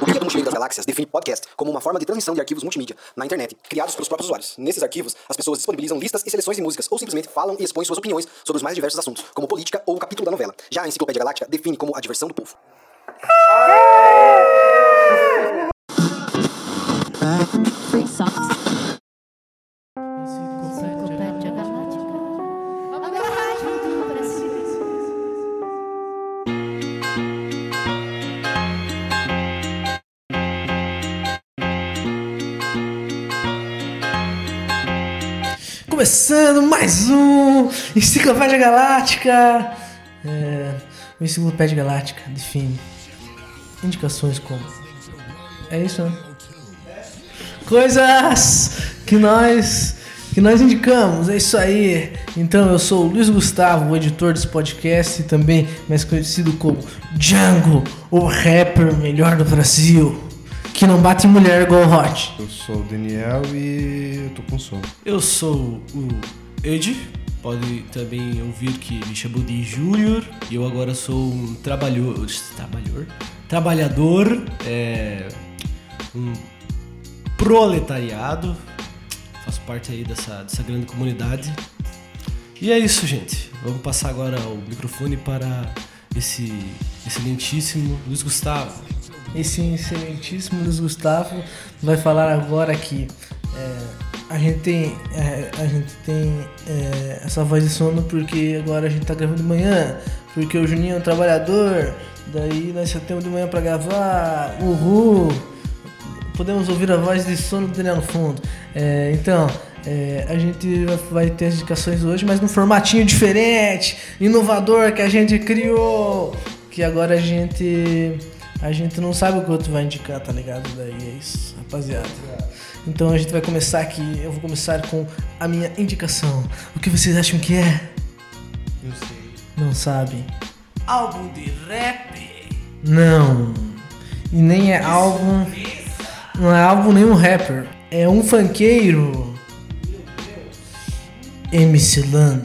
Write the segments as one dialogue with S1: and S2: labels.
S1: O Guia do Mochileiro das Galáxias define podcast como uma forma de transmissão de arquivos multimídia na internet, criados pelos próprios usuários. Nesses arquivos, as pessoas disponibilizam listas e seleções de músicas, ou simplesmente falam e expõem suas opiniões sobre os mais diversos assuntos, como política ou o capítulo da novela. Já a Enciclopédia Galáctica define como a diversão do povo.
S2: Começando mais um Enciclopédia Galáctica. É, o Enciclopédia Galáctica define indicações como. É isso, né? Coisas que nós que nós indicamos, é isso aí. Então eu sou o Luiz Gustavo, o editor desse podcast, também mais conhecido como Django, o rapper melhor do Brasil, que não bate em mulher igual o Hot.
S3: Eu sou o Daniel e eu tô com sono.
S4: Eu sou o Ed, pode também ouvir que me chamou de Júnior e eu agora sou um trabalhador, trabalhador, trabalhador, é, um proletariado, faço parte aí dessa, dessa grande comunidade. E é isso, gente. Vamos passar agora o microfone para esse excelentíssimo Luiz Gustavo.
S2: Esse excelentíssimo Luiz Gustavo vai falar agora que é, a gente tem, é, a gente tem é, essa voz de sono porque agora a gente tá gravando de manhã, porque o Juninho é um trabalhador, daí nós só temos de manhã pra gravar, uhul, podemos ouvir a voz de sono Daniel no fundo. É, então, é, a gente vai ter as indicações hoje, mas num formatinho diferente, inovador que a gente criou, que agora a gente a gente não sabe o que o outro vai indicar, tá ligado? Daí é isso, rapaziada. Então a gente vai começar aqui, eu vou começar com a minha indicação. O que vocês acham que é?
S3: Não sei.
S2: Não sabem?
S4: Álbum de rap.
S2: Não. E nem é álbum. Não é álbum nem um rapper. É um funkeiro. MC Lan.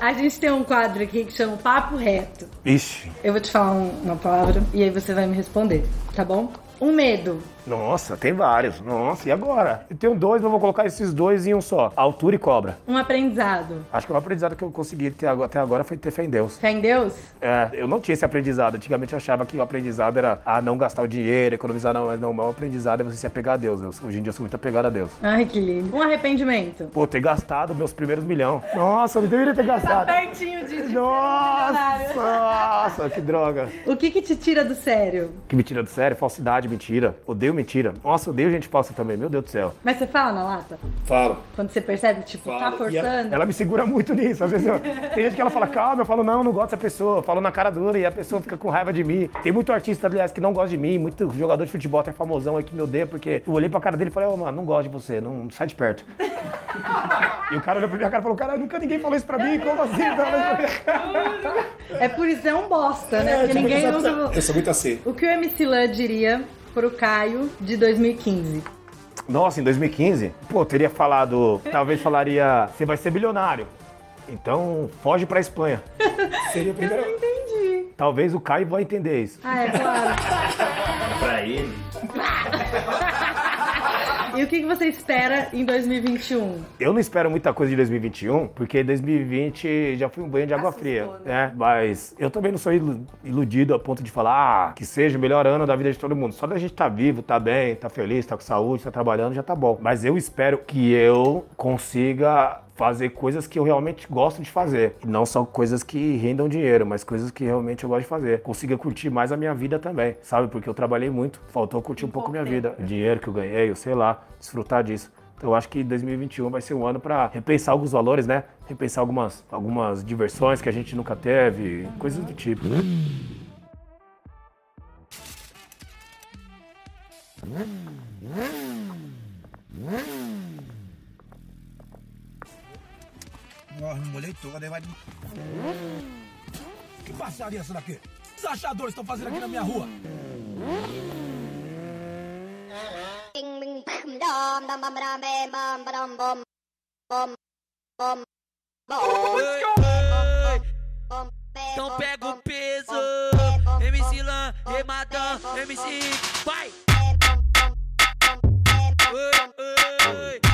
S5: A gente tem um quadro aqui que chama Papo Reto.
S6: Ixi,
S5: Eu vou te falar um- uma palavra e aí você vai me responder, tá bom? Um medo.
S6: Nossa, tem vários. Nossa, e agora? Eu tenho dois, mas vou colocar esses dois em um só. Altura e cobra.
S5: Um aprendizado.
S6: Acho que o aprendizado que eu consegui ter até agora foi ter fé em Deus.
S5: Fé em Deus?
S6: É, eu não tinha esse aprendizado. Antigamente eu achava que o aprendizado era ah, não gastar o dinheiro, economizar, não, mas não. O aprendizado é você se apegar a Deus. Eu- hoje em dia eu sou muito apegado a Deus.
S5: Ai, que lindo. Um arrependimento.
S6: Pô, ter gastado meus primeiros milhão. Nossa, eu não deveria ter gastado.
S5: Pertinho de, de
S6: Nossa, nossa, que droga.
S5: O que que te tira do sério?
S6: Que me tira do sério, falsidade, mentira. Odeio mentira. Nossa, odeio gente falsa também, meu Deus do céu.
S5: Mas você fala na lata?
S6: Falo.
S5: Quando você percebe tipo, tá
S6: E ela,
S5: forçando?
S6: ela me segura muito nisso. Às vezes eu- tem gente que ela fala, calma, eu falo, não, não gosto dessa pessoa. Eu falo na cara dura e a pessoa fica com raiva de mim. Tem muito artista, aliás, que não gosta de mim, muito jogador de futebol até famosão aí que me odeia, porque eu olhei pra cara dele e falei, ô, mano, não gosto de você, não sai de perto. e o cara olhou pra minha cara e falou, cara, nunca ninguém falou isso pra mim, como assim?
S5: É por isso é um bosta, né? Porque ninguém nunca...
S3: Eu sou muito assim.
S5: O que o MC Lan diria pro Caio de 2015?
S6: Nossa, em 2015, pô, eu teria falado, talvez falaria, você vai ser bilionário. Então, foge pra Espanha.
S3: Seria a primeira.
S5: Entendi.
S6: Talvez o Caio vai entender isso.
S5: Ah, é claro.
S4: Pra ele.
S5: E o que que você espera em 2021?
S6: Eu não espero muita coisa de 2021, porque 2020 já foi um banho de água fria,
S5: Assustou,
S6: né? Mas eu também não sou ilu- iludido a ponto de falar ah, que seja o melhor ano da vida de todo mundo. Só da gente tá vivo, tá bem, tá feliz, tá com saúde, tá trabalhando, já tá bom. Mas eu espero que eu consiga fazer coisas que eu realmente gosto de fazer. E não só coisas que rendam dinheiro, mas coisas que realmente eu gosto de fazer. Consiga curtir mais a minha vida também, sabe? Porque eu trabalhei muito, faltou curtir um pouco a minha vida. O dinheiro que eu ganhei, eu sei lá, desfrutar disso. Então eu acho que 2021 vai ser um ano para repensar alguns valores, né? Repensar algumas, algumas diversões que a gente nunca teve, coisas do tipo.
S7: morre, me molhei toda, aí vai. Que passaria essa daqui? Que os achadores estão fazendo aqui na minha rua?
S8: Então pega o peso MC Lan,
S9: Remadão, MC Vai!
S10: Oi, oi.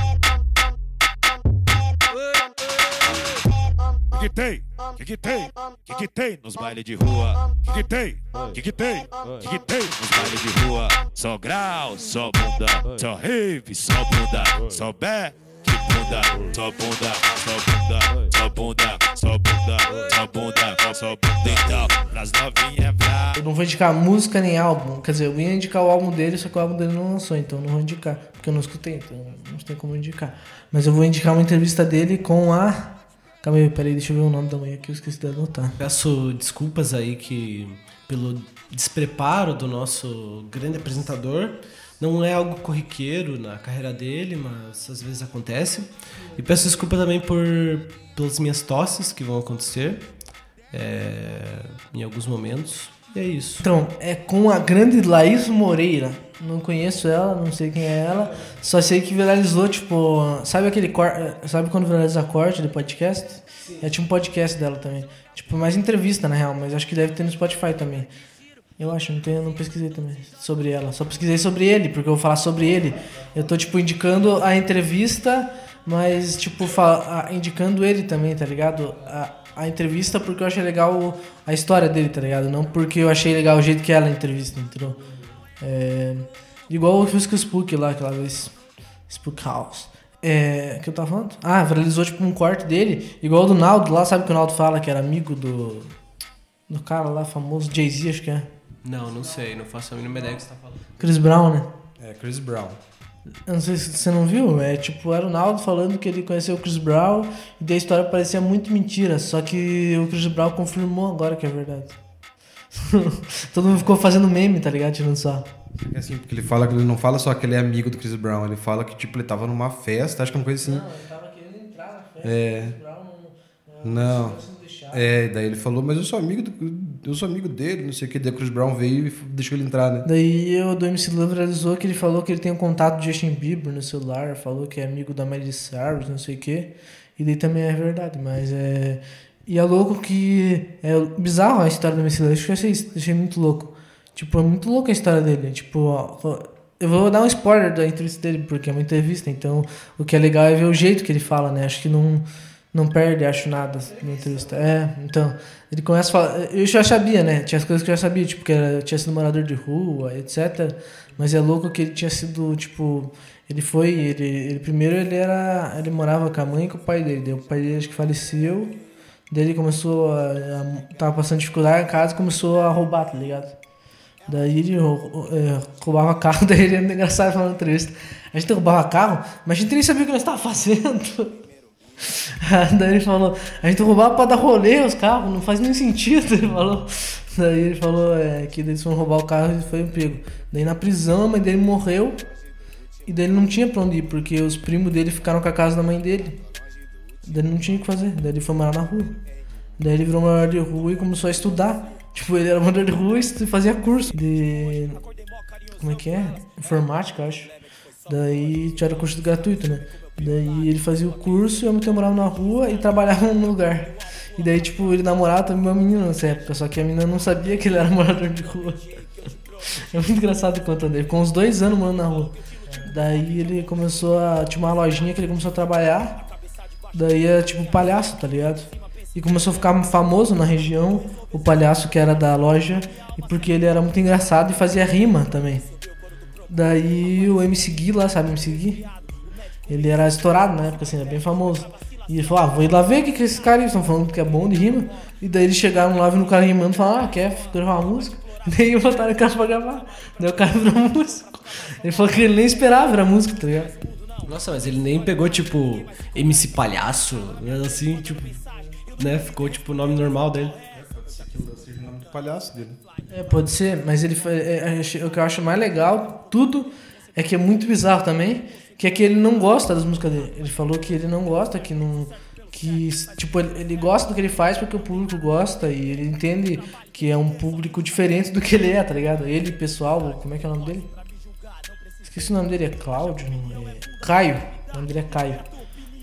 S10: Que tem? Que, que tem? Que, que tem nos bailes de rua? Que, que tem? Que, que tem? Que, que tem nos bailes de rua? Só grau, só bunda, só rave, só bunda, só back, bunda, só bunda, só bunda, só bunda, só bunda, só bunda, só bunda. Então, pras novinhas pra.
S2: Eu não vou indicar música nem álbum. Quer dizer, eu ia indicar o álbum dele, só que o álbum dele não lançou, então não vou indicar. Porque eu não escutei, então não tem como indicar. Mas eu vou indicar uma entrevista dele com a. Calma aí, peraí, deixa eu ver o nome da mulher aqui, eu esqueci de anotar.
S4: Peço desculpas aí que pelo despreparo do nosso grande apresentador. Não é algo corriqueiro na carreira dele, mas às vezes acontece. E peço desculpa também por pelas minhas tosses que vão acontecer é, em alguns momentos. E é isso.
S2: Então, é com a grande Laís Moreira. Não conheço ela, não sei quem é ela. Só sei que viralizou, tipo. Sabe aquele corte. Sabe quando viraliza corte de podcast? É tipo um podcast dela também. Tipo, mais entrevista, na real, mas acho que deve ter no Spotify também. Eu acho, não, tenho, não pesquisei também sobre ela. Só pesquisei sobre ele, porque eu vou falar sobre ele. Eu tô, tipo, indicando a entrevista, mas, tipo, fa- a- indicando ele também, tá ligado? A, a entrevista porque eu achei legal a história dele, tá ligado? Não porque eu achei legal o jeito que ela entrevista, entendeu? É, igual eu fiz com o Spook lá, aquela vez. Spook House. É, que eu tava falando? Ah, viralizou tipo um corte dele, igual o do Naldo lá, sabe que o Naldo fala que era amigo do. Do cara lá famoso, Jay-Z, acho que é.
S4: Não, não sei, não faço a mínima ideia do que você tá falando.
S2: Chris Brown, né?
S3: É, Chris Brown.
S2: Eu não sei se você não viu, é tipo, o Naldo falando que ele conheceu o Chris Brown e daí a história parecia muito mentira, só que o Chris Brown confirmou agora que é verdade. Todo mundo ficou fazendo meme, tá ligado? Tirando só.
S3: É assim, porque ele fala que ele não fala só que ele é amigo do Chris Brown, ele fala que tipo ele tava numa festa, acho que é uma coisa assim.
S2: ele tava querendo entrar na festa,
S3: É.
S2: o Chris Brown
S3: Não. É, daí ele falou, mas eu sou amigo do, eu sou amigo dele, não sei o que. Daí o Chris Brown veio e deixou ele entrar, né?
S2: Daí o do MC Love realizou que ele falou que ele tem um contato de Justin Bieber no celular, falou que é amigo da Miley Cyrus, não sei o quê. E daí também é verdade, mas é. E é louco que. É bizarro a história do MC Love, acho que eu achei, achei muito louco. Tipo, é muito louca a história dele. Tipo, ó, eu vou dar um spoiler da entrevista dele, porque é uma entrevista, então o que é legal é ver o jeito que ele fala, né? Acho que não, não perde, acho nada na entrevista. É, então, ele começa a falar. Eu já sabia, né? Tinha as coisas que eu já sabia, tipo, que era, tinha sido morador de rua, etc. Mas é louco que ele tinha sido, tipo. Ele foi. Ele, ele primeiro ele era. Ele morava com a mãe e com o pai dele. Daí o pai dele acho que faleceu. Daí ele começou a, a. Tava passando dificuldade em casa começou a roubar, tá ligado? Daí ele é, roubava carro, daí ele era engraçado falando entrevista. A gente roubava carro, mas a gente nem sabia o que nós estava fazendo. daí ele falou, a gente roubava pra dar rolê os carros, não faz nem sentido, ele falou. Daí ele falou é, que eles foram roubar o carro e foi pego. Daí na prisão a mãe dele morreu e daí ele não tinha pra onde ir, porque os primos dele ficaram com a casa da mãe dele. Daí ele não tinha o que fazer, daí ele foi morar na rua. Daí ele virou morador de rua e começou a estudar. Tipo, ele era morador de rua e fazia curso de. Como é que é? Informática, acho. Daí tinha curso gratuito, né? Daí ele fazia o curso e eu morava na rua e trabalhava no lugar. E daí, tipo, ele namorava também uma menina nessa época, só que a menina não sabia que ele era morador de rua. É muito engraçado contando ele. Com uns dois anos morando na rua. Daí ele começou a. Tinha uma lojinha que ele começou a trabalhar. Daí era tipo palhaço, tá ligado? E começou a ficar famoso na região, o palhaço que era da loja, e porque ele era muito engraçado e fazia rima também. Daí o MC Gui lá, sabe MC Gui? Ele era estourado na época, assim, era bem famoso. E ele falou, ah, vou ir lá ver o que, que esses caras estão falando que é bom de rima. E daí eles chegaram lá, vindo o cara rimando e falaram, ah, quer gravar uma música? Daí botaram o cara pra gravar. Daí o cara virou músico. Ele falou que ele nem esperava virar músico, tá ligado?
S4: Nossa, mas ele nem pegou, tipo, MC Palhaço, né, assim, tipo, né? Ficou, tipo, o nome normal dele.
S3: Palhaço dele.
S2: É, pode ser, mas ele é, é, o que eu acho mais legal, tudo, é que é muito bizarro também, que é que ele não gosta das músicas dele. Ele falou que ele não gosta, que não. Que, tipo, ele, gosta do que ele faz porque o público gosta e ele entende que é um público diferente do que ele é, tá ligado? Ele, pessoal, como é que é o nome dele? Esqueci o nome dele, é Cláudio? É Caio. O nome dele é Caio.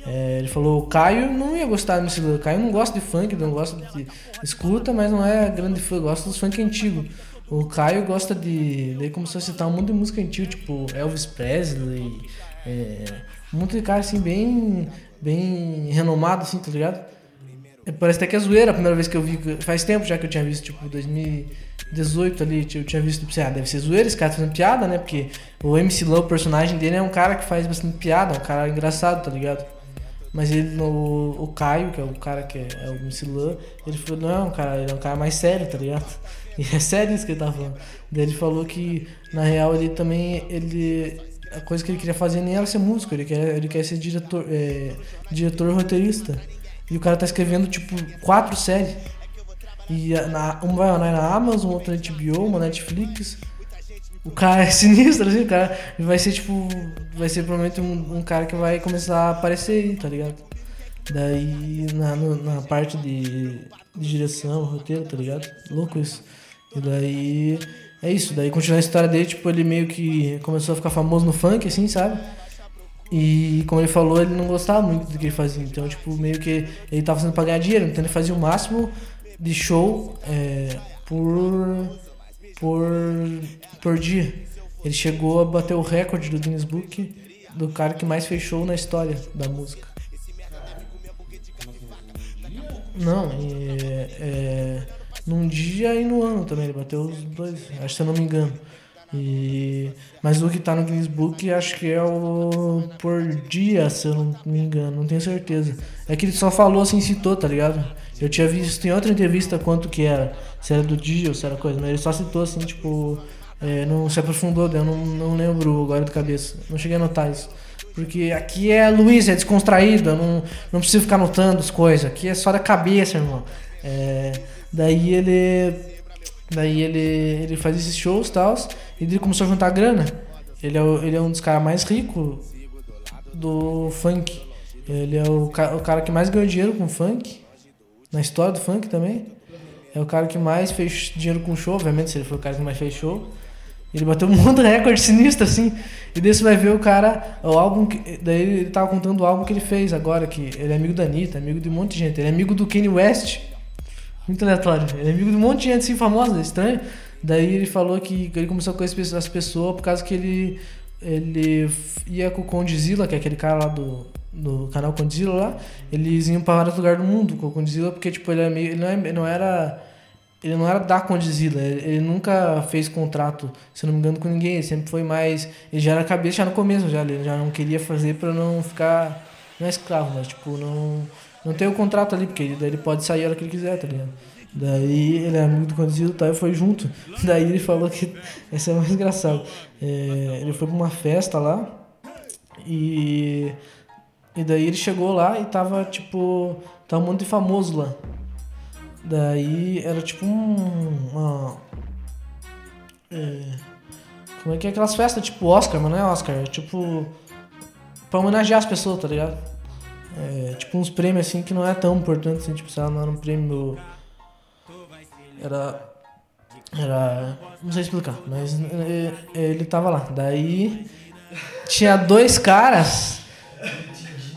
S2: É, ele falou, Caio não ia gostar do Caio não gosta de funk, não gosta de. escuta, mas não é grande fã, gosta dos funk antigos. O Caio gosta de. Ele começou a citar um monte de música antiga, tipo Elvis Presley. É, monte de cara assim, bem. bem renomado, assim, tá ligado? É, Parece até que é zoeira a primeira vez que eu vi. Faz tempo já que eu tinha visto, tipo, 2018 ali, eu tinha visto, tipo, ah, deve ser zoeira esse cara fazendo piada, né? Porque o MC Lan, o personagem dele é um cara que faz bastante piada, é um cara engraçado, tá ligado? Mas ele, no, o Caio, que é o cara que é, é o MC Lan, ele falou, não, é cara, ele é um cara mais sério, tá ligado? E é sério isso que ele tá falando. Daí ele falou que, na real, ele também, ele... A coisa que ele queria fazer nem era ser músico, ele quer, ele quer ser diretor, é, diretor roteirista. E o cara tá escrevendo, tipo, quatro séries. E na, uma vai na Amazon, outra na HBO, uma Netflix. O cara é sinistro, assim, o cara vai ser tipo. Vai ser provavelmente um, um cara que vai começar a aparecer aí, tá ligado? Daí na, na parte de, de direção, roteiro, tá ligado? Louco isso. E daí. É isso, daí continua a história dele, tipo, ele meio que começou a ficar famoso no funk, assim, sabe? E como ele falou, ele não gostava muito do que ele fazia. Então, tipo, meio que ele tava fazendo pra ganhar dinheiro. Então ele fazia o máximo de show é, por, por, por dia. Ele chegou a bater o recorde do Guinness Book do cara que mais fez show na história da música. Não, e, é, num dia e no ano também. Ele bateu os dois, acho se eu não me engano. E, mas o que tá no Guinness Book acho que é o por dia, se eu não me engano, não tenho certeza. É que ele só falou assim, citou, tá ligado? Eu tinha visto em outra entrevista quanto que era, se era do dia ou se era coisa, mas ele só citou assim, tipo, é, não se aprofundou, eu não, não lembro agora de cabeça, não cheguei a notar isso. Porque aqui é Luiz, é descontraído, eu não, não preciso ficar anotando as coisas, aqui é só da cabeça, irmão. É, daí ele. Daí ele, ele faz esses shows e tal, e ele começou a juntar grana. Ele é, ele é um dos caras mais ricos do funk. Ele é o, o cara que mais ganhou dinheiro com funk, na história do funk também. É o cara que mais fez dinheiro com show, obviamente, se ele foi o cara que mais fez show. Ele bateu um monte de recorde sinistro, assim. E daí você vai ver o cara, o álbum. Que, daí ele tava contando o álbum que ele fez agora, que ele é amigo da Anitta, amigo de um monte de gente. Ele é amigo do Kanye West. Muito aleatório. Ele é amigo de um monte de gente assim famosa, estranho. Daí ele falou que ele começou a conhecer as pessoas por causa que ele, ele ia com o Condzilla, que é aquele cara lá do, do canal Condzilla lá. Eles iam para vários lugares do mundo com o Condzilla, porque tipo, ele, é meio, ele não, é- ele não era. Ele não era da Condzilla, ele, nunca fez contrato, se não me engano, com ninguém. Ele sempre foi mais. Ele já era cabeça já no começo, já, ele já não queria fazer pra não ficar. Não é escravo, mas tipo, não. Não tem o contrato ali, porque daí ele pode sair a hora que ele quiser, tá ligado? Daí ele é amigo do Condzilla e foi junto. Daí ele falou que. Esse é mais engraçado. É, ele foi pra uma festa lá e. E daí ele chegou lá e tava tipo. Tava um monte de famoso lá. Daí era tipo um. Uma, é, como é que é aquelas festas tipo Oscar, mas não é Oscar, é tipo. Pra homenagear as pessoas, tá ligado? É, tipo uns prêmios assim que não é tão importante assim, tipo, sei lá, não era um prêmio. Era. Era. Não sei explicar, mas é, ele tava lá. Daí tinha dois caras.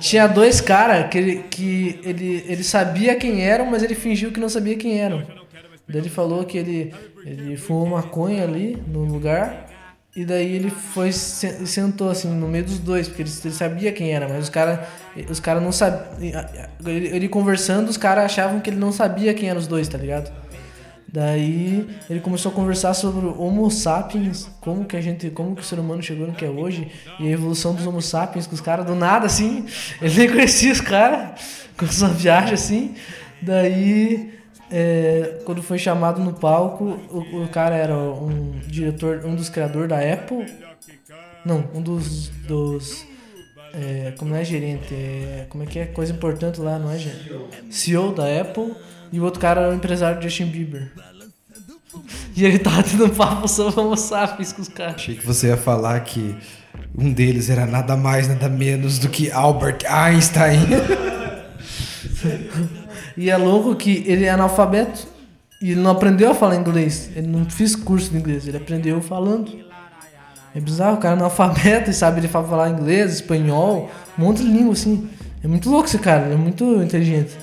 S2: Tinha dois caras que, ele, que ele, ele sabia quem eram, mas ele fingiu que não sabia quem eram. Daí ele falou que ele, ele fumou maconha ali no lugar. E daí ele foi se- sentou assim no meio dos dois, porque ele, ele sabia quem era, mas os caras os cara não sabiam. Ele, ele conversando, os caras achavam que ele não sabia quem eram os dois, tá ligado? Daí ele começou a conversar sobre o Homo sapiens, como que a gente, como que o ser humano chegou no que é hoje, e a evolução dos Homo sapiens, com os caras do nada assim, ele nem conhecia os caras, com sua viagem assim. Daí, é, quando foi chamado no palco, o, o cara era um diretor, um dos criadores da Apple, não, um dos, dos é, como não é gerente, é, como é que é coisa importante lá, não é gerente? CEO da Apple e o outro cara era o empresário de Justin Bieber. E ele tava tendo um papo sobre Homo sapiens com os caras.
S3: Achei que você ia falar que um deles era nada mais, nada menos do que Albert Einstein.
S2: E é louco que ele é analfabeto e não aprendeu a falar inglês. Ele não fez curso de inglês, ele aprendeu falando. É bizarro, o cara é analfabeto e sabe ele fa- falar inglês, espanhol, um monte de língua assim. É muito louco esse cara, ele é muito inteligente.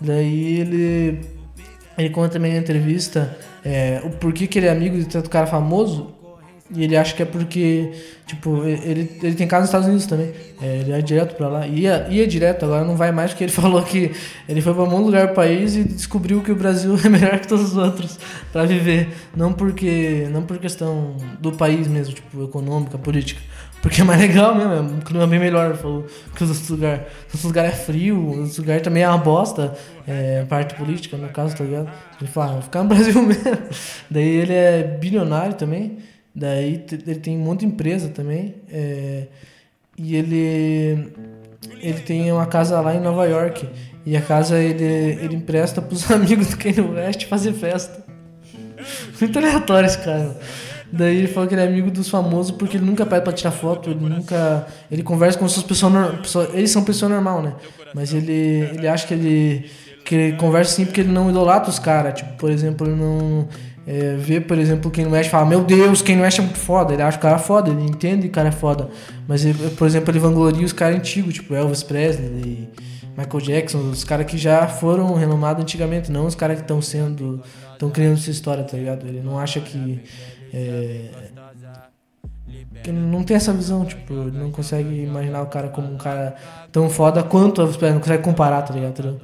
S2: Daí ele. ele conta também na entrevista é, o porquê que ele é amigo de tanto cara famoso. E ele acha que é porque, tipo, ele, ele tem casa nos Estados Unidos também. É, ele ia direto pra lá. Ia, ia direto, agora não vai mais, porque ele falou que ele foi pra um lugar do país e descobriu que o Brasil é melhor que todos os outros pra viver. Não porque. Não por questão do país mesmo, tipo, econômica, política. Porque é mais legal mesmo, é um clima bem melhor, falou, que os outros lugares. Os lugares é frio, os lugares também é uma bosta, é, parte política, no caso, tá ligado? Ele fala, ah, vou ficar no Brasil mesmo. Daí ele é bilionário também, daí ele tem um monte de empresa também, é, e ele, ele tem uma casa lá em Nova York, e a casa ele, ele empresta pros amigos do Kanye West fazer festa. Muito aleatório esse cara. Daí ele falou que ele é amigo dos famosos porque ele nunca pede pra tirar foto, ele nunca. Ele conversa com suas pessoas Eles são pessoas normal, né? Mas ele, ele acha que ele. que ele conversa assim porque ele não idolatra os caras. Tipo, por exemplo, ele não. É, vê, por exemplo, quem West e fala, meu Deus, quem West é muito foda. Ele acha o cara foda, ele entende que o cara é foda. Mas, ele, por exemplo, ele vangloria os caras antigos, tipo Elvis Presley, Michael Jackson, os caras que já foram renomados antigamente, não os caras que estão sendo. estão criando essa história, tá ligado? Ele não acha que. É, que não tem essa visão, tipo, ele não consegue imaginar o cara como um cara tão foda quanto Elvis Presley, não consegue comparar, tá ligado?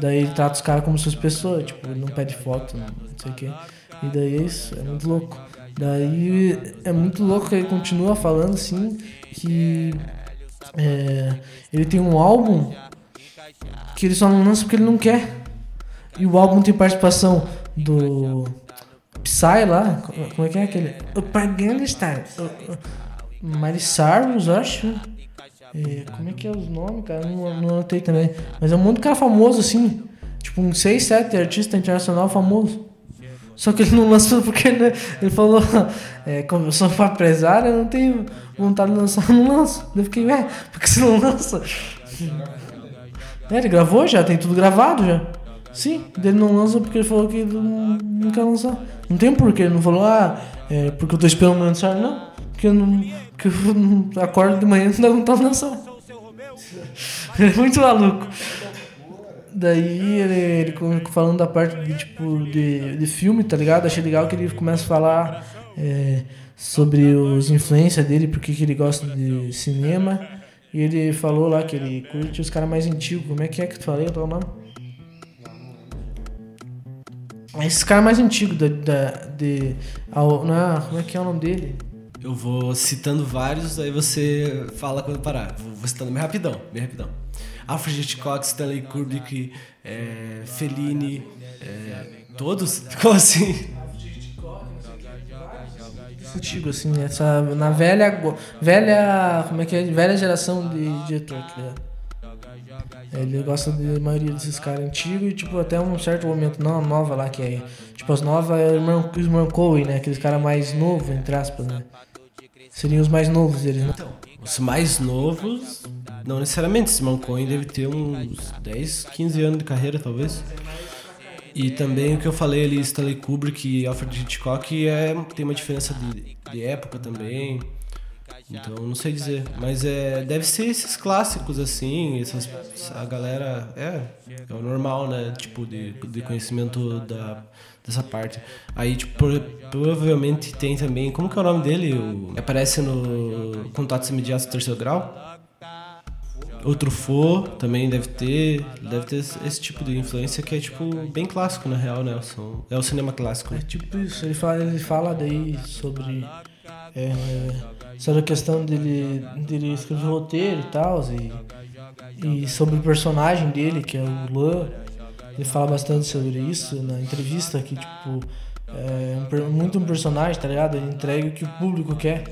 S2: Daí ele trata os caras como suas pessoas, tipo, ele não pede foto, não sei o quê. E daí é isso, é muito louco. Daí é muito louco que ele continua falando assim que é, ele tem um álbum que ele só não lança porque ele não quer. E o álbum tem participação do Psy lá, como é que é aquele? O Paganda Star. Miley Cyrus, eu acho. É, como é que é os nomes, cara? Não, não anotei também. Mas é um monte de cara famoso, assim. Tipo, uns 6, 7 artista internacional famoso. Só que ele não lançou porque ele, ele falou, é, como eu sou empresário, eu não tenho vontade de lançar, eu não lanço. Eu fiquei, ué, por que você não lança? É, ele gravou já, tem tudo gravado já. Sim, ele não lança porque ele falou que não, não quer lançar. Não tem porquê, ele não falou, ah, é porque eu tô esperando meu aniversário, não. Porque eu não. Porque eu não acordo de manhã e não dá vontade de lançar. Ele é muito maluco. Daí ele, ele come- falando da parte de tipo de, de filme, tá ligado? Achei legal que ele começa a falar é, sobre os influências dele, porque que ele gosta de cinema. E ele falou lá que ele curte os caras mais antigos. Como é que é que tu falei? Qual é o nome? Esses caras mais antigos da, da, de. ao- não, como é que é o nome dele?
S4: Eu vou citando vários, aí você fala quando parar. Vou, vou citando bem rapidão, bem rapidão. Alfred Hitchcock, Stanley Kubrick, é, Fellini, é, todos? Como assim?
S2: Antigo, assim, essa. Na velha. Velha. Como é que é? Velha geração de diretor, ligado? Ele gosta de maioria desses caras antigos e, tipo, até um certo momento, não a nova lá, que é. Tipo, as novas é o irmão, né? Aqueles caras mais novos, entre aspas, né? Seriam os mais novos deles, né?
S4: Os mais novos, não necessariamente. Simon Cohen deve ter uns 10, 15 anos de carreira, talvez. E também o que eu falei ali, Stanley Kubrick e Alfred Hitchcock, é, tem uma diferença de, de época também. Então, não sei dizer. Mas é, deve ser esses clássicos, assim, essas, a galera... É, é o normal, né? Tipo, de, de conhecimento da, dessa parte. Aí, tipo, pro- provavelmente tem também... Como que é o nome dele? O, aparece no Contatos Imediatos do Terceiro Grau. O Truffaut também deve ter, deve ter esse tipo de influência que é tipo bem clássico na real, né? É o cinema clássico.
S2: É tipo isso, ele fala, ele fala daí sobre. É, sobre a questão dele, dele escrever roteiro e tal, e, e sobre o personagem dele, que é o Lan. Ele fala bastante sobre isso na entrevista, que tipo. É um muito um personagem, tá ligado? Ele entrega o que o público quer.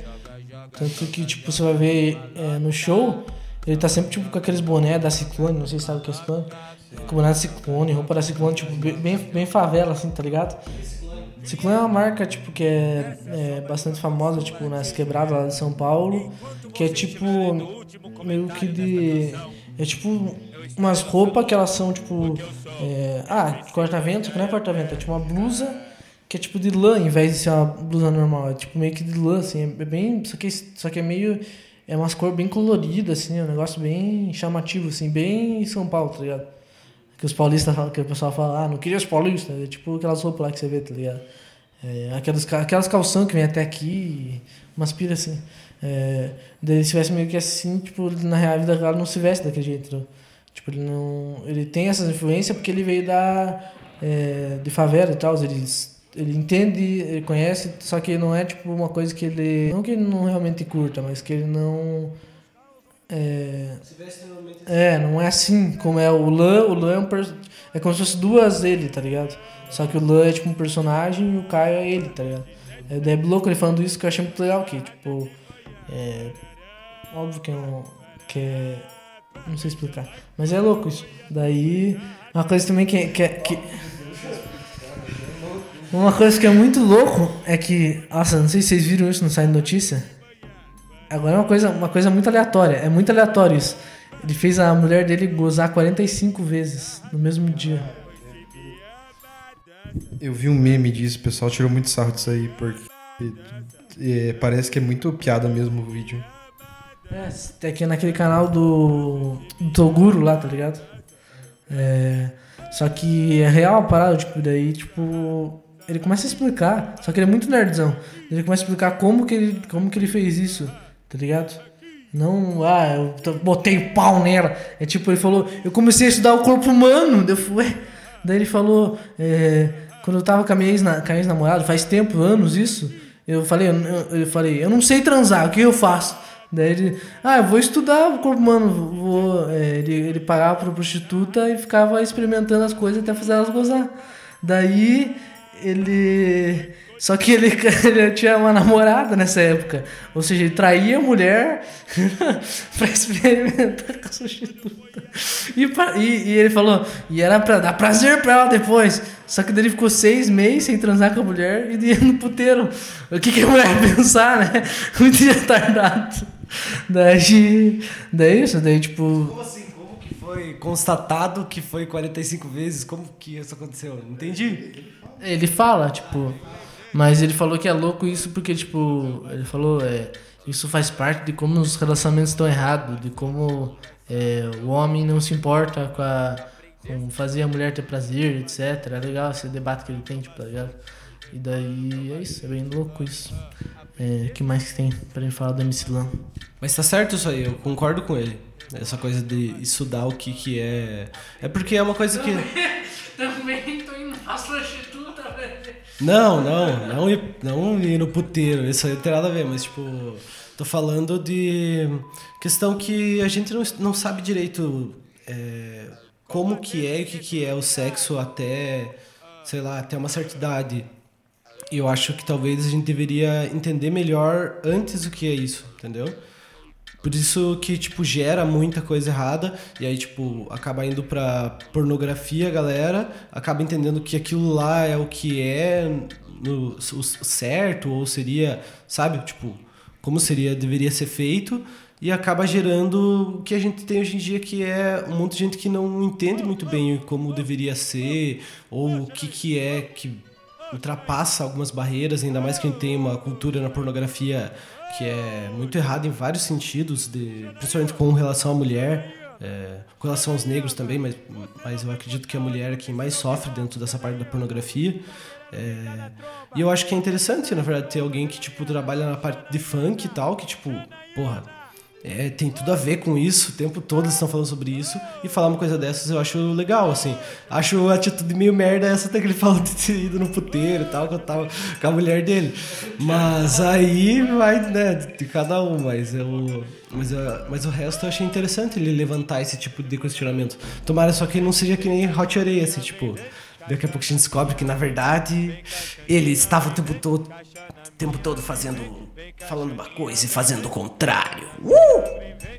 S2: Tanto que, tipo, você vai ver é, no show, ele tá sempre tipo com aqueles boné da Ciclone, não sei se sabe o que é Ciclone. Com boné da Ciclone, roupa da Ciclone, tipo, bem- bem favela, assim, tá ligado? Ciclone é uma marca, tipo, que é, é bastante famosa, tipo, nas quebradas lá de São Paulo, que é tipo, meio que de... É tipo umas roupas que elas são, tipo, é, ah, corta-vento, que não é corta-vento, é tipo uma blusa que é tipo de lã, em vez de ser uma blusa normal. É tipo meio que de lã, assim. É bem. Só que, só que é meio. É umas cores bem coloridas, assim. É um negócio bem chamativo, assim. Bem São Paulo, tá ligado? Que os paulistas falam, que o pessoal fala, ah, não queria os paulistas. É tipo aquelas roupas lá que você vê, tá ligado? É, aquelas, aquelas calção que vem até aqui, umas piras assim. É, daí se veste meio que assim, tipo, na real, a vida real não se veste daquele jeito. entendeu? Tipo, ele não. Ele tem essas influências porque ele veio da. é, de favela e tal. Ele, ele entende, ele conhece, só que não é tipo uma coisa que ele. Não que ele não realmente curta, mas que ele não. É, é, não é assim como é o Lan. O Lan é um É como se fosse duas ele, tá ligado? Só que o Lan é tipo um personagem e o Caio é ele, tá ligado? É, é louco ele falando isso que eu achei muito legal, que tipo. É. Óbvio que é um. Que é. Não sei explicar. Mas é louco isso. Daí. Uma coisa também que. que, que uma coisa que é muito louco é que. Nossa, não sei se vocês viram isso no site notícia. Agora é uma coisa, uma coisa muito aleatória. É muito aleatório isso. Ele fez a mulher dele gozar 45 vezes no mesmo dia.
S3: Eu vi um meme disso, o pessoal tirou muito sarro disso aí, porque é, parece que é muito piada mesmo o vídeo.
S2: É, tem aqui naquele canal do, do Toguro lá, tá ligado? É, só que é real a parada, tipo, daí, tipo, ele começa a explicar, só que ele é muito nerdzão. Ele começa a explicar como que ele, como que ele fez isso, tá ligado? Não, ah, eu botei pau nela. É tipo, ele falou, eu comecei a estudar o corpo humano. Eu fui. Daí ele falou, é, quando eu tava com a minha ex- ex-namorada, faz tempo, anos isso, eu falei, eu- eu falei, eu não sei transar, o que eu faço? Daí ele, ah, eu vou estudar o corpo humano. Vou, é, ele, ele pagava pra prostituta e ficava experimentando as coisas até fazer elas gozar. Daí ele. Só que ele, ele tinha uma namorada nessa época. Ou seja, ele traía a mulher pra experimentar com a prostituta. E, e, e ele falou, e era pra dar prazer pra ela depois. Só que daí ele ficou seis meses sem transar com a mulher e ia no puteiro. O que, que a mulher ia pensar, né? Muito retardado. Daí. Daí isso, daí tipo.
S4: Como assim? Como que foi constatado que foi 45 vezes? Como que isso aconteceu? Não Entendi.
S2: Ele fala, tipo. Mas ele falou que é louco isso porque, tipo. Ele falou, é. Isso faz parte de como os relacionamentos estão errados, de como é, o homem não se importa com a. com fazer a mulher ter prazer, etc. É legal esse debate que ele tem, tipo, tá ligado? E daí é isso, é bem louco isso. É, o que mais que tem pra gente falar do MC Lan?
S4: Mas tá certo isso aí, eu concordo com ele. Essa coisa de estudar o que que é... É porque é uma coisa que...
S2: Também tô indo pra prostituta, velho.
S4: Não, não, não ir, não ir no puteiro, isso aí não tem nada a ver, mas tipo, tô falando de questão que a gente não, não sabe direito é, como que é e o que, que é o sexo até, sei lá, até uma certa idade. Eu acho que talvez a gente deveria entender melhor antes o que é isso, entendeu? Por isso que, tipo, gera muita coisa errada. E aí, tipo, acaba indo pra pornografia, galera. Acaba entendendo que aquilo lá é o que é no, o certo, ou seria, sabe? Tipo, como seria, deveria ser feito. E acaba gerando o que a gente tem hoje em dia, que é um monte de gente que não entende muito bem como deveria ser, ou o que, que é que ultrapassa algumas barreiras, ainda mais que a gente tem uma cultura na pornografia que é muito errada em vários sentidos, de, principalmente com relação à mulher, é, com relação aos negros também, mas, mas eu acredito que a mulher é quem mais sofre dentro dessa parte da pornografia. É, e eu acho que é interessante, na verdade, ter alguém que, tipo, trabalha na parte de funk e tal, que, tipo, porra, é, tem tudo a ver com isso, o tempo todo estão falando sobre isso, e falar uma coisa dessas eu acho legal, assim. Acho a atitude meio merda essa até que ele falou de ter ido no puteiro e tal, que eu tava com a mulher dele. Mas aí vai, né, de cada um, mas eu. Mas, eu- mas o resto eu achei interessante ele levantar esse tipo de questionamento. Tomara só que não seja que nem Hot Areia, assim, tipo. Daqui a pouco a gente descobre que, na verdade, ele estava o tempo todo, tempo todo fazendo. falando uma coisa e fazendo o contrário.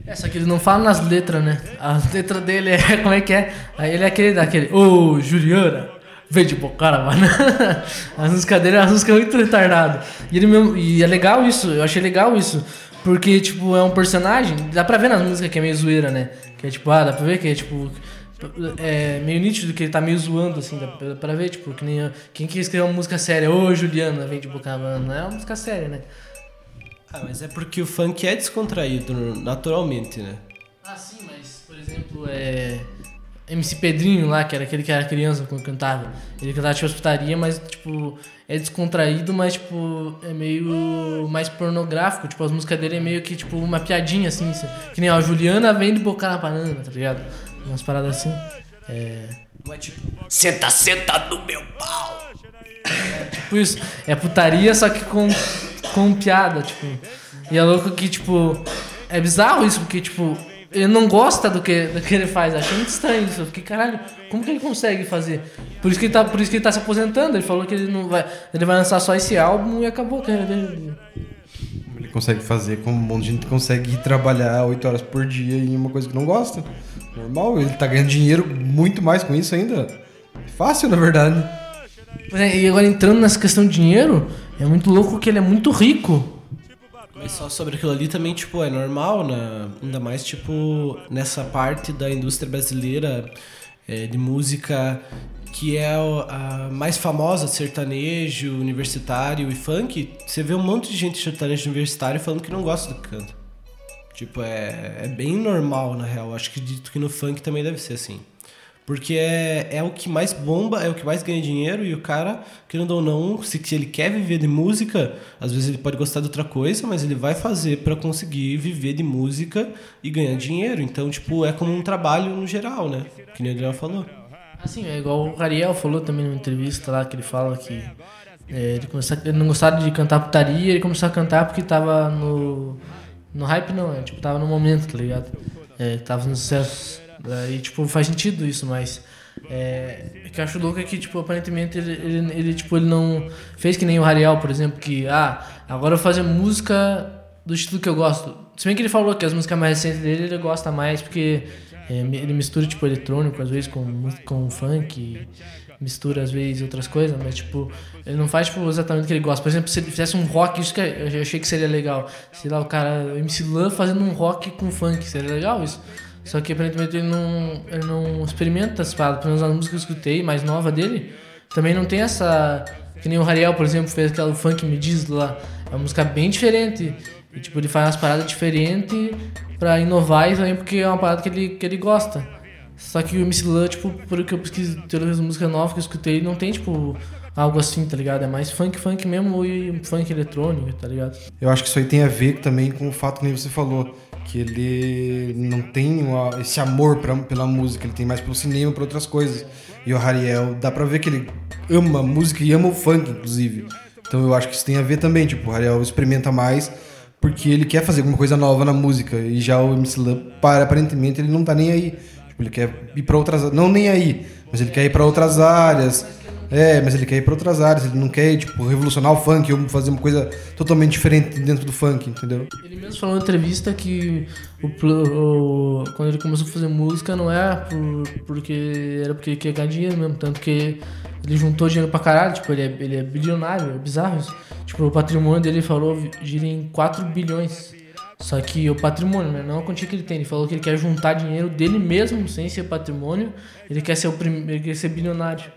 S2: É, só que ele não fala nas letras, né? A letra dele é. Como é que é? Aí ele é aquele daquele. Ô, Juliana, vem de bocara, mano. As músicas dele é uma música muito retardada. E, ele e é legal isso, eu achei legal isso. Porque, tipo, é um personagem. Dá pra ver nas músicas que é meio zoeira, né? Que é tipo, ah, dá pra ver que é tipo. É meio nítido que ele tá meio zoando, assim, dá pra- pra ver, tipo, que nem. Quem que escreveu uma música séria? Ô, Juliana, vem de. Não é uma música séria, né?
S4: Ah, mas é porque o funk é descontraído naturalmente, né?
S2: Ah, sim, mas, por exemplo, é. MC Pedrinho lá, que era aquele que era criança quando cantava. Ele cantava tipo hospitaria, mas tipo, é descontraído, mas tipo, é meio mais pornográfico. Tipo, as músicas dele é meio que tipo uma piadinha assim. assim. Que nem ó, a Juliana vem de bocar na banana, tá ligado? Umas paradas assim. É.
S4: Não é tipo, senta, senta no meu pau.
S2: Tipo isso. É putaria, só que com, com piada, tipo. E é louco que, tipo. É bizarro isso, porque, tipo, ele não gosta do que, do que ele faz. Achei muito estranho isso. Eu fiquei, caralho, como que ele consegue fazer? Por isso que ele tá, por isso que ele tá se aposentando. Ele falou que ele não vai. Ele vai lançar só esse álbum e acabou a carreira dele.
S3: Ele consegue fazer como um monte de gente consegue trabalhar 8 horas por dia em uma coisa que não gosta. Normal, ele tá ganhando dinheiro muito mais com isso ainda. Fácil, na verdade.
S2: É, E agora entrando nessa questão de dinheiro, é muito louco que ele é muito rico.
S4: Mas só sobre aquilo ali também, tipo, é normal, né? Ainda mais, tipo, nessa parte da indústria brasileira é, de música que é a mais famosa, sertanejo, universitário e funk. Você vê um monte de gente sertanejo universitário falando que não gosta do que canta. Tipo, é, é bem normal, na real. Acho que dito que no funk também deve ser assim. Porque é, é o que mais bomba, é o que mais ganha dinheiro, e o cara, querendo ou não, se, se ele quer viver de música, às vezes ele pode gostar de outra coisa, mas ele vai fazer pra conseguir viver de música e ganhar dinheiro. Então, tipo, é como um trabalho no geral, né? Que nem o Adriano falou.
S2: Assim, é igual o Ariel falou também numa entrevista lá, que ele fala que é, ele, começou, ele não gostava de cantar putaria, ele começou a cantar porque tava no. No hype não, é, tipo, tava no momento, tá ligado? É, tava no sucesso. Daí, tipo, faz sentido isso, mas. É, o que eu acho louco é que, tipo, aparentemente ele, ele, ele, tipo, ele não fez que nem o Ariel, por exemplo, que, ah, agora eu vou fazer música do estilo que eu gosto. Se bem que ele falou que as músicas mais recentes dele ele gosta mais porque é, ele mistura, tipo, eletrônico, às vezes, com, com funk, mistura, às vezes, outras coisas, mas, tipo, ele não faz, tipo, exatamente o que ele gosta. Por exemplo, se ele fizesse um rock, isso que eu já achei que seria legal. Sei lá, o cara, o MC Lan fazendo um rock com funk, seria legal isso. Só que, aparentemente, ele não, ele não experimenta as paradas. Pelo menos as músicas que eu escutei, mais nova dele, também não tem essa... Que nem o Rariel, por exemplo, fez aquela Funk Me Diz lá. É uma música bem diferente. E, tipo, ele faz umas paradas diferentes pra inovar e também porque é uma parada que ele, que ele gosta. Só que o MC Lan, tipo, por que eu pesquiso todas as músicas novas que eu escutei, não tem, tipo, algo assim, tá ligado? É mais funk, funk mesmo e funk eletrônico, tá ligado?
S3: Eu acho que isso aí tem a ver também com o fato que nem você falou, que ele não tem uma- esse amor pra, pela música, ele tem mais pelo cinema, pra outras coisas. E o Hariel, dá pra ver que ele ama a música e ama o funk, inclusive. Então eu acho que isso tem a ver também, tipo, o Hariel experimenta mais porque ele quer fazer alguma coisa nova na música. E já o MC Lan, aparentemente, ele não tá nem aí. Tipo, ele quer ir pra outras... Não nem aí, mas ele quer ir pra outras áreas. É, mas ele quer ir pra outras áreas. Ele não quer ir, tipo, revolucionar o funk ou fazer uma coisa totalmente diferente dentro do funk, entendeu?
S2: Ele mesmo falou na entrevista que o, o- quando ele começou a fazer música não era por, porque era porque ele queria ganhar dinheiro mesmo, tanto que ele juntou dinheiro pra caralho, tipo, ele é, ele é bilionário, é bizarro. Tipo, o patrimônio dele ele falou gira em 4 bilhões. Só que o patrimônio, né? Não a quantia que ele tem. Ele falou que ele quer juntar dinheiro dele mesmo, sem ser patrimônio. Ele quer ser o prim... ele quer ser bilionário.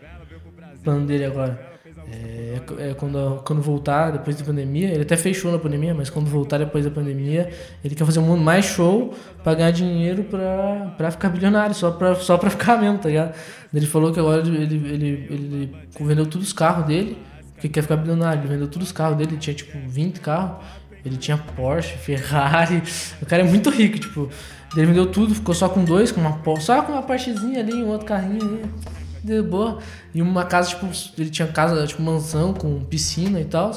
S2: O plano dele agora. É, é quando, quando voltar, depois da pandemia, ele até fechou na pandemia, mas quando voltar depois da pandemia, ele quer fazer um mais show pra ganhar dinheiro pra, pra ficar bilionário, só pra, só pra ficar mesmo, tá ligado? Ele falou que agora ele, ele, ele, ele vendeu todos os carros dele, porque quer ficar bilionário. Ele vendeu todos os carros dele, ele tinha tipo 20 carros, ele tinha Porsche, Ferrari, o cara é muito rico, tipo, ele vendeu tudo, ficou só com dois, com uma só com uma Porschezinha ali, um outro carrinho ali de boa. E uma casa, tipo, ele tinha casa, tipo, mansão com piscina e tal.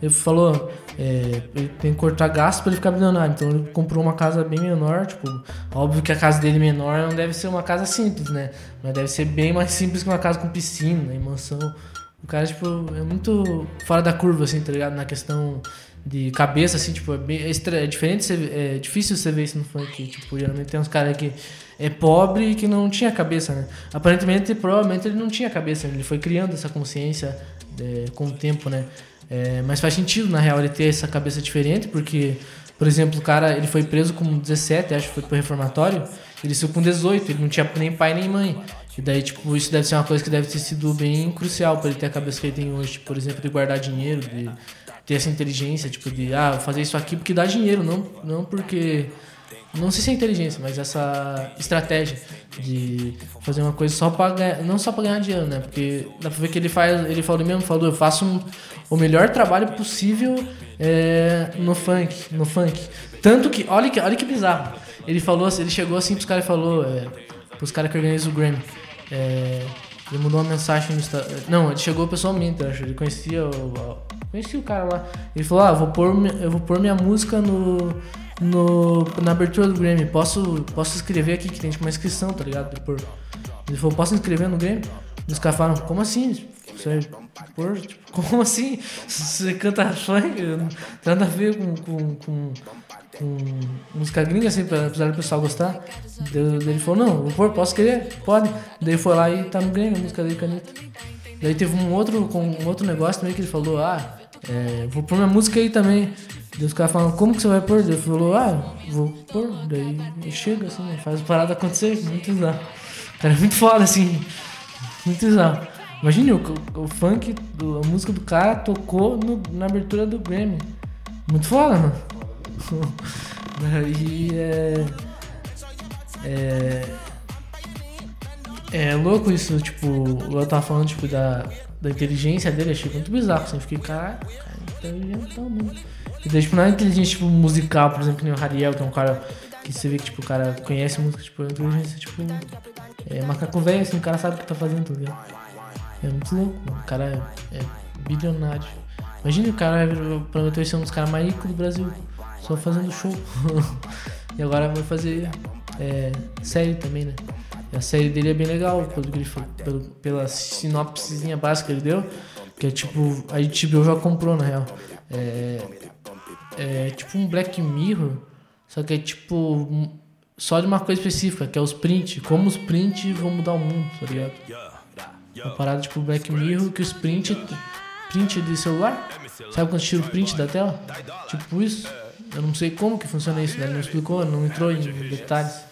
S2: Ele falou, é, ele tem que cortar gasto pra ele ficar bilionário. Então ele comprou uma casa bem menor, tipo, óbvio que a casa dele menor não deve ser uma casa simples, né? Mas deve ser bem mais simples que uma casa com piscina e mansão. O cara, tipo, é muito fora da curva, assim, tá ligado? Na questão de cabeça, assim, tipo, é, bem, é, estra- é diferente, é difícil você ver isso no funk. Tipo, geralmente tem uns caras que é pobre e que não tinha cabeça, né? Aparentemente, provavelmente ele não tinha cabeça, ele foi criando essa consciência é, com o tempo, né? É, mas faz sentido, na real, ele ter essa cabeça diferente, porque, por exemplo, o cara, ele foi preso com 17, acho que foi pro reformatório, ele saiu com 18, ele não tinha nem pai nem mãe. E daí, tipo, isso deve ser uma coisa que deve ter sido bem crucial para ele ter a cabeça que ele tem hoje, por exemplo, de guardar dinheiro, de ter essa inteligência, tipo, de, ah, fazer isso aqui porque dá dinheiro, não, não porque não sei se é inteligência, mas essa estratégia de fazer uma coisa só para ganhar, não só para ganhar dinheiro, né? Porque dá pra ver que ele faz, ele falou mesmo, falou, eu faço um- o melhor trabalho possível é, no funk, no funk. Tanto que, olha que, olha que bizarro. Ele falou, ele chegou assim pros caras e falou, é, pros caras que organizam o Grammy. é, ele mandou uma mensagem no Insta- Não, ele chegou pessoalmente, acho. Ele conhecia o. Conhecia o cara lá. Ele falou, ah, vou pôr, eu vou pôr minha música no. no na abertura do Grammy. Posso, posso escrever aqui que tem tipo uma inscrição, tá ligado? Ele, pôr. ele falou, posso inscrever no Grammy? Os caras falaram, como assim? Você pôr, tipo, como assim? Você canta funk? Não tem nada a ver com, com, com, com música gringa, assim, apesar do pessoal gostar. Daí ele falou, não, vou pôr, posso querer? Pode. Daí foi lá e tá no Grammy, a música dele, Caneta. Daí teve um outro, um outro negócio também que ele falou, ah, é, vou pôr minha música aí também. Daí os caras falam, como que você vai pôr? Ele falou, ah, vou pôr. Daí chega assim, faz a parada acontecer, muito bizarro. O cara é muito foda, assim. Muito bizarro. Imagine o, o, funk, do- a música do cara tocou no- na abertura do Grammy. Muito foda, mano. Daí é. É. É louco isso, tipo, eu tava falando tipo, da, da inteligência dele, achei muito bizarro, assim, fiquei, cara, inteligentão mesmo. E daí, tipo, não é inteligência tipo, musical, por exemplo, nem o Hariel, que é um cara que você vê que tipo, o cara conhece música, tipo, é inteligência, tipo, é macaco velho, assim, o cara sabe o que tá fazendo, tá ligado? É muito louco, mano. o cara é, é bilionário. Imagina o cara prometeu ser um dos caras mais ricos do Brasil, só fazendo show. e agora vai fazer é, série também, né? E a série dele é bem legal, pelo que ele falou, pelo, pela sinopsezinha básica que ele deu, que é tipo, a HBO já comprou na real. É, é tipo um Black Mirror, só que é tipo só de uma coisa específica, que é os print, como os print vão mudar o mundo, tá ligado? Uma parada tipo Black Mirror, que os print, print de celular, sabe quando tira o print da tela? Tipo isso. Eu não sei como que funciona isso, né? Ele não explicou, não entrou em detalhes.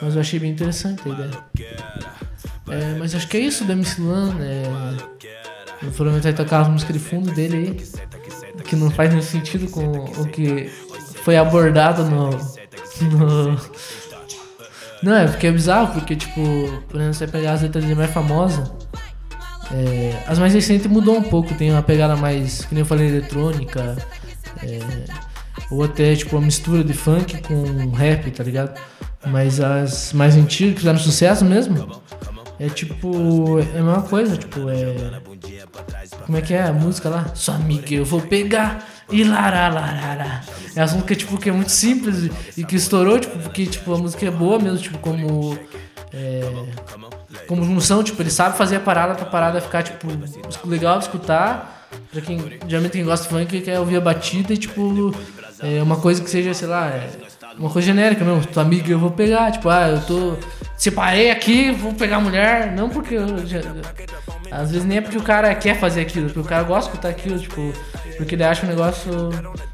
S2: Mas eu achei bem interessante a ideia. É, mas acho que é isso do MC Lan. É, provavelmente vai tocar as músicas de fundo dele aí. Que não faz nenhum sentido com o que foi abordado no. no não, é porque é bizarro, porque, tipo, por exemplo, você pegar as letras dele mais famosas. é, as mais recentes mudou um pouco, tem uma pegada mais, que nem eu falei, eletrônica. é, ou até, tipo, uma mistura de funk com rap, tá ligado? Mas as mais antigas, que fizeram sucesso mesmo, é tipo. É a mesma coisa, tipo, é. Como é que é a música lá? Sua amiga eu vou pegar e lará, larará. É uma música, tipo, que é muito simples e, e que estourou, tipo, porque, tipo, a música é boa mesmo, tipo, como. É, como junção, tipo, ele sabe fazer a parada pra parada ficar, tipo, legal de escutar. Pra quem, geralmente quem gosta de funk quer ouvir a batida e, tipo, é uma coisa que seja, sei lá, é uma coisa genérica mesmo. Tua amiga eu vou pegar, tipo, ah, eu tô. Separei aqui, vou pegar a mulher. Não porque eu já- Às vezes nem é porque o cara quer fazer aquilo, porque o cara gosta de escutar aquilo, tipo, porque ele acha um negócio.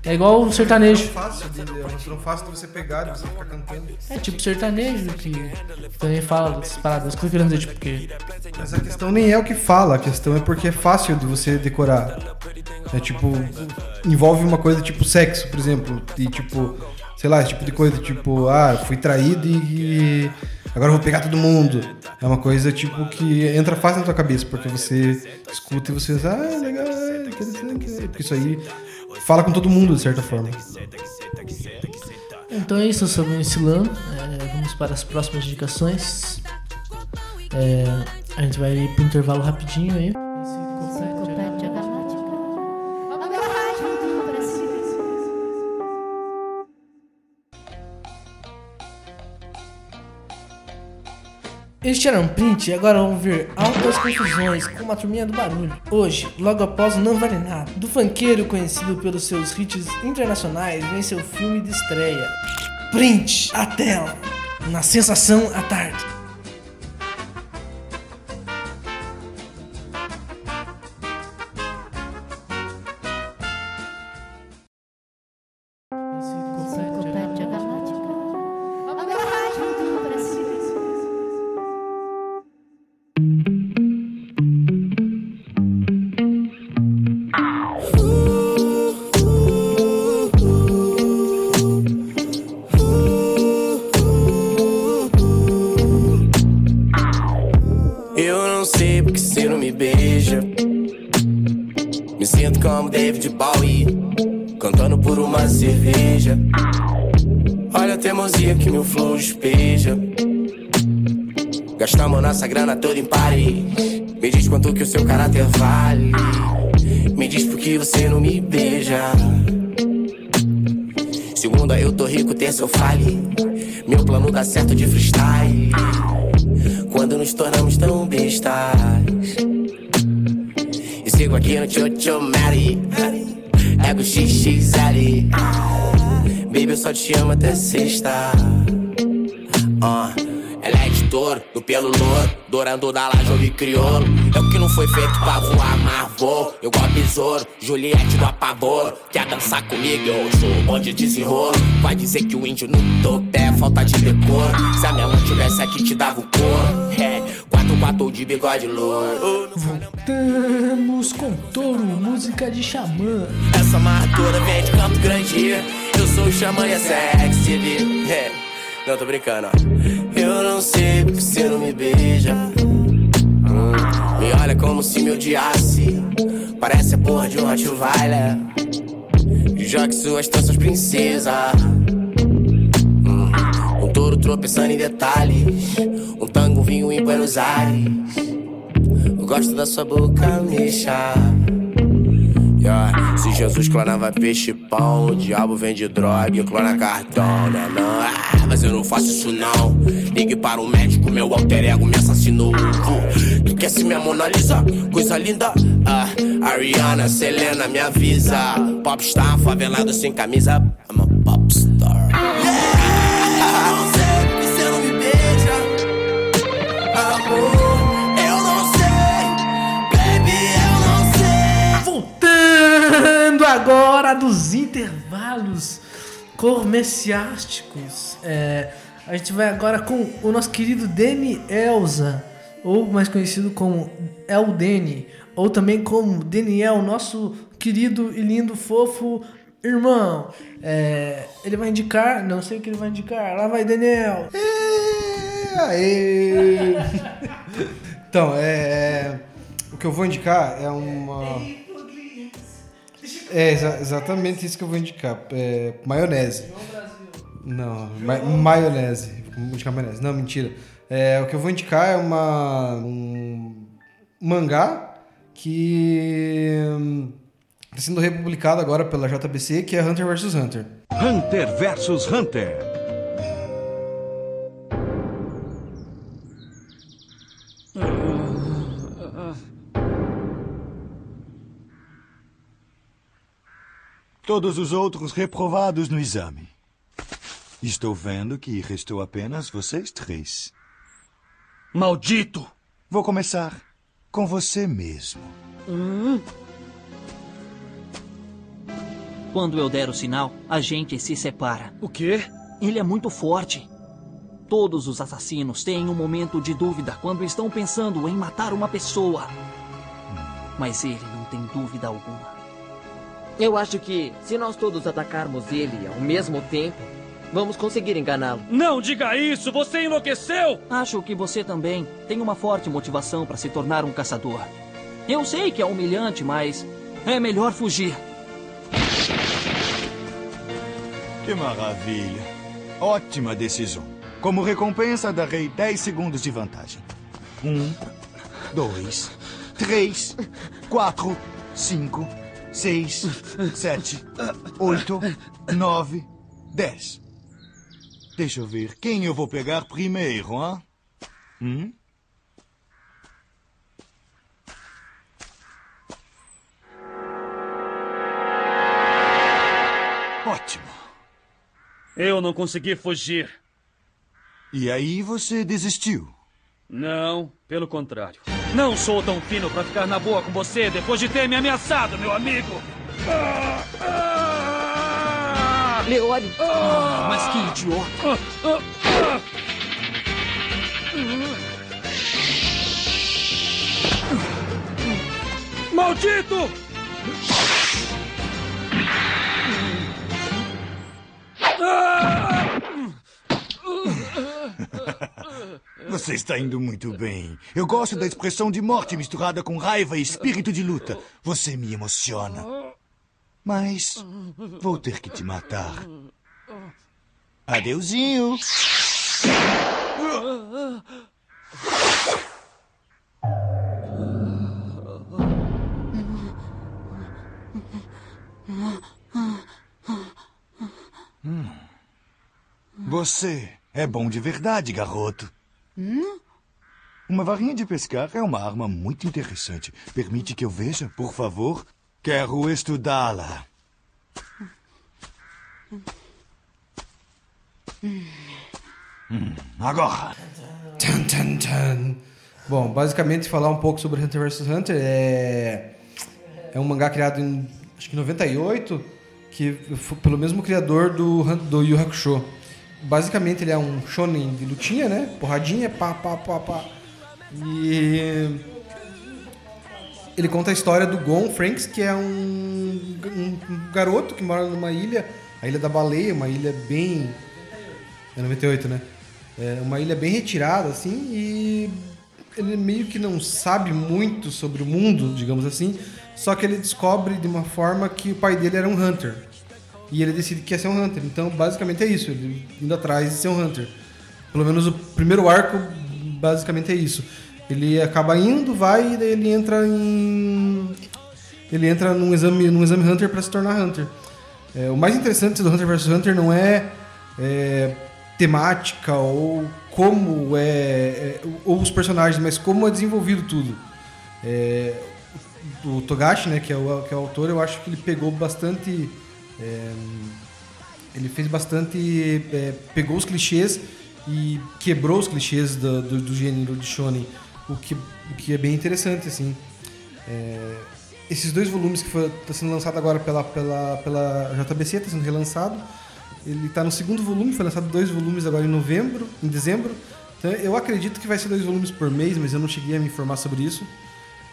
S2: É igual o sertanejo.
S3: É fácil, de, é uma fácil de você pegar, de você ficar cantando.
S2: É tipo sertanejo que também fala dessas paradas. Que eu querendo dizer, tipo, que.
S3: Mas a questão nem é o que fala, a questão é porque é fácil de você decorar. É tipo, envolve uma coisa tipo sexo, por exemplo, e tipo, sei lá, esse tipo de coisa, tipo, ah, fui traído e, agora vou pegar todo mundo. É uma coisa tipo que entra fácil na tua cabeça, porque você escuta e você diz, ah, legal, é interessante, é", porque isso aí fala com todo mundo de certa forma.
S2: Então é isso sobre o Ensilano. É, vamos para as próximas indicações. É, a gente vai ir pro intervalo rapidinho aí. Eles tiraram print e agora vamos ver altas confusões com uma turminha do barulho. Hoje, logo após Não Vale Nada, do funkeiro conhecido pelos seus hits internacionais, vem seu filme de estreia. Print, a tela, na sensação à tarde.
S11: Gastamos nossa grana toda em pare. Me diz quanto que o seu caráter vale. Me diz por que você não me beija. Segunda, eu tô rico, terça eu fale. Meu plano dá certo de freestyle. Quando nos tornamos tão bestas. E sigo aqui no Chocho Mary. Ego XXL. Baby, eu só te amo até sexta. De touro, do pelo louro, dourando da laje, me crioulo. É o que não foi feito pra voar, mas vou. Eu gosto besouro, Juliette do apavoro. Quer dançar comigo? Eu sou bom de desenrolo. Vai dizer que o índio no topo é falta de decoro. Se a minha mãe tivesse aqui, te dava o couro. É, quatro quatro de bigode louro.
S2: Voltamos com touro, música de xamã.
S11: Essa marradora vem de Campo Grande. Eu sou o xamã e é sexy. É, não tô brincando, ó. Eu não sei porque você não me beija. Hum, me olha como se me odiasse. Parece a porra de um Rottweiler. Jogue suas tranças, princesa. Hum, um touro tropeçando em detalhes. Um tango, vinho em Buenos Aires. Eu gosto da sua boca, mexa. Yeah. Se Jesus clonava peixe e pão, o diabo vende droga e clona cartão, né? Não, ah, mas eu não faço isso não. Ligue para o médico, meu alter ego me assassinou. Tu quer ser minha Mona Lisa? Coisa linda. Ah, Ariana, Selena, me avisa. Popstar, favelado sem camisa. I'm a popstar.
S2: Agora dos intervalos comerciásticos. É, a gente vai agora com o nosso querido Deni Elza, ou mais conhecido como El Deni, ou também como Daniel, nosso querido e lindo, fofo irmão. É, ele vai indicar, não sei o que ele vai indicar. Lá vai, Daniel.
S3: Aê! então, é, o que eu vou indicar é uma. É exa- exatamente isso que eu vou indicar. É, maionese. Não, ma maionese. Vou indicar maionese. Não, mentira. É, o que eu vou indicar é uma um mangá que está sendo republicado agora pela JBC, que é Hunter vs Hunter.
S12: Hunter vs Hunter.
S13: Todos os outros reprovados no exame. Estou vendo que restou apenas vocês três.
S7: Maldito!
S13: Vou começar com você mesmo.
S9: Quando eu der o sinal, a gente se separa.
S7: O quê?
S9: Ele é muito forte. Todos os assassinos têm um momento de dúvida quando estão pensando em matar uma pessoa. Mas ele não tem dúvida alguma.
S14: Eu acho que, se nós todos atacarmos ele ao mesmo tempo, vamos conseguir enganá-lo.
S9: Não diga isso! Você enlouqueceu! Acho que você também tem uma forte motivação para se tornar um caçador. Eu sei que é humilhante, mas é melhor fugir.
S13: Que maravilha. Ótima decisão. Como recompensa, darei 10 segundos de vantagem. Um, dois, três, quatro, cinco, seis, sete, oito, nove, dez. Deixa eu ver. Quem eu vou pegar primeiro, hã? Hum? Ótimo.
S9: Eu não consegui fugir.
S13: E aí você desistiu?
S9: Não, pelo contrário. Não sou tão fino para ficar na boa com você depois de ter me ameaçado, meu amigo.
S14: Leone!
S9: Ah, mas que idiota! Maldito!
S13: Você está indo muito bem. Eu gosto da expressão de morte misturada com raiva e espírito de luta. Você me emociona. Mas vou ter que te matar. Adeusinho. Hum. Você é bom de verdade, garoto. Uma varinha de pescar é uma arma muito interessante. Permite que eu veja, por favor? Quero estudá-la. Hum, agora.
S3: Tan, tan, tan. Bom, basicamente falar um pouco sobre Hunter vs Hunter é é um mangá criado em acho que 98, que pelo mesmo criador do do Yu Hakusho. Basicamente ele é um shonen de lutinha, né? Porradinha, pá, pá, pá, pá. E ele conta a história do Gon Franks, que é um, um- garoto que mora numa ilha, a Ilha da Baleia, uma ilha bem é 98, né? É uma ilha bem retirada, assim, e ele meio que não sabe muito sobre o mundo, digamos assim, só que ele descobre de uma forma que o pai dele era um Hunter. E ele decide que quer ser um Hunter. Então, basicamente é isso, ele indo atrás de ser um Hunter. Pelo menos o primeiro arco, basicamente é isso. Ele acaba indo, vai, e daí ele entra em. Ele entra num exame, num exame Hunter para se tornar Hunter. É, o mais interessante do Hunter vs Hunter não é, é, temática ou como é, é, ou os personagens, mas como é desenvolvido tudo. É, o Togashi, né, que é o, que é o autor, eu acho que ele pegou bastante. É, ele fez bastante. é, pegou os clichês e quebrou os clichês do, do, do gênero de shonen, o que, o que é bem interessante, assim. É, esses dois volumes que está sendo lançado agora pela, pela, pela JBC, está sendo relançado. Ele está no segundo volume, foi lançado dois volumes agora em novembro, em dezembro. Então eu acredito que vai ser dois volumes por mês, mas eu não cheguei a me informar sobre isso.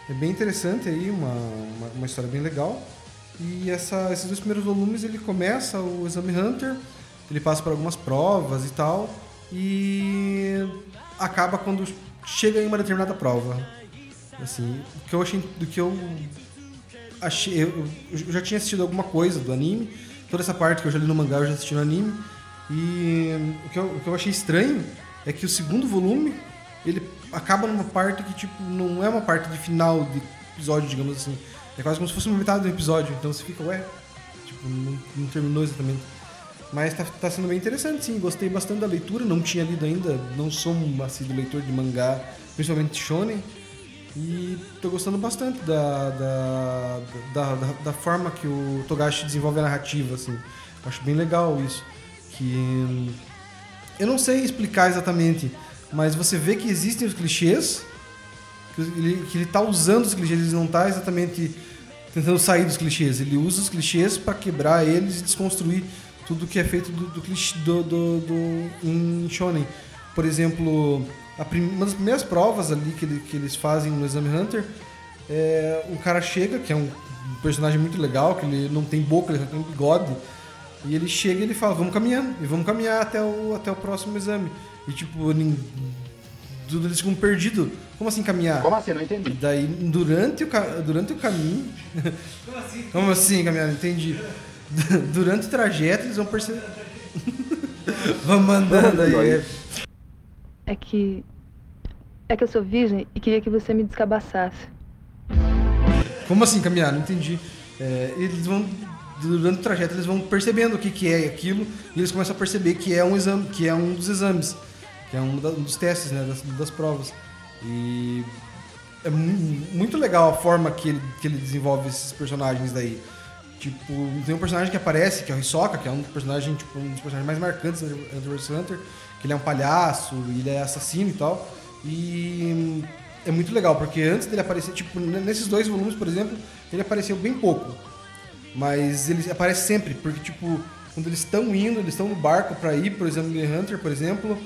S3: É bem interessante aí, uma, uma, uma história bem legal. E essa, esses dois primeiros volumes ele começa o Exame Hunter, ele passa por algumas provas e tal, e acaba quando chega em uma determinada prova. Assim, o que eu achei, do que eu achei, eu, eu já tinha assistido alguma coisa do anime, toda essa parte que eu já li no mangá eu já assisti no anime, e o que eu, o que eu achei estranho é que o segundo volume ele acaba numa parte que tipo não é uma parte de final de episódio, digamos assim. É quase como se fosse uma metade do episódio, então você fica, ué, tipo, não, não terminou exatamente. Mas tá, tá sendo bem interessante, sim. Gostei bastante da leitura, não tinha lido ainda, não sou um assíduo leitor de mangá, principalmente shonen. E tô gostando bastante da, da, da, da, da forma que o Togashi desenvolve a narrativa, assim. Acho bem legal isso. Que eu não sei explicar exatamente, mas você vê que existem os clichês, que ele, que ele tá usando os clichês, ele não tá exatamente tentando sair dos clichês. Ele usa os clichês para quebrar eles e desconstruir tudo que é feito do, do clichê do, do, do, em shonen. Por exemplo, prim, uma das primeiras provas ali que, ele, que eles fazem no Exame Hunter, é, um cara chega, que é um personagem muito legal, que ele não tem boca, ele só tem bigode, e ele chega e ele fala, vamos caminhando, e vamos caminhar até o, até o próximo exame. E tipo, eles ficam perdidos. Como assim caminhar?
S15: Como assim? Não entendi.
S3: E daí, durante o, durante o caminho.
S2: Como assim?
S3: Como assim caminhar? Não entendi. Durante o trajeto, eles vão perceber. Vamos mandando aí.
S16: É que. É que eu sou virgem e queria que você me descabaçasse.
S3: Como assim caminhar? Não entendi. É, eles vão. Durante o trajeto, eles vão percebendo o que, que é aquilo e eles começam a perceber que é um exame, que é um dos exames, que é um, dos testes, né, das, das provas. E é mu- muito legal a forma que ele, que ele desenvolve esses personagens daí. Tipo, tem um personagem que aparece, que é o Hisoka, que é um personagem, tipo, um dos personagens mais marcantes do vs Hunter, que ele é um palhaço, ele é assassino e tal. E é muito legal, porque antes dele aparecer, tipo, nesses dois volumes, por exemplo, ele apareceu bem pouco. Mas ele aparece sempre, porque, tipo, quando eles estão indo, eles estão no barco pra ir, por exemplo, no Hunter, por exemplo,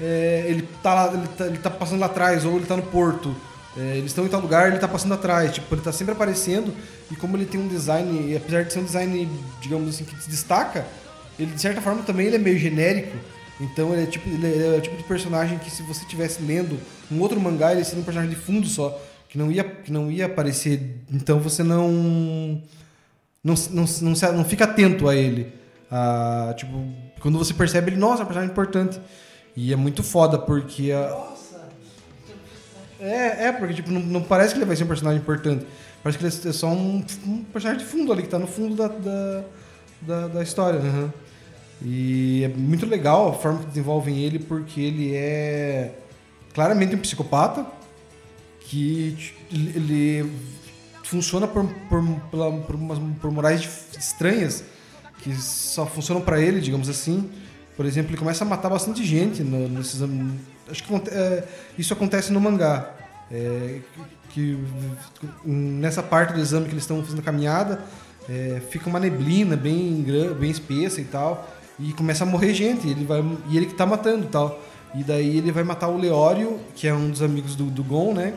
S3: é, ele, tá lá, ele, tá, ele tá passando lá atrás, ou ele tá no porto. É, eles estão em tal lugar, ele tá passando atrás. Tipo, ele tá sempre aparecendo, e como ele tem um design, apesar de ser um design, digamos assim, que se destaca, ele de certa forma também ele é meio genérico. Então ele é, tipo, ele é o tipo de personagem que se você estivesse lendo um outro mangá, ele seria um personagem de fundo só, que não ia, que não ia aparecer. Então você não. Não, não, não, não fica atento a ele. Ah, tipo, quando você percebe ele, nossa, é um personagem importante. E é muito foda, porque a, é, é, porque tipo, não, não parece que ele vai ser um personagem importante. Parece que ele é só um, um personagem de fundo ali, que tá no fundo da, da, da, da história. aham. E é muito legal a forma que desenvolvem ele, porque ele é claramente um psicopata que ele funciona por, por, pela- por, umas- por morais estranhas que só funcionam pra ele, digamos assim. Por exemplo, ele começa a matar bastante gente no, nesses acho que é, isso acontece no mangá. É, que, nessa parte do exame que eles estão fazendo a caminhada, é, fica uma neblina bem, bem espessa e tal, e começa a morrer gente, e ele, vai, e ele que tá matando tal. E daí ele vai matar o Leório, que é um dos amigos do, do Gon, né?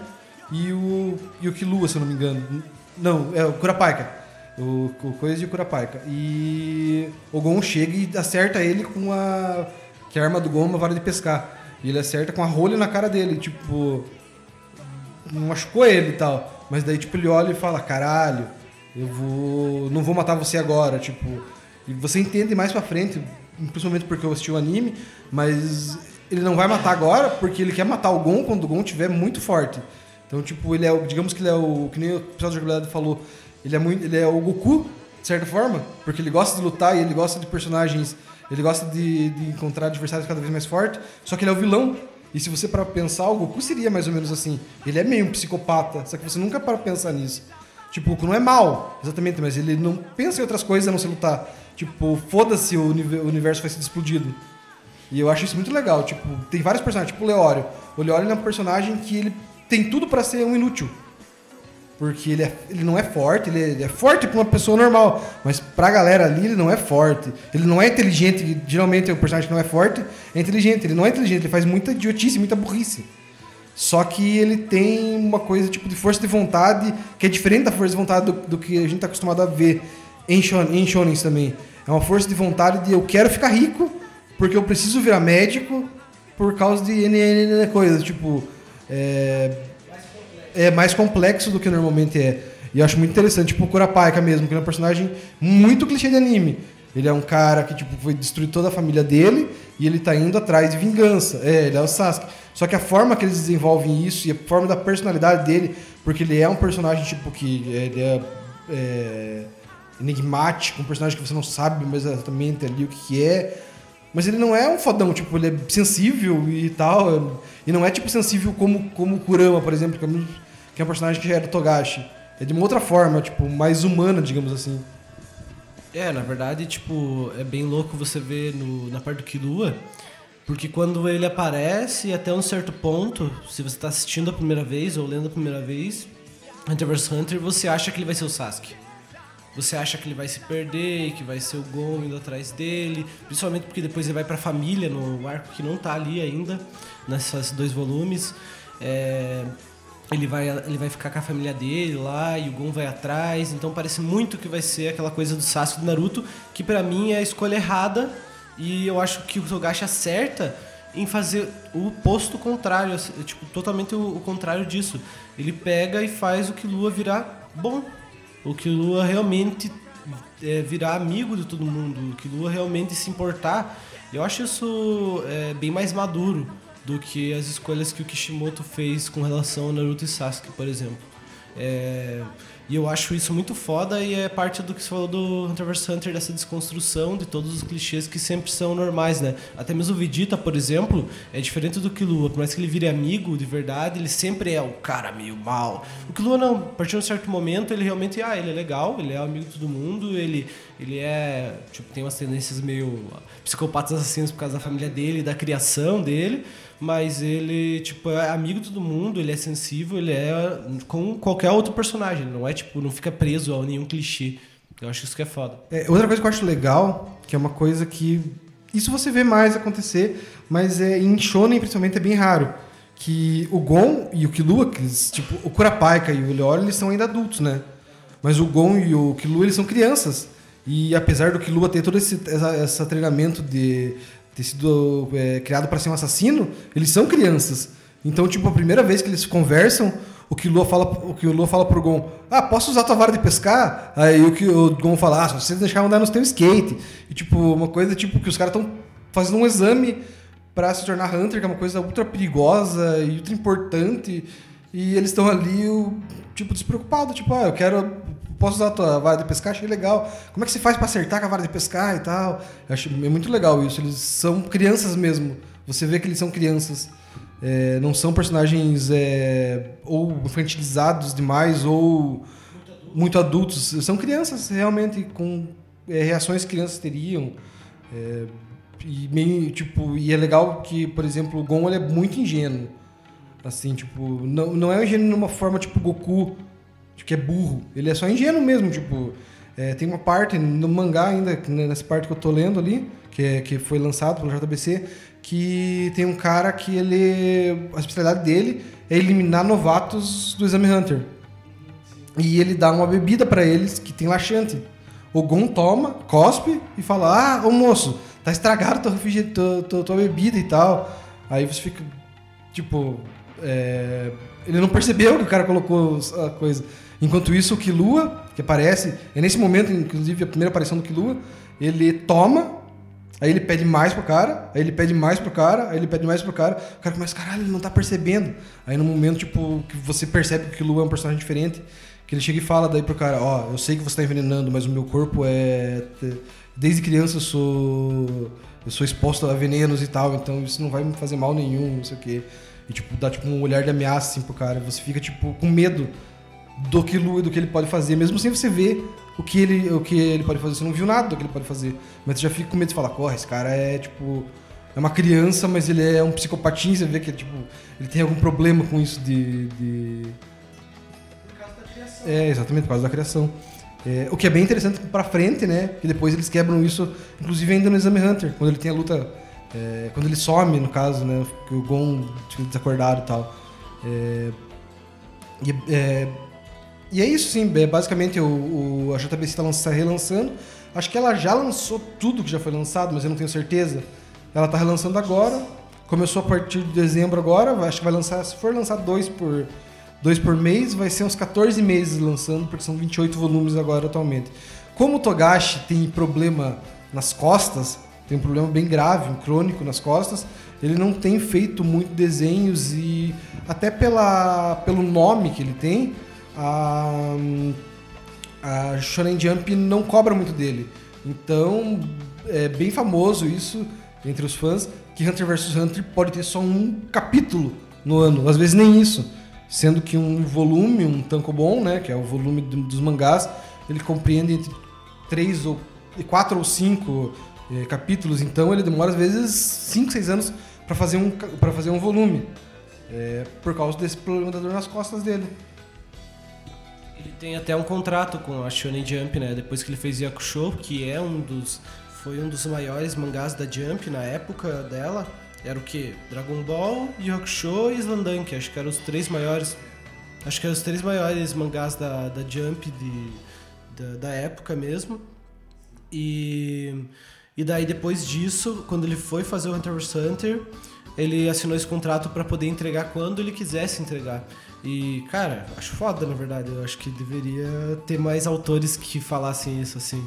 S3: E o, e o Killua, se eu não me engano. Não, é o Kurapika. O, o Coisa de Kurapika. E o Gon chega e acerta ele com a. Que a arma do Gon é uma vara de pescar. E ele acerta com a rolha na cara dele, tipo. Machucou ele e tal. Mas daí, tipo, ele olha e fala: caralho, eu vou. Não vou matar você agora, tipo. E você entende mais pra frente, principalmente porque eu assisti o anime, mas ele não vai matar agora porque ele quer matar o Gon quando o Gon estiver muito forte. Então, tipo, ele é. Digamos que ele é o. Que nem o pessoal da jogabilidade falou. Ele é muito. Ele é o Goku, de certa forma, porque ele gosta de lutar e ele gosta de personagens. Ele gosta de, de encontrar adversários cada vez mais fortes. Só que ele é o vilão. E se você para pensar, o Goku seria mais ou menos assim. Ele é meio um psicopata, só que você nunca para pensar nisso. Tipo, o Goku não é mal, exatamente, mas ele não pensa em outras coisas a não ser lutar. Tipo, foda-se, o univer- o universo vai ser explodido. E eu acho isso muito legal. Tipo, tem vários personagens, tipo o Leório. O Leório é um personagem que ele tem tudo pra ser um inútil. Porque ele, é- ele não é forte, ele é, ele é forte pra uma pessoa normal, mas pra galera ali ele não é forte. Ele não é inteligente, geralmente o personagem que não é forte é inteligente. Ele não é inteligente, ele faz muita idiotice, muita burrice. Só que ele tem uma coisa tipo de força de vontade que é diferente da força de vontade do, do que a gente tá acostumado a ver em, shon, em também. É uma força de vontade de eu quero ficar rico porque eu preciso virar médico por causa de N, N, N coisas. Tipo, é, é mais complexo do que normalmente é. E eu acho muito interessante, tipo o Kurapika mesmo, que é um personagem muito clichê de anime. Ele é um cara que tipo, foi destruir toda a família dele e ele tá indo atrás de vingança. É, ele é o Sasuke. Só que a forma que eles desenvolvem isso e a forma da personalidade dele, porque ele é um personagem tipo que ele é, é enigmático, um personagem que você não sabe exatamente ali o que, que é. Mas ele não é um fodão, tipo, ele é sensível e tal. E não é tipo sensível como, como Kurama, por exemplo, que é um- que é um personagem que do Togashi. É de uma outra forma, tipo, mais humana, digamos assim.
S4: É, na verdade, tipo, é bem louco você ver no, na parte do Killua, porque quando ele aparece, até um certo ponto, se você tá assistindo a primeira vez ou lendo a primeira vez, Hunter vs Hunter, você acha que ele vai ser o Sasuke. Você acha que ele vai se perder, que vai ser o Gon indo atrás dele, principalmente porque depois ele vai pra família no arco que não tá ali ainda, nesses dois volumes. É, ele vai, ele vai ficar com a família dele lá e o Gon vai atrás. Então parece muito que vai ser aquela coisa do Sasuke do Naruto, que pra mim é a escolha errada. E eu acho que o Togashi acerta em fazer o oposto contrário, tipo, totalmente o, contrário disso. Ele pega e faz o Killua virar bom. O Killua realmente é, virar amigo de todo mundo. O Killua realmente se importar. Eu acho isso é, bem mais maduro do que as escolhas que o Kishimoto fez com relação a Naruto e Sasuke, por exemplo. É, e eu acho isso muito foda e é parte do que você falou do Hunter vs Hunter, dessa desconstrução de todos os clichês que sempre são normais, né? Até mesmo o Vegeta, por exemplo, é diferente do Killua. Por mais que ele vire amigo de verdade, ele sempre é o cara meio mal. O Killua não, a partir de um certo momento ele realmente, ah, ele é legal, ele é amigo de todo mundo, ele, ele é, tipo, tem umas tendências meio psicopatas assassinos por causa da família dele, da criação dele, mas ele, tipo, é amigo de todo mundo, ele é sensível, ele é com qualquer outro personagem, não é, tipo, não fica preso a nenhum clichê. Eu acho isso que é foda.
S3: É, outra coisa que eu acho legal, que é uma coisa que. Isso você vê mais acontecer, mas é, em Shonen, principalmente, é bem raro. Que o Gon e o Killua, tipo, o Kurapika e o Leório, eles são ainda adultos, né? Mas o Gon e o Killua, eles são crianças. E apesar do Killua ter todo esse essa, essa treinamento de ter sido é, criado para ser um assassino, eles são crianças. Então, tipo, a primeira vez que eles conversam, o que o Lua fala, o que o Lua fala pro Gon, ah, posso usar tua vara de pescar? Aí o que o Gon fala, ah, só você deixar andar no teu skate. E tipo, uma coisa tipo que os caras estão fazendo um exame para se tornar Hunter, que é uma coisa ultra perigosa e ultra importante. E eles estão ali, o, tipo, despreocupados, tipo, ah, eu quero. Posso usar a tua vara de pescar? Achei legal. Como é que você faz para acertar com a vara de pescar e tal? Eu acho, é muito legal isso. Eles são crianças mesmo. Você vê que eles são crianças. É, não são personagens é, ou infantilizados demais ou muito adultos. São crianças realmente com é, reações que crianças teriam. É, e meio tipo e é legal que, por exemplo, o Gon ele é muito ingênuo. Assim, tipo, não, não é ingênuo numa forma tipo Goku, que é burro. Ele é só ingênuo mesmo, tipo. é, tem uma parte no mangá ainda, né, nessa parte que eu tô lendo ali, que, é, que foi lançado pelo JBC, que tem um cara que ele. A especialidade dele é eliminar novatos do Exame Hunter. E ele dá uma bebida pra eles que tem laxante. O Gon toma, cospe e fala: Ah, ô moço, tá estragado tua, tua, tua, tua bebida e tal. Aí você fica, tipo. é, ele não percebeu que o cara colocou a coisa. Enquanto isso, o Killua, que aparece, é nesse momento, inclusive, a primeira aparição do Killua, ele toma, aí ele pede mais pro cara, aí ele pede mais pro cara, aí ele pede mais pro cara, o cara começa, caralho, ele não tá percebendo. Aí no momento, tipo, que você percebe que o Killua é um personagem diferente, que ele chega e fala daí pro cara, ó, eu sei que você tá envenenando, mas o meu corpo é. Desde criança eu sou. Eu sou exposto a venenos e tal, então isso não vai me fazer mal nenhum, não sei o quê. E tipo, dá tipo um olhar de ameaça assim pro cara. Você fica, tipo, com medo do que do que ele pode fazer, mesmo sem você ver o que ele, o que ele pode fazer. Você não viu nada do que ele pode fazer. Mas você já fica com medo de falar, corre, esse cara é tipo. É uma criança, mas ele é um psicopatinho, você vê que tipo, ele tem algum problema com isso de. de... É, exatamente, por causa da criação. É, o que é bem interessante pra frente, né? Que depois eles quebram isso, inclusive ainda no Exame Hunter, quando ele tem a luta. é, quando ele some, no caso, né? Que o Gon desacordado e tal. É, e, é, e é isso, sim. é, basicamente, o, o- a JBC está tá relançando. Acho que ela já lançou tudo que já foi lançado, mas eu não tenho certeza. Ela tá relançando agora. Começou a partir de dezembro agora. Acho que vai lançar, se for lançar dois por, dois por mês, vai ser uns 14 meses lançando, porque são 28 volumes agora atualmente. Como o Togashi tem problema nas costas, tem um problema bem grave, um crônico nas costas, ele não tem feito muito desenhos e até pela, pelo nome que ele tem, a, a Shonen Jump não cobra muito dele. Então, é bem famoso isso entre os fãs, que Hunter vs Hunter pode ter só um capítulo no ano, às vezes nem isso. Sendo que um volume, um tankobon, né, que é o volume do- dos mangás, ele compreende entre três ou quatro ou cinco eh, capítulos, então ele demora às vezes cinco, seis anos para fazer um para fazer um volume, É, por causa desse problema da dor nas costas dele.
S4: Ele tem até um contrato com a Shonen Jump, né? Depois que ele fez Yakusho, que é um dos foi um dos maiores mangás da Jump na época dela. Era o que? Dragon Ball, Yakusho e Slandunk. Acho que eram os três maiores. Acho que eram os três maiores mangás da, da Jump de, da, da época mesmo. E, e daí depois disso, quando ele foi fazer o Hunter vs Hunter, ele assinou esse contrato para poder entregar quando ele quisesse entregar. E, cara, acho foda, na verdade. Eu acho que deveria ter mais autores que falassem isso, assim.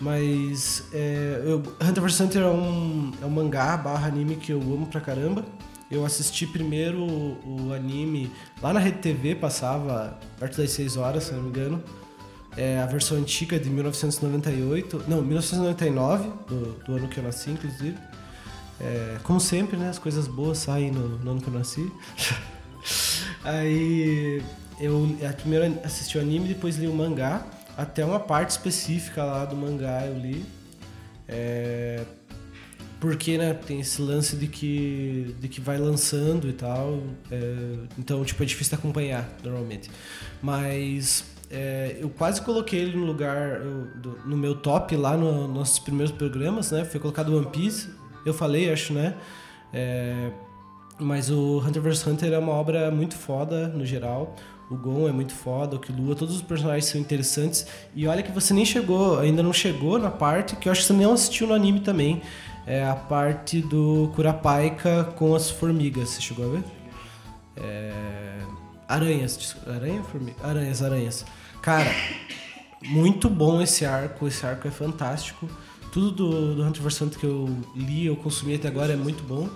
S4: Mas é, eu- Hunter vs Hunter é um, é um mangá barra anime que eu amo pra caramba. Eu assisti primeiro o, o anime lá na Rede TV, passava perto das 6 horas, se não me engano. É a versão antiga de 1998, não, 1999, do, do ano que eu nasci, inclusive. É, como sempre, né? As coisas boas saem no, no ano que eu nasci. Aí eu primeiro assisti o anime, depois li o mangá. Até uma parte específica lá do mangá eu li. É, porque, né, tem esse lance de que, de que vai lançando e tal. é, então, tipo, é difícil de acompanhar, normalmente. Mas é, eu quase coloquei ele no lugar, eu- do- no meu top lá nos nossos primeiros programas, né? Foi colocado One Piece. Eu falei, acho, né? É, mas o Hunter vs Hunter é uma obra muito foda no geral. O Gon é muito foda, o Killua, todos os personagens são interessantes. E olha que você nem chegou, ainda não chegou na parte que eu acho que você não assistiu no anime também. é a parte do Curapaika com as formigas. Você chegou a ver? É... Aranhas. Aranha? Formiga? Aranhas, aranhas. Cara, muito bom esse arco. Esse arco é fantástico. Tudo do, do Hunter vs Hunter que eu li, eu consumi até agora é muito bom.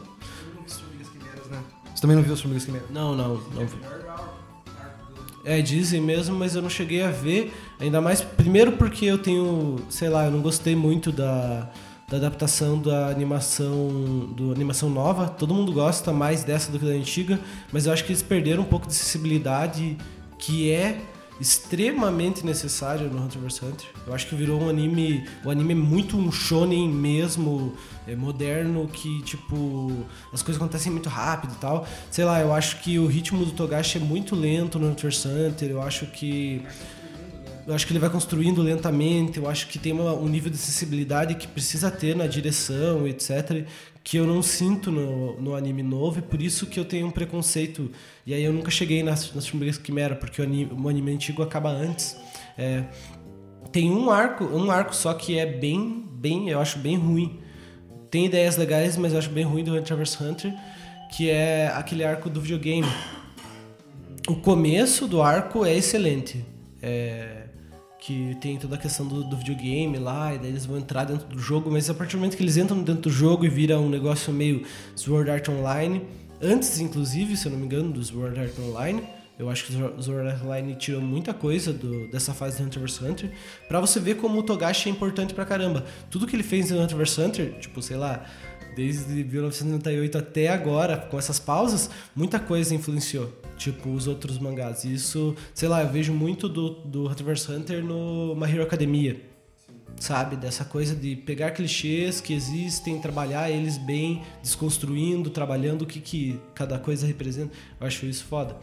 S3: Também não viu os Formigas Quimeras?
S4: Não, não, não vi. É, dizem mesmo, mas eu não cheguei a ver. Ainda mais, primeiro porque eu tenho, sei lá, eu não gostei muito da, da adaptação da animação do animação nova. Todo mundo gosta mais dessa do que da antiga, mas eu acho que eles perderam um pouco de sensibilidade que é extremamente necessário no Hunter vs Hunter. Eu acho que virou um anime, o anime é muito um shonen mesmo, é moderno que tipo as coisas acontecem muito rápido e tal. Sei lá, eu acho que o ritmo do Togashi é muito lento no Hunter Hunter. Eu acho que eu acho que ele vai construindo lentamente, eu acho que tem uma- um nível de sensibilidade que precisa ter na direção, etc., que eu não sinto no, no anime novo, e por isso que eu tenho um preconceito. E aí eu nunca cheguei nas, nas Formigas Quimera, porque o anime, o anime antigo acaba antes. É, tem um arco, um arco só que é bem, bem, eu acho bem ruim. Tem ideias legais, mas eu acho bem ruim do Hunter Hunter, que é aquele arco do videogame. O começo do arco é excelente. É, que tem toda a questão do, do videogame lá, e daí eles vão entrar dentro do jogo, mas a partir do momento que eles entram dentro do jogo e vira um negócio meio Sword Art Online, antes inclusive, se eu não me engano, do Sword Art Online, eu acho que o Online tirou muita coisa do- dessa fase de Hunter vs Hunter, pra você ver como o Togashi é importante pra caramba. Tudo que ele fez em Hunter vs Hunter, tipo, sei lá, desde 1998 até agora, com essas pausas, muita coisa influenciou. Tipo, os outros mangás. Isso, sei lá, eu vejo muito do, do Hunter vs Hunter no My Hero Academia. Sabe? Dessa coisa de pegar clichês que existem, trabalhar eles bem, desconstruindo, trabalhando o que, que cada coisa representa. Eu acho isso foda.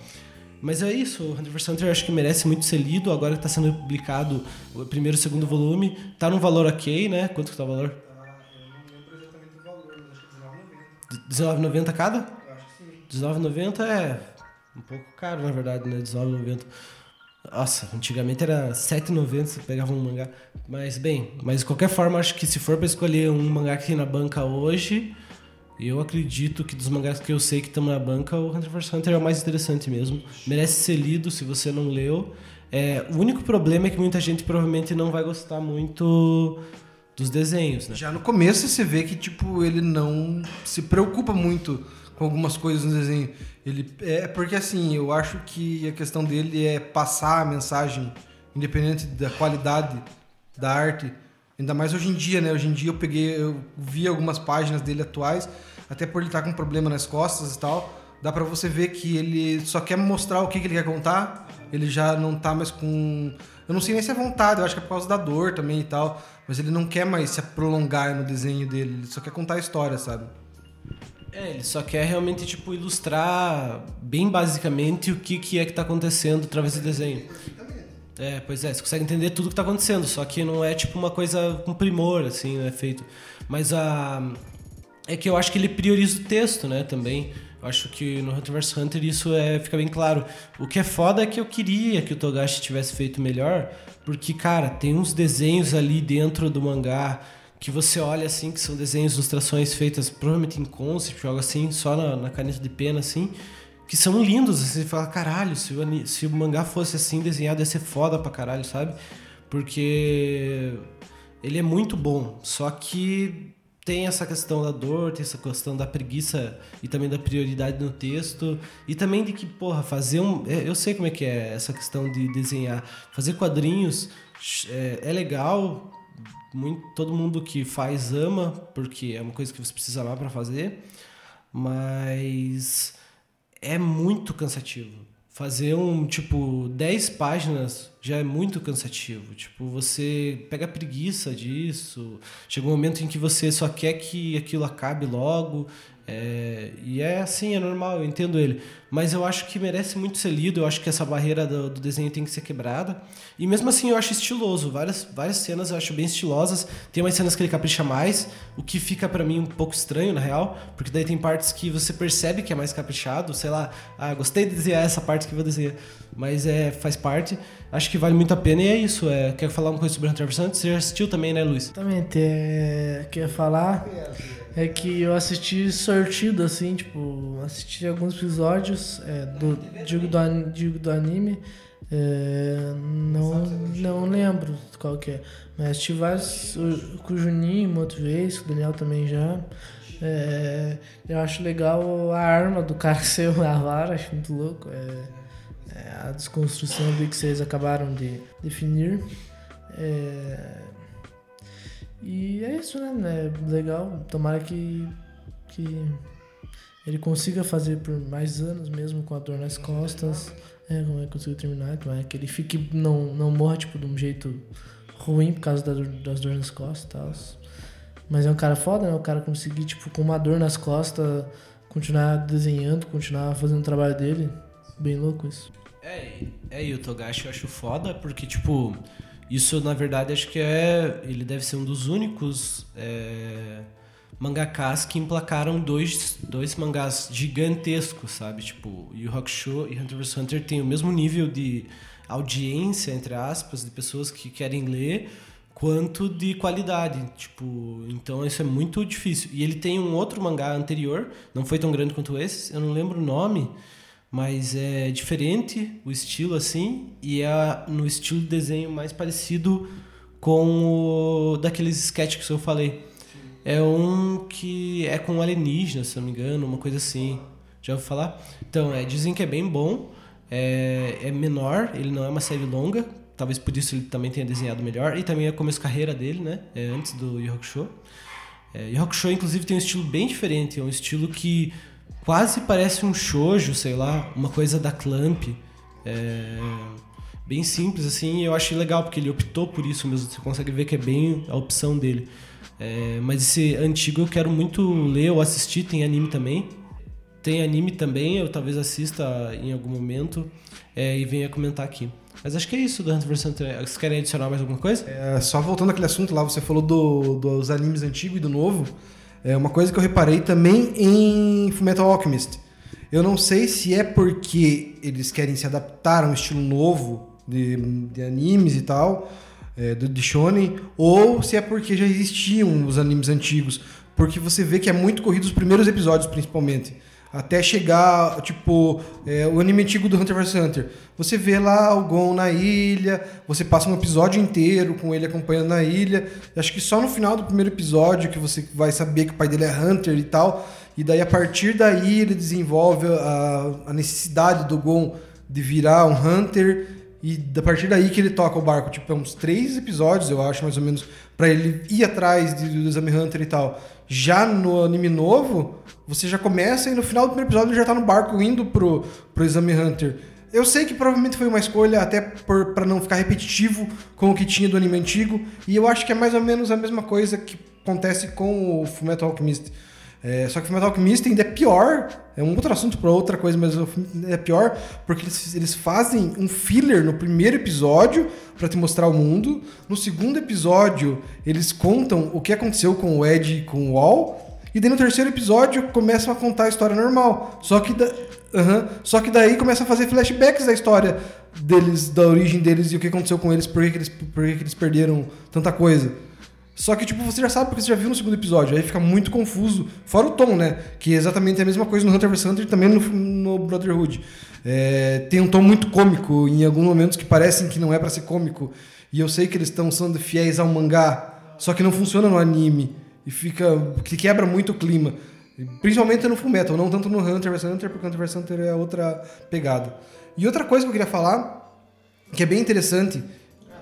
S4: Mas é isso, o Hunter vs Hunter eu acho que merece muito ser lido. Agora que tá sendo publicado o primeiro e o segundo volume, tá num valor ok, né? Quanto que tá o valor? R$19,90 cada? R$19,90 é um pouco caro, na verdade, né? R$19,90. Nossa, antigamente era R$7,90 você pegava um mangá. Mas, bem, mas de qualquer forma, acho que se for pra escolher um mangá que tem na banca hoje, eu acredito que dos mangás que eu sei que estão na banca, o Hunter vs Hunter é o mais interessante mesmo. Merece ser lido se você não leu. É, o único problema é que muita gente provavelmente não vai gostar muito dos desenhos, né?
S3: Já no começo você vê que, tipo, ele não se preocupa muito com algumas coisas no desenho. Ele, é porque, assim, eu acho que a questão dele é passar a mensagem, independente da qualidade da arte. Ainda mais hoje em dia, né? Hoje em dia eu peguei, eu vi algumas páginas dele atuais, até por ele estar com um problema nas costas e tal. Dá pra você ver que ele só quer mostrar o que, que ele quer contar. Ele já não tá mais com. Eu não sei nem se é vontade, eu acho que é por causa da dor também e tal. Mas ele não quer mais se prolongar no desenho dele, ele só quer contar a história, sabe?
S4: É, ele só quer realmente, tipo, ilustrar bem basicamente o que, que é que tá acontecendo através do desenho. É, pois é, você consegue entender tudo que tá acontecendo, só que não é tipo uma coisa com primor, assim, né, feito. Mas a. É que eu acho que ele prioriza o texto, né, também. Eu acho que no Hunter vs Hunter isso é, fica bem claro. O que é foda é que eu queria que o Togashi tivesse feito melhor, porque, cara, tem uns desenhos ali dentro do mangá que você olha assim, que são desenhos, ilustrações feitas provavelmente em concept, algo assim, só na, na caneta de pena, assim, que são lindos. Você fala, caralho, se o, se o mangá fosse assim desenhado, ia ser foda pra caralho, sabe? Porque ele é muito bom, só que tem essa questão da dor, tem essa questão da preguiça e também da prioridade no texto. E também de que, porra, fazer um. é, Eu sei como é que é essa questão de desenhar. Fazer quadrinhos é, é legal. Muito, todo mundo que faz ama, porque é uma coisa que você precisa amar pra fazer. Mas é muito cansativo. Fazer um, tipo, 10 páginas já é muito cansativo. Tipo, você pega preguiça disso. Chega um momento em que você só quer que aquilo acabe logo. é, e é assim, é normal, eu entendo ele. Mas eu acho que merece muito ser lido. Eu acho que essa barreira do, do desenho tem que ser quebrada. E mesmo assim eu acho estiloso. Várias, várias cenas eu acho bem estilosas. Tem umas cenas que ele capricha mais, o que fica pra mim um pouco estranho, na real. Porque daí tem partes que você percebe que é mais caprichado. Sei lá, ah, gostei de desenhar essa parte que vou desenhar. Mas é, faz parte. Acho que vale muito a pena e é isso. É, quer falar uma coisa sobre Hunter Hunter? Você já assistiu também, né, Luiz?
S2: Exatamente. É, quer falar é que eu assisti sortido, assim, tipo, assisti alguns episódios é, do, digo, do, an- digo do anime. é, não, não lembro qual que é. Mas assisti vários o- com o Juninho uma outra vez, com o Daniel também já. É, eu acho legal a arma do cara ser a vara, acho muito louco. É, é a desconstrução ali que vocês acabaram de definir. É, e é isso, né? É legal. Tomara que, que ele consiga fazer por mais anos, mesmo com a dor nas costas. É, como é que consiga terminar. Como é que ele fique, não, não morra, tipo, de um jeito ruim por causa da das dores nas costas e tal. Mas é um cara foda, né? O cara conseguir, tipo, com uma dor nas costas, continuar desenhando, continuar fazendo o trabalho dele. Bem louco isso.
S4: É, é, e o Togashi eu acho foda, porque, tipo, isso na verdade acho que é. Ele deve ser um dos únicos é, mangakas que emplacaram dois, dois mangás gigantescos, sabe? Tipo, Yu Hakusho e Hunter vs Hunter têm o mesmo nível de audiência, entre aspas, de pessoas que querem ler, quanto de qualidade. Tipo, então isso é muito difícil. E ele tem um outro mangá anterior, não foi tão grande quanto esse, eu não lembro o nome, mas é diferente o estilo assim, e é no estilo de desenho mais parecido com o daqueles sketches que eu falei. É um que é com alienígena, se não me engano, uma coisa assim. Já ouviu falar? Então, é, dizem que é bem bom. É, é menor, ele não é uma série longa. Talvez por isso ele também tenha desenhado melhor. E também é começo de carreira dele, né? É antes do Yu Hakusho. É, Hakusho, inclusive, tem um estilo bem diferente. É um estilo que quase parece um shoujo, sei lá. Uma coisa da Clamp. É, bem simples, assim. E eu achei legal, porque ele optou por isso mesmo. Você consegue ver que é bem a opção dele. É, mas esse antigo eu quero muito ler ou assistir. Tem anime também. Tem anime também, eu talvez assista em algum momento é, e venha comentar aqui. Mas acho que é isso do Hunter vs Hunter. Vocês querem adicionar mais alguma coisa?
S3: É, só voltando àquele assunto lá, você falou do- dos animes antigos e do novo. É uma coisa que eu reparei também em Fullmetal Alchemist. Eu não sei se é porque eles querem se adaptar a um estilo novo de, de animes e tal, é, do, de shonen, ou se é porque já existiam os animes antigos. Porque você vê que é muito corrido os primeiros episódios, principalmente. Até chegar, tipo, é, o anime antigo do Hunter vs Hunter. Você vê lá o Gon na ilha, você passa um episódio inteiro com ele acompanhando na ilha. Acho que só no final do primeiro episódio que você vai saber que o pai dele é Hunter e tal. E daí, a partir daí, ele desenvolve a, a necessidade do Gon de virar um Hunter. E a partir daí que ele toca o barco. Tipo, é uns três episódios, eu acho, mais ou menos, pra ele ir atrás do Exame Hunter e tal. Já no anime novo, você já começa e no final do primeiro episódio ele já tá no barco indo pro, pro Exame Hunter. Eu sei que provavelmente foi uma escolha até por, pra não ficar repetitivo com o que tinha do anime antigo. E eu acho que é mais ou menos a mesma coisa que acontece com o Fullmetal Alchemist. É, só que o Fullmetal Alchemist ainda é pior. É um outro assunto para outra coisa, mas filme é pior porque eles, eles fazem um filler no primeiro episódio para te mostrar o mundo. No segundo episódio, eles contam o que aconteceu com o Ed e com o Wall. E daí no terceiro episódio começam a contar a história normal. Só que, da-. Só que daí começa a fazer flashbacks da história deles, da origem deles e o que aconteceu com eles, por que, que eles, por que, que eles perderam tanta coisa. Só que, tipo, você já sabe porque você já viu no segundo episódio. Aí fica muito confuso. Fora o tom, né? Que é exatamente a mesma coisa no Hunter vs Hunter e também no, no Brotherhood. É, tem um tom muito cômico em alguns momentos que parecem que não é pra ser cômico. E eu sei que eles estão sendo fiéis ao mangá, só que não funciona no anime. E fica. que quebra muito o clima. Principalmente no Fullmetal, não tanto no Hunter vs Hunter, porque Hunter vs Hunter é outra pegada. E outra coisa que eu queria falar, que é bem interessante,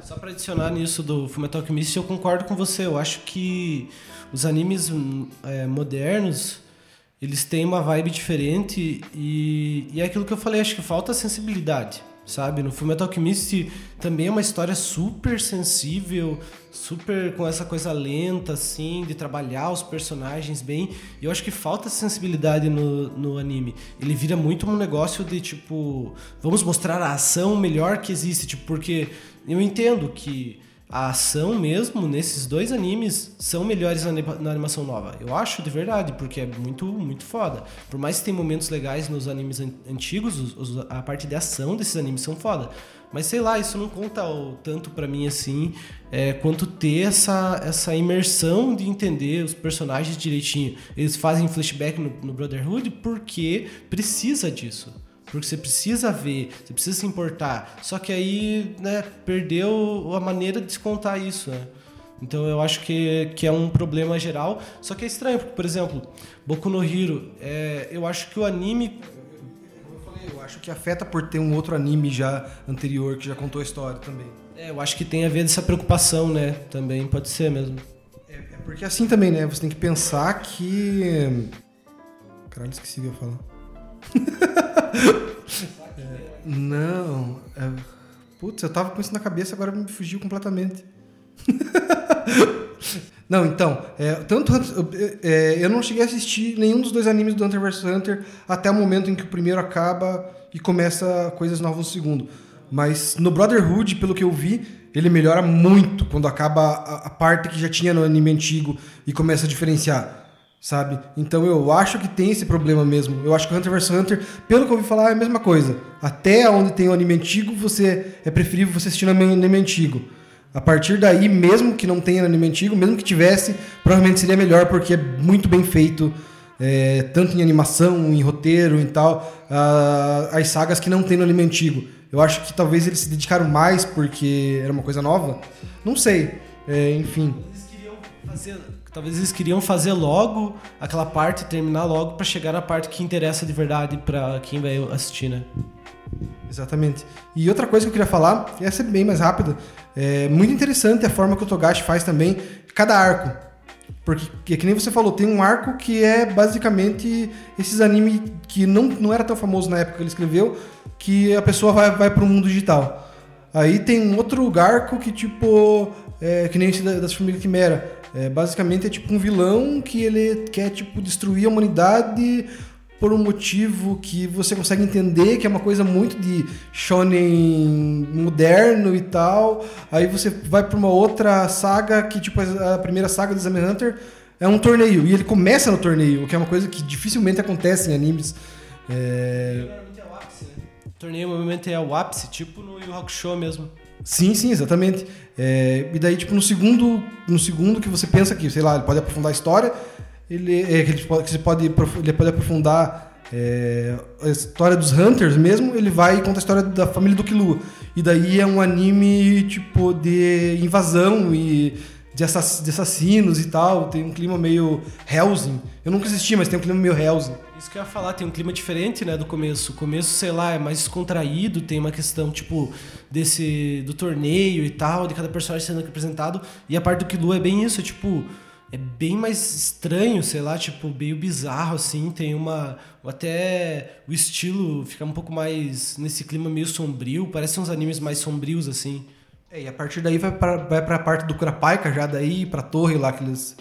S4: Só pra adicionar nisso do Fullmetal Alchemist, eu concordo com você. Eu acho que os animes hum, é, modernos, eles têm uma vibe diferente e, e é aquilo que eu falei, acho que falta sensibilidade, sabe? No Fullmetal Alchemist também é uma história super sensível, super com essa coisa lenta, assim, de trabalhar os personagens bem. E eu acho que falta sensibilidade no, no anime. Ele vira muito um negócio de, tipo, vamos mostrar a ação melhor que existe, tipo, porque eu entendo que a ação mesmo nesses dois animes são melhores na, anima- na animação nova. Eu acho de verdade, porque é muito, muito foda. Por mais que tem momentos legais nos animes an- antigos, os- os- a parte de ação desses animes são foda. Mas sei lá, isso não conta o tanto pra mim assim, é, quanto ter essa, essa imersão de entender os personagens direitinho. Eles fazem flashback no, no Brotherhood porque precisa disso. Porque você precisa ver, você precisa se importar. Só que aí, né, perdeu a maneira de se contar isso, né? Então eu acho que, que é um problema geral. Só que é estranho, porque, por exemplo, Boku no Hero, é, eu acho que o anime
S3: Eu acho que afeta por ter um outro anime já anterior que já contou a história também.
S4: É, eu acho que tem a ver dessa preocupação, né? Também pode ser mesmo.
S3: É porque assim também, né? Você tem que pensar que. Caralho, esqueci o que eu ia falar. Não. é- Putz, eu tava com isso na cabeça, agora me fugiu completamente. Não, então, é, tanto é, eu não cheguei a assistir nenhum dos dois animes do Hunter vs Hunter até o momento em que o primeiro acaba e começa coisas novas no segundo. Mas no Brotherhood, pelo que eu vi, ele melhora muito quando acaba a, a parte que já tinha no anime antigo e começa a diferenciar, sabe? Então eu acho que tem esse problema mesmo. Eu acho que Hunter vs Hunter, pelo que eu ouvi falar, é a mesma coisa. Até onde tem o anime antigo, você é preferível você assistir no anime antigo. A partir daí, mesmo que não tenha anime antigo, mesmo que tivesse, provavelmente seria melhor porque é muito bem feito, é, tanto em animação, em roteiro e tal, as sagas que não tem no anime antigo. Eu acho que talvez eles se dedicaram mais porque era uma coisa nova. Não sei. É, enfim.
S4: Fazer- talvez eles queriam fazer logo aquela parte, terminar logo pra chegar na parte que interessa de verdade pra quem vai assistir, né?
S3: Exatamente. E outra coisa que eu queria falar, e essa é bem mais rápida, é muito interessante a forma que o Togashi faz também cada arco. Porque, que, que nem você falou, tem um arco que é basicamente esses animes que não, não era tão famoso na época que ele escreveu, que a pessoa vai, vai pro mundo digital. Aí tem um outro arco que, tipo, é, que nem esse da- das Formigas Quimera. É, basicamente é tipo um vilão que ele quer, tipo, destruir a humanidade por um motivo que você consegue entender que é uma coisa muito de shonen moderno e tal. Aí você vai pra uma outra saga que, tipo, a primeira saga do Exame Hunter é um torneio. E ele começa no torneio, o que é uma coisa que dificilmente acontece em animes. É...
S4: O torneio normalmente é o ápice, tipo no Yu Hakusho mesmo.
S3: Sim, sim, exatamente. É, e daí, tipo, no segundo, no segundo que você pensa que, sei lá, ele pode aprofundar a história, ele, é, ele pode, que pode, ele pode aprofundar é, a história dos Hunters mesmo, ele vai e conta a história da família do Killua. E daí é um anime, tipo, de invasão e de assassinos e tal. Tem um clima meio Helsing. Eu nunca assisti, mas tem um clima meio Helsing.
S4: Isso que eu ia falar, tem um clima diferente, né, do começo. O começo, sei lá, é mais descontraído, tem uma questão, tipo, desse. do torneio e tal, de cada personagem sendo representado. E a parte do Killua é bem isso, é tipo. É bem mais estranho, sei lá, tipo, meio bizarro, assim. Tem uma. Até o estilo fica um pouco mais nesse clima meio sombrio. Parece uns animes mais sombrios, assim.
S3: É, e a partir daí vai pra, vai pra parte do Kurapika já daí, pra torre lá, que eles.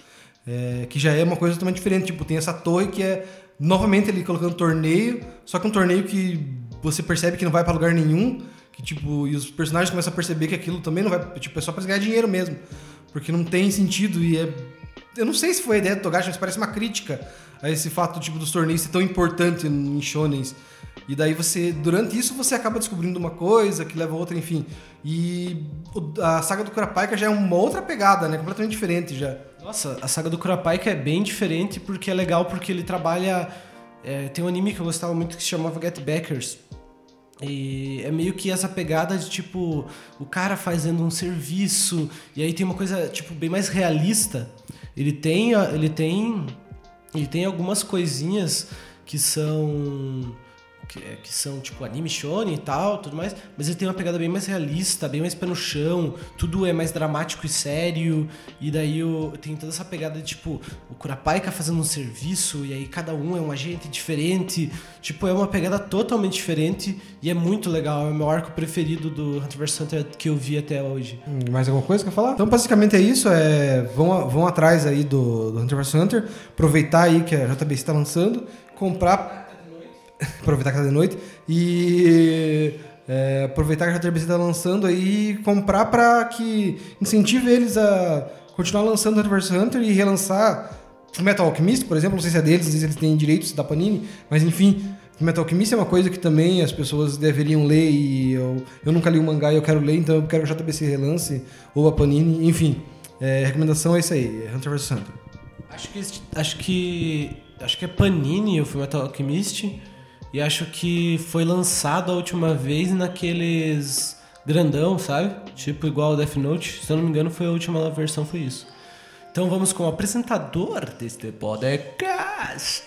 S3: é, que já é uma coisa totalmente diferente. Tipo, tem essa torre que é novamente ele colocando torneio, só que um torneio que você percebe que não vai pra lugar nenhum. Que, tipo, e os personagens começam a perceber que aquilo também não vai. Tipo, é só pra ganhar dinheiro mesmo. Porque não tem sentido e é. Eu não sei se foi a ideia do Togashi, mas parece uma crítica a esse fato, tipo, dos torneios ser tão importante em shonens. E daí você, durante isso, você acaba descobrindo uma coisa que leva a outra, enfim. E a saga do Kurapika já é uma outra pegada, né? Completamente diferente já.
S4: Nossa, a saga do Kurapika é bem diferente porque é legal porque ele trabalha. é, tem um anime que eu gostava muito que se chamava Get Backers. E é meio que essa pegada de tipo, o cara fazendo um serviço, e aí tem uma coisa tipo bem mais realista. Ele tem ele tem ele tem algumas coisinhas que são que, que são tipo anime shonen e tal, tudo mais, mas ele tem uma pegada bem mais realista, bem mais pé no chão, tudo é mais dramático e sério, e daí o, tem toda essa pegada de tipo, o Kurapika fazendo um serviço, e aí cada um é um agente diferente, tipo, é uma pegada totalmente diferente, e é muito legal, é o meu arco preferido do Hunter vs Hunter que eu vi até hoje.
S3: Hum, Mais alguma coisa que eu falar? Então, basicamente é isso. É, vão, vão atrás aí do, do Hunter vs Hunter. Aproveitar aí que a JBC está lançando. Comprar. Aproveitar que tá de noite. E. é, aproveitar que a JBC está lançando aí e comprar para que incentive eles a continuar lançando Hunter vs Hunter e relançar Metal Alchemist, por exemplo. Não sei se é deles, não sei se eles têm direitos da Panini. Mas enfim. Metal Alchemist é uma coisa que também as pessoas deveriam ler e eu, eu nunca li o mangá e eu quero ler, então eu quero que a JBC relance ou a Panini, enfim. É, recomendação é isso aí, é Hunter vs Hunter.
S4: Acho que, acho que. Acho que é Panini o Fullmetal Alchemist. E acho que foi lançado a última vez naqueles grandão, sabe? Tipo igual o Death Note. Se eu não me engano, foi a última versão, foi isso. Então vamos com o apresentador deste podcast.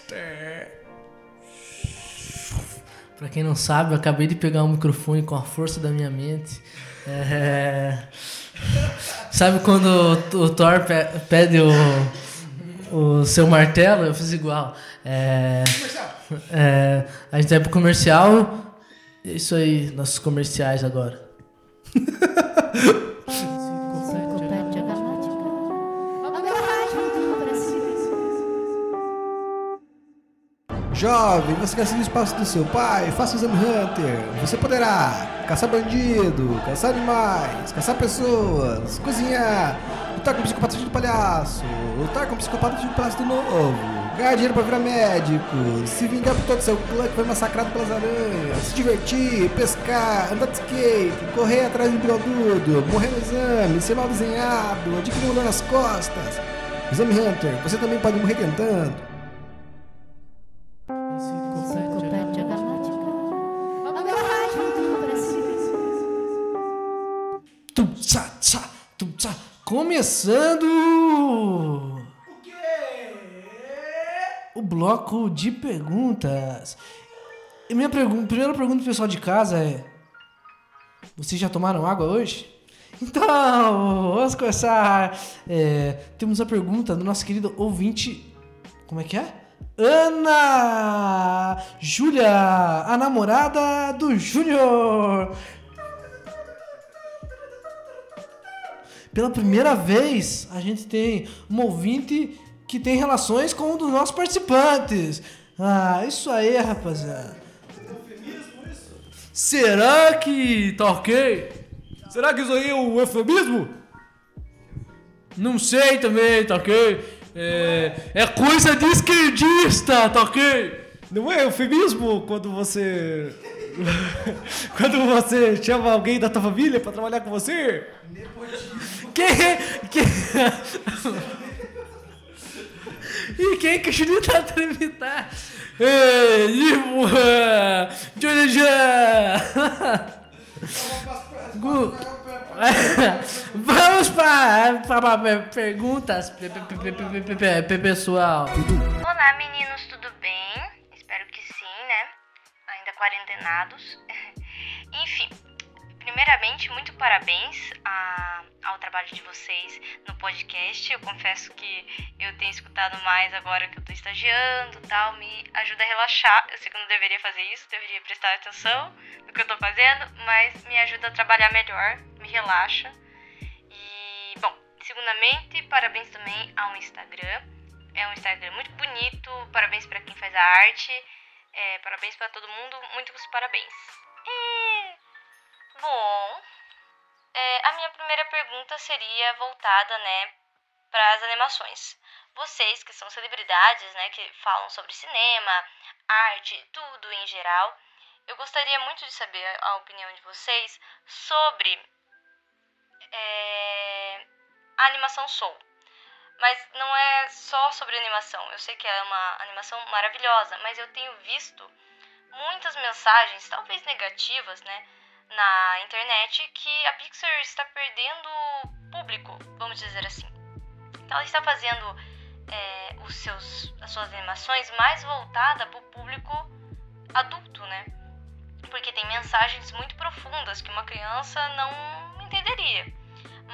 S2: Pra quem não sabe, eu acabei de pegar o microfone com a força da minha mente. É... Sabe quando o, Thor pe- pede o, o seu martelo? Eu fiz igual. É... É... A gente vai pro comercial. É isso aí, nossos comerciais agora.
S17: Do.
S3: Jovem, você quer seguir o espaço do seu pai? Faça o Exame Hunter. Você poderá caçar bandido, caçar animais, caçar pessoas, cozinhar, lutar com psicopata de palhaço, lutar com psicopata de palhaço de novo, ganhar dinheiro pra virar médico, se vingar por todo seu clã que foi massacrado pelas aranhas, se divertir, pescar, andar de skate, correr atrás do bigodudo, morrer no exame, ser mal desenhado, adquirir uma dor nas costas. Exame Hunter, você também pode morrer tentando.
S17: Enciclopédia
S2: O bloco de perguntas. E minha primeira pergunta pro pessoal de casa é: Vocês já tomaram água hoje? Então, vamos começar. É, temos a pergunta do nosso querido ouvinte. Como é que é? Ana Júlia, a namorada do Júnior. Pela primeira vez, a gente tem um ouvinte que tem relações com um dos nossos participantes. Ah, isso aí, rapaziada. Será que tá ok? Será que isso aí é um eufemismo? Não sei também, tá ok? É, é coisa de esquerdista, tá ok?
S4: Não é eufemismo quando você. quando você chama alguém da tua família pra trabalhar com você?
S2: Quem, quem... e quem que Ivo! Johnny Jan! Gu- Vamos para, perguntas, pe- pe- pe- pe- pe- pe- pe- pessoal.
S15: Olá meninos, tudo bem? Espero que sim, né? Ainda quarentenados. Enfim, primeiramente, muito parabéns a- ao trabalho de vocês no podcast. Eu confesso que eu tenho escutado mais agora que eu tô estagiando tal, me ajuda a relaxar. Eu sei que eu não deveria fazer isso, deveria prestar atenção no que eu tô fazendo, mas me ajuda a trabalhar melhor, me relaxa. E, bom, segundamente, parabéns também ao Instagram. É um Instagram muito bonito. Parabéns pra quem faz a arte. É, parabéns pra todo mundo. Muitos parabéns. E, bom, é, a minha primeira pergunta seria voltada, né, para as animações. Vocês que são celebridades, né, que falam sobre cinema, arte, tudo em geral, eu gostaria muito de saber a opinião de vocês sobre é, a animação Soul. Mas não é só sobre animação. Eu sei que é uma animação maravilhosa, mas eu tenho visto muitas mensagens, talvez negativas, né, na internet, que a Pixar está perdendo público, vamos dizer assim. Então ela está fazendo é, os seus, as suas animações mais voltada para o público adulto, né? Porque tem mensagens muito profundas que uma criança não entenderia.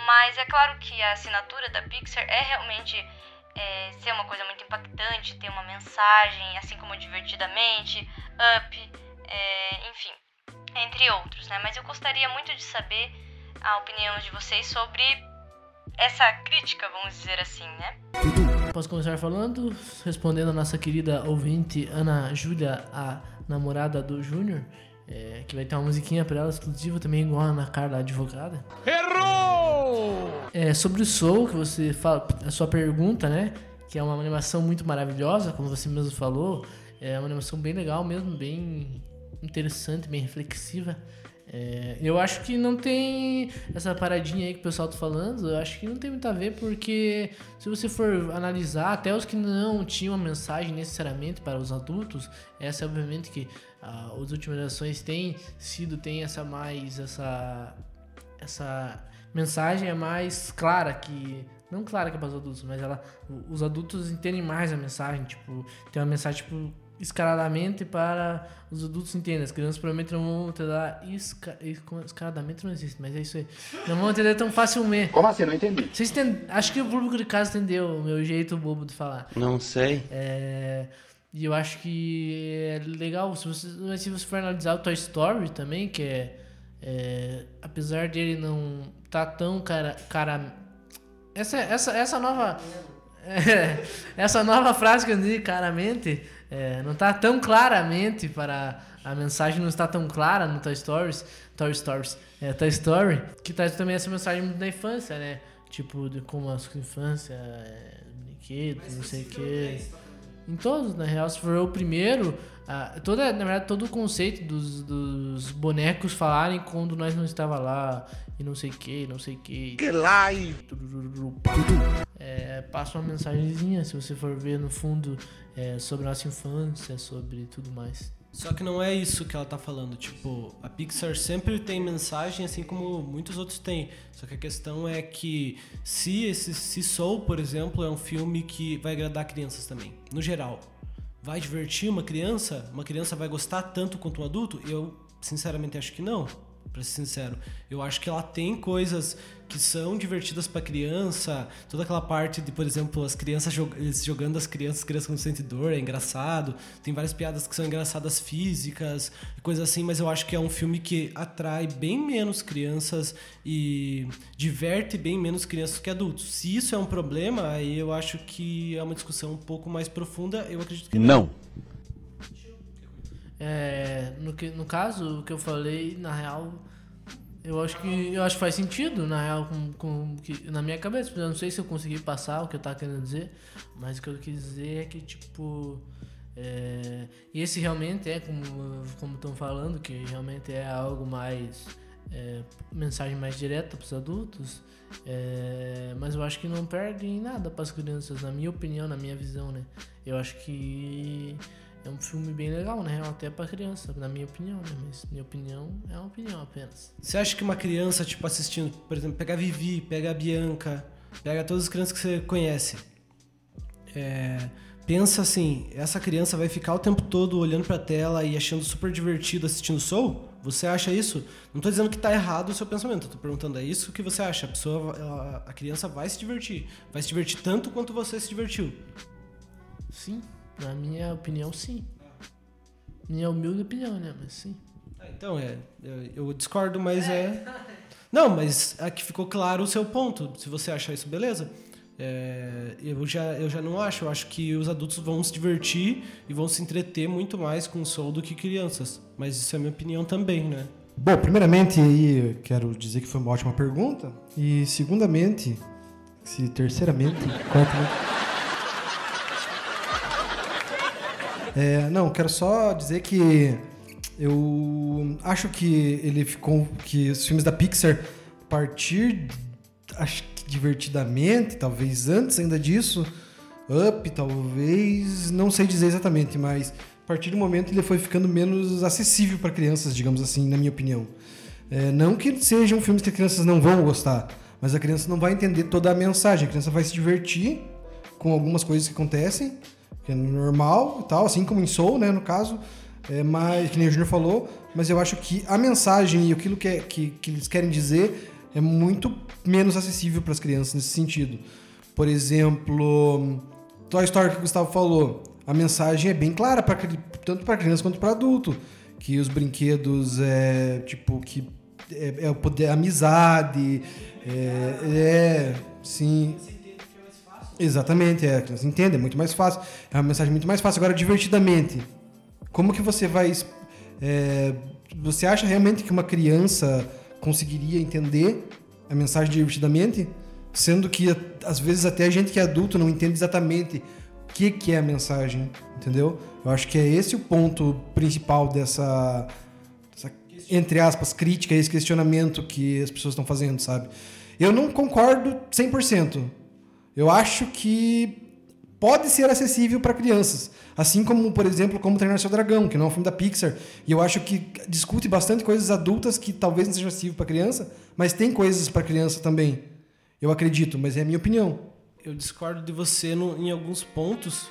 S15: Mas é claro que a assinatura da Pixar é realmente é, ser uma coisa muito impactante, ter uma mensagem, assim como Divertidamente, Up, é, enfim, entre outros, né? Mas eu gostaria muito de saber a opinião de vocês sobre essa crítica, vamos dizer assim, né?
S2: Posso começar falando? Respondendo a nossa querida ouvinte Ana Júlia, a namorada do Júnior, é, que vai ter uma musiquinha pra ela exclusiva também, igual a Ana Carla, advogada.
S7: Errou!
S2: É, sobre o Soul, que você fala, a sua pergunta, né? Que é uma animação muito maravilhosa, como você mesmo falou. É uma animação bem legal mesmo, bem interessante, bem reflexiva. É, eu acho que não tem essa paradinha aí que o pessoal tá falando, eu acho que não tem muito a ver, porque se você for analisar, até os que não tinham uma mensagem necessariamente para os adultos, essa é obviamente que ah, as últimas gerações têm sido, tem essa mais, essa, essa mensagem é mais clara que não clara que é para os adultos, mas ela os adultos entendem mais a mensagem, tipo, tem uma mensagem tipo escaladamente para os adultos entendem. As crianças provavelmente não vão entender esca, escaladamente não existe, mas é isso aí. Não vão entender tão facilmente.
S18: Como assim? Não entendi.
S2: Vocês entendem? Acho que o público de casa entendeu o meu jeito bobo de falar.
S18: Não sei.
S2: É, e eu acho que é legal, se você, mas se você for analisar o Toy Story também, que é, é apesar dele não tá tão cara, cara essa, essa, essa nova é, essa nova frase que eu disse claramente é, não está tão claramente para a mensagem não está tão clara no Toy Stories, Toy Stories, é, Toy Story, que traz também essa mensagem muito da infância, né? Tipo, de como a sua infância, é, brinquedos, não sei o que. Em todos, na real, se for o primeiro, ah, toda, na verdade, todo o conceito dos, dos bonecos falarem quando nós não estava lá e não sei o que, não sei o que.
S18: Que lá
S2: é, passa uma mensagenzinha, se você for ver no fundo, é, sobre nossa infância, sobre tudo mais.
S4: Só que não é isso que ela tá falando. Tipo, a Pixar sempre tem mensagem, assim como muitos outros têm. Só que a questão é que se esse se Soul, por exemplo, é um filme que vai agradar crianças também, no geral, vai divertir uma criança? Uma criança vai gostar tanto quanto um adulto? Eu sinceramente acho que não para ser sincero. Eu acho que ela tem coisas que são divertidas para criança, toda aquela parte de, por exemplo, as crianças jog jogando as crianças, as crianças com sente dor, é engraçado. Tem várias piadas que são engraçadas físicas, coisas assim, mas eu acho que é um filme que atrai bem menos crianças e diverte bem menos crianças que adultos. Se isso é um problema, aí eu acho que é uma discussão um pouco mais profunda. Eu acredito que
S18: não.
S2: É, no, que, no caso, o que eu falei, na real, eu acho que eu acho que faz sentido, na real, com, com, que, na minha cabeça. Eu não sei se eu consegui passar o que eu tava querendo dizer, mas o que eu quis dizer é que, tipo. É, esse realmente é, como estão falando, que realmente é algo mais. É, mensagem mais direta para os adultos, é, mas eu acho que não perde em nada para as crianças, na minha opinião, na minha visão, né? Eu acho que é um filme bem legal, né? Até pra criança, na minha opinião, né? Mas minha opinião é uma opinião apenas.
S4: Você acha que uma criança, tipo, assistindo, por exemplo, pega a Vivi, pega a Bianca, pega todas as crianças que você conhece. É, pensa assim, essa criança vai ficar o tempo todo olhando pra tela e achando super divertido assistindo Soul? Você acha isso? Não tô dizendo que tá errado o seu pensamento, eu tô perguntando, é isso que você acha? A pessoa, ela, a criança vai se divertir. Vai se divertir tanto quanto você se divertiu.
S2: Sim. Na minha opinião, sim. Minha humilde opinião, né? Mas sim.
S4: Então, é. Eu, eu discordo, mas é. Não, mas aqui ficou claro o seu ponto. Se você acha isso, beleza. É, eu, já, eu já não acho. Eu acho que os adultos vão se divertir e vão se entreter muito mais com o soul do que crianças. Mas isso é a minha opinião também, né?
S3: Bom, primeiramente aí quero dizer que foi uma ótima pergunta. E segundamente, se terceiramente. É, não, quero só dizer que eu acho que ele ficou. que os filmes da Pixar, a partir. acho que divertidamente, talvez antes ainda disso, Up, talvez. não sei dizer exatamente, mas a partir do momento ele foi ficando menos acessível para crianças, digamos assim, na minha opinião. É, não que sejam filmes que as crianças não vão gostar, mas a criança não vai entender toda a mensagem. A criança vai se divertir com algumas coisas que acontecem que é normal e tal, assim como em Soul, né, no caso, é, mas, que nem o Junior falou, mas eu acho que a mensagem e aquilo que, é, que, que eles querem dizer é muito menos acessível para as crianças nesse sentido. Por exemplo, Toy Story que o Gustavo falou, a mensagem é bem clara, pra, tanto para criança quanto para adulto, que os brinquedos é tipo que é, é o poder, amizade, é, é sim. Exatamente, é. Você entende, é muito mais fácil. É uma mensagem muito mais fácil. Agora, divertidamente, como que você vai. É, você acha realmente que uma criança conseguiria entender a mensagem divertidamente? Sendo que, às vezes, até a gente que é adulto não entende exatamente que, que é a mensagem, entendeu? Eu acho que é esse o ponto principal dessa, dessa, entre aspas, crítica, esse questionamento que as pessoas estão fazendo, sabe? Eu não concordo 100%. Eu acho que pode ser acessível para crianças. Assim como, por exemplo, como Treinar Seu Dragão, que não é um filme da Pixar. E eu acho que discute bastante coisas adultas que talvez não seja acessível para criança, mas tem coisas para criança também. Eu acredito, mas é a minha opinião.
S4: Eu discordo de você no, em alguns pontos,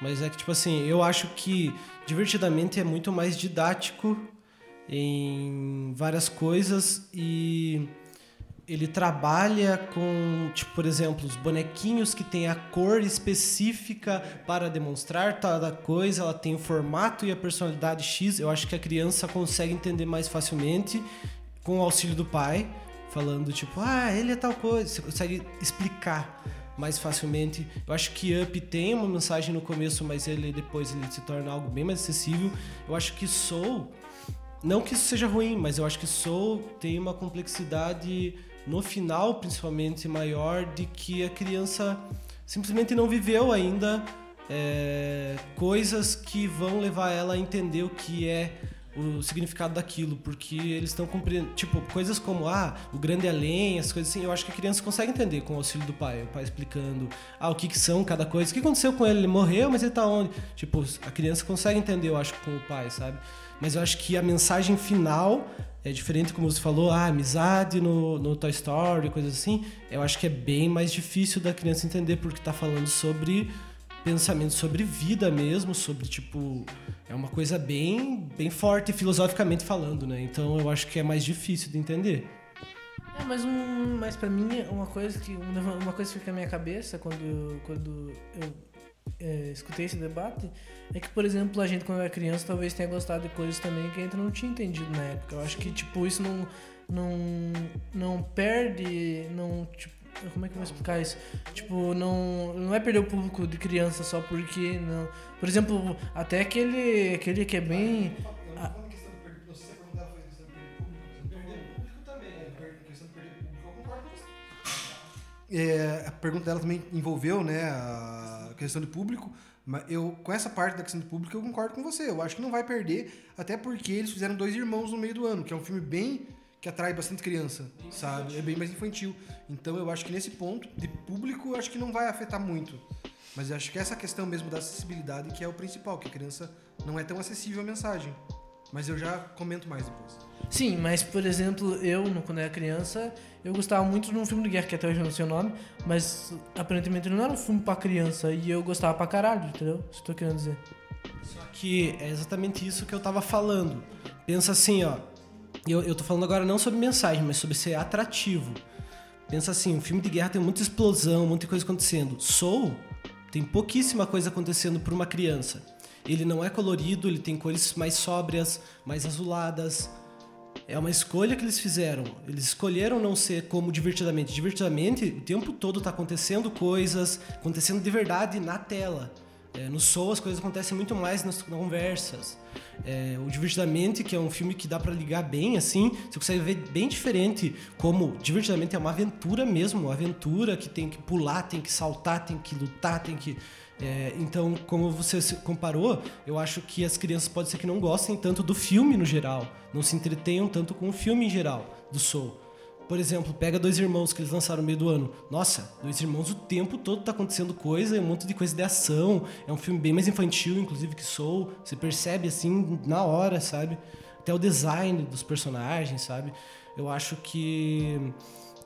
S4: mas é que, tipo assim, eu acho que Divertidamente é muito mais didático em várias coisas e ele trabalha com, tipo, por exemplo, os bonequinhos que tem a cor específica para demonstrar cada coisa, ela tem o formato e a personalidade X. Eu acho que a criança consegue entender mais facilmente com o auxílio do pai, falando tipo, ah, ele é tal coisa, você consegue explicar mais facilmente. Eu acho que Up tem uma mensagem no começo, mas ele depois ele se torna algo bem mais acessível. Eu acho que Soul, não que isso seja ruim, mas eu acho que Soul tem uma complexidade no final, principalmente maior, de que a criança simplesmente não viveu ainda é, coisas que vão levar ela a entender o que é o significado daquilo, porque eles estão compreendendo, tipo, coisas como, ah, o grande além, as coisas assim, eu acho que a criança consegue entender com o auxílio do pai, o pai explicando, ah, o que que são cada coisa, o que aconteceu com ele, ele morreu, mas ele tá onde? Tipo, a criança consegue entender, eu acho, com o pai, sabe? Mas eu acho que a mensagem final é diferente, como você falou, ah, amizade no, no Toy Story, coisas assim, eu acho que é bem mais difícil da criança entender, porque tá falando sobre pensamento sobre vida mesmo, sobre tipo é uma coisa bem bem forte filosoficamente falando, né? Então eu acho que é mais difícil de entender.
S2: É, mas um, mas para mim uma coisa que uma coisa que fica na minha cabeça quando quando eu é, escutei esse debate é que, por exemplo, a gente quando era criança talvez tenha gostado de coisas também que a gente não tinha entendido na época. Eu acho que tipo isso não não não perde, não tipo como é que eu vou explicar isso? Tipo, não, não é perder o público de criança só porque não. Por exemplo, até aquele, aquele que é bem.
S3: É, a pergunta dela também envolveu né, a questão de público, mas eu, com essa parte da questão de público, eu concordo com você. Eu acho que não vai perder, até porque eles fizeram Dois Irmãos no meio do ano, que é um filme bem que atrai bastante criança, sabe? É bem mais infantil. Então eu acho que nesse ponto de público, eu acho que não vai afetar muito. Mas eu acho que essa questão mesmo da acessibilidade que é o principal, que a criança não é tão acessível a mensagem. Mas eu já comento mais depois.
S2: Sim, mas por exemplo, eu, quando era criança, eu gostava muito de um filme de guerra, que até hoje eu não sei o nome, mas aparentemente não era um filme pra criança e eu gostava pra caralho, entendeu? Isso que eu tô querendo dizer.
S4: Só que é exatamente isso que eu tava falando. Pensa assim, ó. Eu, eu tô falando agora não sobre mensagem, mas sobre ser atrativo. Pensa assim, um filme de guerra tem muita explosão, muita coisa acontecendo. Soul tem pouquíssima coisa acontecendo para uma criança. Ele não é colorido, ele tem cores mais sóbrias, mais azuladas. É uma escolha que eles fizeram. Eles escolheram não ser como divertidamente. Divertidamente, o tempo todo tá acontecendo coisas, acontecendo de verdade na tela. É, no Soul as coisas acontecem muito mais nas conversas. É, o Divertidamente, que é um filme que dá pra ligar bem, assim, você consegue ver bem diferente como Divertidamente é uma aventura mesmo, uma aventura que tem que pular, tem que saltar, tem que lutar, tem que. É, então, como você comparou, eu acho que as crianças pode ser que não gostem tanto do filme no geral, não se entretenham tanto com o filme em geral do Soul. Por exemplo, pega Dois Irmãos que eles lançaram no meio do ano. Nossa, Dois Irmãos o tempo todo tá acontecendo coisa, é um monte de coisa de ação. É um filme bem mais infantil, inclusive, que Soul. Você percebe assim na hora, sabe? Até o design dos personagens, sabe? Eu acho que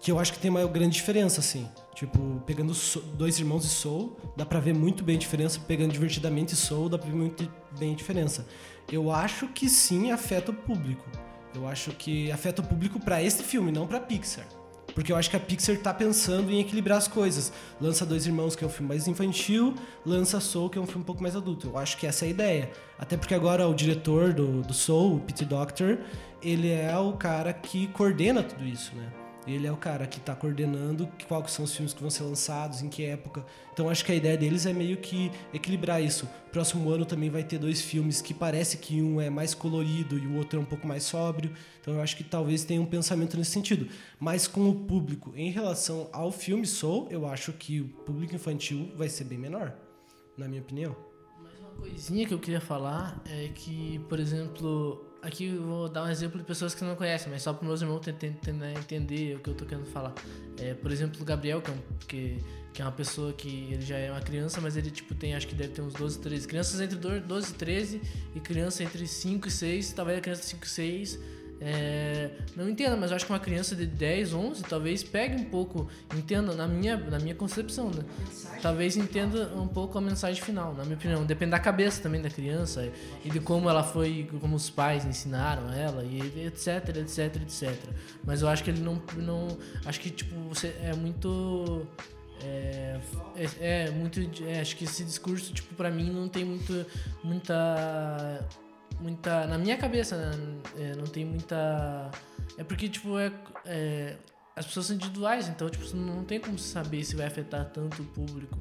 S4: que eu acho que tem uma grande diferença assim. Tipo, pegando Dois Irmãos e Soul, dá pra ver muito bem a diferença. Pegando Divertidamente e Soul, dá pra ver muito bem a diferença. Eu acho que sim afeta o público. Eu acho que afeta o público pra este filme, não pra Pixar. Porque eu acho que a Pixar tá pensando em equilibrar as coisas. Lança Dois Irmãos, que é um filme mais infantil, lança Soul, que é um filme um pouco mais adulto. Eu acho que essa é a ideia. Até porque agora o diretor do, do Soul, o Peter Doctor, ele é o cara que coordena tudo isso, né? Ele é o cara que tá coordenando quais são os filmes que vão ser lançados, em que época. Então acho que a ideia deles é meio que equilibrar isso. Próximo ano também vai ter dois filmes que parece que um é mais colorido e o outro é um pouco mais sóbrio. Então eu acho que talvez tenha um pensamento nesse sentido. Mas com o público, em relação ao filme Soul, eu acho que o público infantil vai ser bem menor. na minha opinião.
S2: coisinha que eu queria falar é que, por exemplo, aqui eu vou dar um exemplo de pessoas que não conhecem, mas só para meus irmãos tentar entender o que eu tô querendo falar. É, por exemplo, o Gabriel, que é, um, que, que é uma pessoa que ele já é uma criança, mas ele tipo tem, acho que deve ter uns 12, 13 crianças entre 12 e 13 e criança entre 5 e 6, talvez a criança de 5 e 6 é, não entenda, mas eu acho que uma criança de 10, 11 talvez pegue um pouco, entenda na minha, na minha concepção, né? Talvez entenda um pouco a mensagem final, na minha opinião. Depende da cabeça também da criança e de como ela foi, como os pais ensinaram ela e etc, etc, etc. Mas eu acho que ele não, não acho que tipo você é muito é, é, é muito é, acho que esse discurso tipo para mim não tem muito muita muita. Na minha cabeça, né? É, não tem muita. É porque, tipo, é, é, as pessoas são individuais, então, tipo, não tem como saber se vai afetar tanto o público.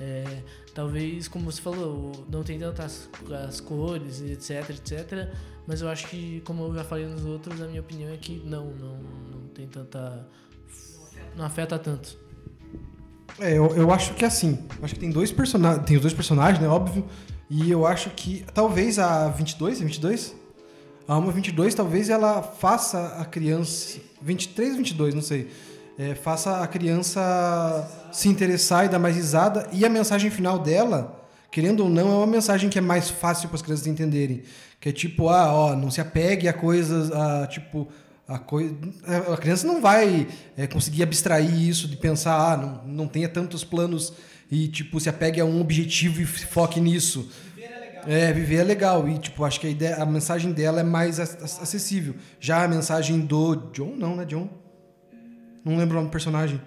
S2: É, talvez, como você falou, não tem tantas as cores, etc, etc. Mas eu acho que, como eu já falei nos outros, a minha opinião é que não, não, não tem tanta. Não afeta tanto.
S3: É, eu, eu acho que é assim. Acho que tem dois personagens. Tem os dois personagens, né? Óbvio. E eu acho que talvez a 22, é 22? A Alma 22, talvez ela faça a criança. 23 ou 22, não sei. É, faça a criança se interessar e dar mais risada. E a mensagem final dela, querendo ou não, é uma mensagem que é mais fácil para as crianças entenderem. Que é tipo, ah, ó, não se apegue a coisas, a, tipo, a, coi a criança não vai é, conseguir abstrair isso de pensar, ah, não, não tenha tantos planos e, tipo, se apegue a um objetivo e foque nisso. Viver é legal. É, viver é legal. E, tipo, acho que a, ideia, a mensagem dela é mais acessível. Já a mensagem do John, não, né, John? Não lembro o nome do personagem.